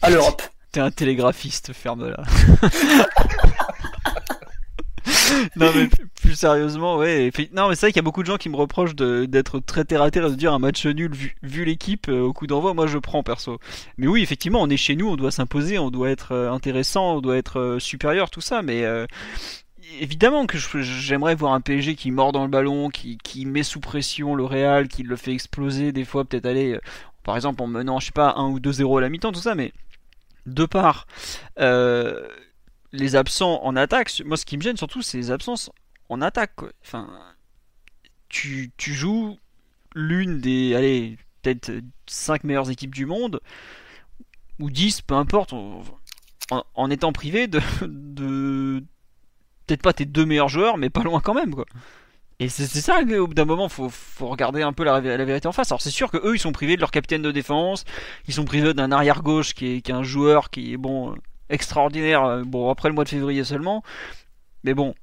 À l'Europe. T'es un télégraphiste, ferme-la. non mais plus sérieusement, ouais. Non mais c'est vrai qu'il y a beaucoup de gens qui me reprochent d'être très terre à terre et de dire un match nul vu, l'équipe euh, au coup d'envoi. Moi je prends perso. Mais oui, effectivement, on est chez nous, on doit s'imposer, on doit être euh, intéressant, on doit être supérieur, tout ça. Mais évidemment que j'aimerais voir un PSG qui mord dans le ballon, qui, met sous pression le Real, qui le fait exploser des fois, peut-être aller, euh, par exemple en menant, je sais pas, 1 ou 2-0 à la mi-temps, tout ça, mais de part euh, les absents en attaque, moi ce qui me gêne surtout, c'est les absences en attaque. Enfin, tu, joues l'une des, allez, peut-être 5 meilleures équipes du monde, ou 10, peu importe, en, étant privé de, de peut-être pas tes deux meilleurs joueurs, mais pas loin quand même, quoi. Et c'est ça, au bout d'un moment, faut, faut regarder un peu la, vérité en face. Alors c'est sûr que eux, ils sont privés de leur capitaine de défense, ils sont privés d'un arrière gauche qui est, qui est, un joueur qui est bon extraordinaire. Euh, bon après le mois de février seulement, mais bon,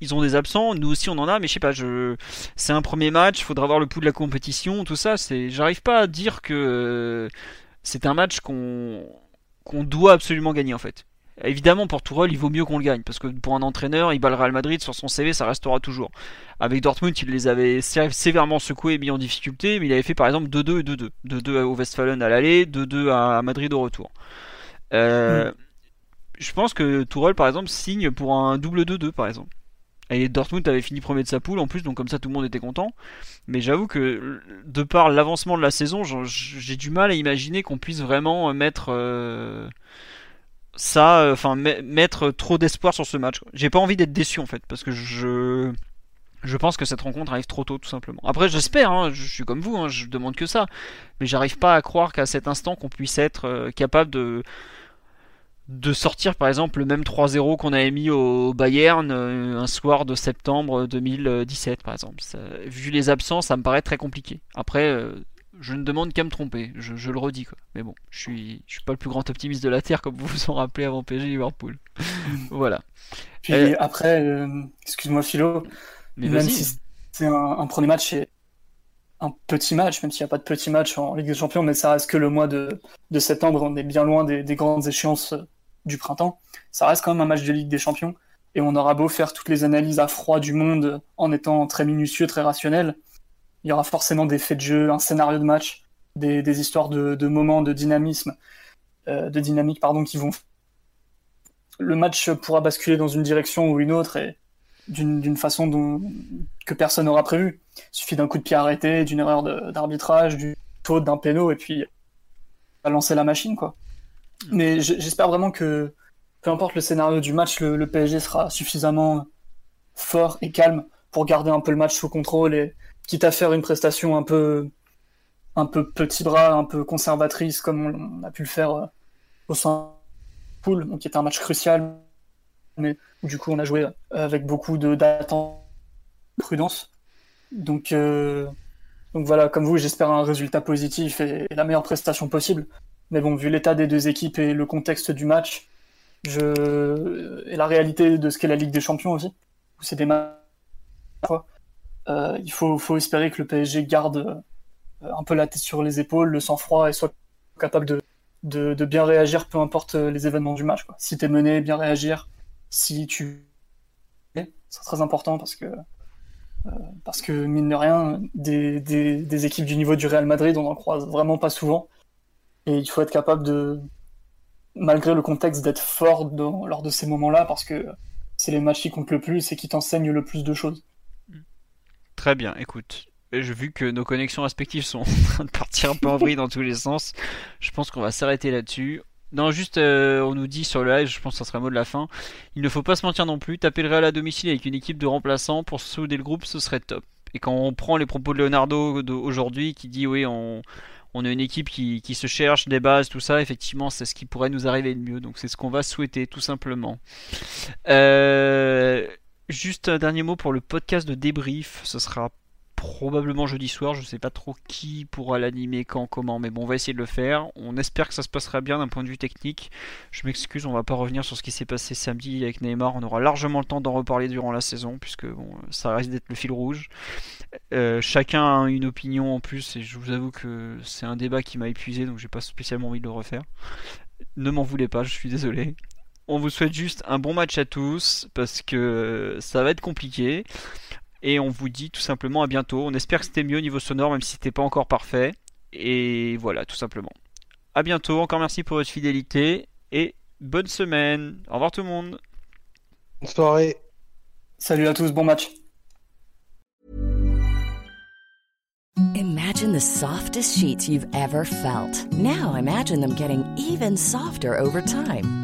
ils ont des absents. Nous aussi on en a, mais je sais pas. Je, c'est un premier match, faudra voir le pouls de la compétition, tout ça. J'arrive pas à dire que c'est un match qu'on doit absolument gagner en fait. Évidemment, pour Tourelle, il vaut mieux qu'on le gagne, parce que pour un entraîneur, il bat le Real Madrid sur son CV, ça restera toujours. Avec Dortmund, il les avait sévèrement secoués et mis en difficulté, mais il avait fait par exemple 2-2 et 2-2. 2-2 au Westfalen à l'aller, 2-2 à Madrid au retour. Euh, mm. Je pense que Tourelle, par exemple, signe pour un double 2-2, par exemple. Et Dortmund avait fini premier de sa poule en plus, donc comme ça tout le monde était content. Mais j'avoue que de par l'avancement de la saison, j'ai du mal à imaginer qu'on puisse vraiment mettre... Euh, ça, euh, enfin mettre trop d'espoir sur ce match. J'ai pas envie d'être déçu en fait, parce que je je pense que cette rencontre arrive trop tôt tout simplement. Après j'espère, hein, je suis comme vous, hein, je demande que ça, mais j'arrive pas à croire qu'à cet instant qu'on puisse être euh, capable de de sortir par exemple le même 3-0 qu'on avait mis au Bayern euh, un soir de septembre 2017 par exemple. vu les absences, ça me paraît très compliqué. Après, je ne demande qu'à me tromper, je, le redis quoi. Mais bon, je suis, je suis pas le plus grand optimiste de la Terre comme vous vous en rappelez avant PSG Liverpool. voilà. Puis euh, après, euh, excuse-moi Philo, même si c'est un, premier match et un petit match, même s'il n'y a pas de petit match en Ligue des Champions, mais ça reste que le mois de, de septembre, on est bien loin des, des, grandes échéances euh, du printemps. Ça reste quand même un match de Ligue des Champions et on aura beau faire toutes les analyses à froid du monde en étant très minutieux, très rationnel il y aura forcément des faits de jeu, un scénario de match, des, histoires de, moments, de dynamisme, euh, de dynamique, pardon, qui vont. Le match pourra basculer dans une direction ou une autre et d'une façon dont, que personne n'aura prévu. Il suffit d'un coup de pied arrêté, d'une erreur d'arbitrage, du taux d'un péno et puis à lancer la machine, quoi. Mais j'espère vraiment que, peu importe le scénario du match, le, PSG sera suffisamment fort et calme pour garder un peu le match sous contrôle et, quitte à faire une prestation un peu, un peu petit bras, un peu conservatrice, comme on a pu le faire euh, au sein pool, donc qui était un match crucial, mais du coup on a joué avec beaucoup de d'attente, prudence. Donc, euh, donc voilà, comme vous, j'espère un résultat positif et, la meilleure prestation possible. Mais bon, vu l'état des deux équipes et le contexte du match, je... et la réalité de ce qu'est la Ligue des Champions aussi, où c'est des matchs, euh, il faut, faut espérer que le PSG garde euh, un peu la tête sur les épaules, le sang-froid et soit capable de, de, bien réagir, peu importe les événements du match. Si t'es mené, bien réagir. Si tu c'est très important parce que euh, parce que mine de rien, des, des, des, équipes du niveau du Real Madrid, on en croise vraiment pas souvent. Et il faut être capable de, malgré le contexte, d'être fort lors de ces moments-là parce que c'est les matchs qui comptent le plus et qui t'enseignent le plus de choses. Très bien, écoute. Vu que nos connexions respectives sont en train de partir un peu en vrille dans tous les sens, je pense qu'on va s'arrêter là-dessus. Non, juste, euh, on nous dit sur le live, je pense que ça sera le mot de la fin. Il ne faut pas se mentir non plus. Taper le Real à domicile avec une équipe de remplaçants pour souder le groupe, ce serait top. Et quand on prend les propos de Leonardo aujourd'hui, qui dit oui, on, on a une équipe qui, se cherche des bases, tout ça, effectivement, c'est ce qui pourrait nous arriver de mieux. Donc c'est ce qu'on va souhaiter, tout simplement. Euh, juste un dernier mot pour le podcast de débrief. Ce sera probablement jeudi soir. Je sais pas trop qui pourra l'animer, quand, comment, mais bon, on va essayer de le faire. On espère que ça se passera bien d'un point de vue technique. Je m'excuse, on va pas revenir sur ce qui s'est passé samedi avec Neymar. On aura largement le temps d'en reparler durant la saison, puisque bon, ça risque d'être le fil rouge. Euh, chacun a une opinion en plus, et je vous avoue que c'est un débat qui m'a épuisé, donc j'ai pas spécialement envie de le refaire. Ne m'en voulez pas, je suis désolé. On vous souhaite juste un bon match à tous parce que ça va être compliqué. Et on vous dit tout simplement à bientôt. On espère que c'était mieux au niveau sonore, même si c'était pas encore parfait. Et voilà, tout simplement. À bientôt. Encore merci pour votre fidélité. Et bonne semaine. Au revoir tout le monde. Bonne soirée. Salut à tous, bon match. Imagine the softest sheets you've ever felt. Now imagine them getting even softer over time.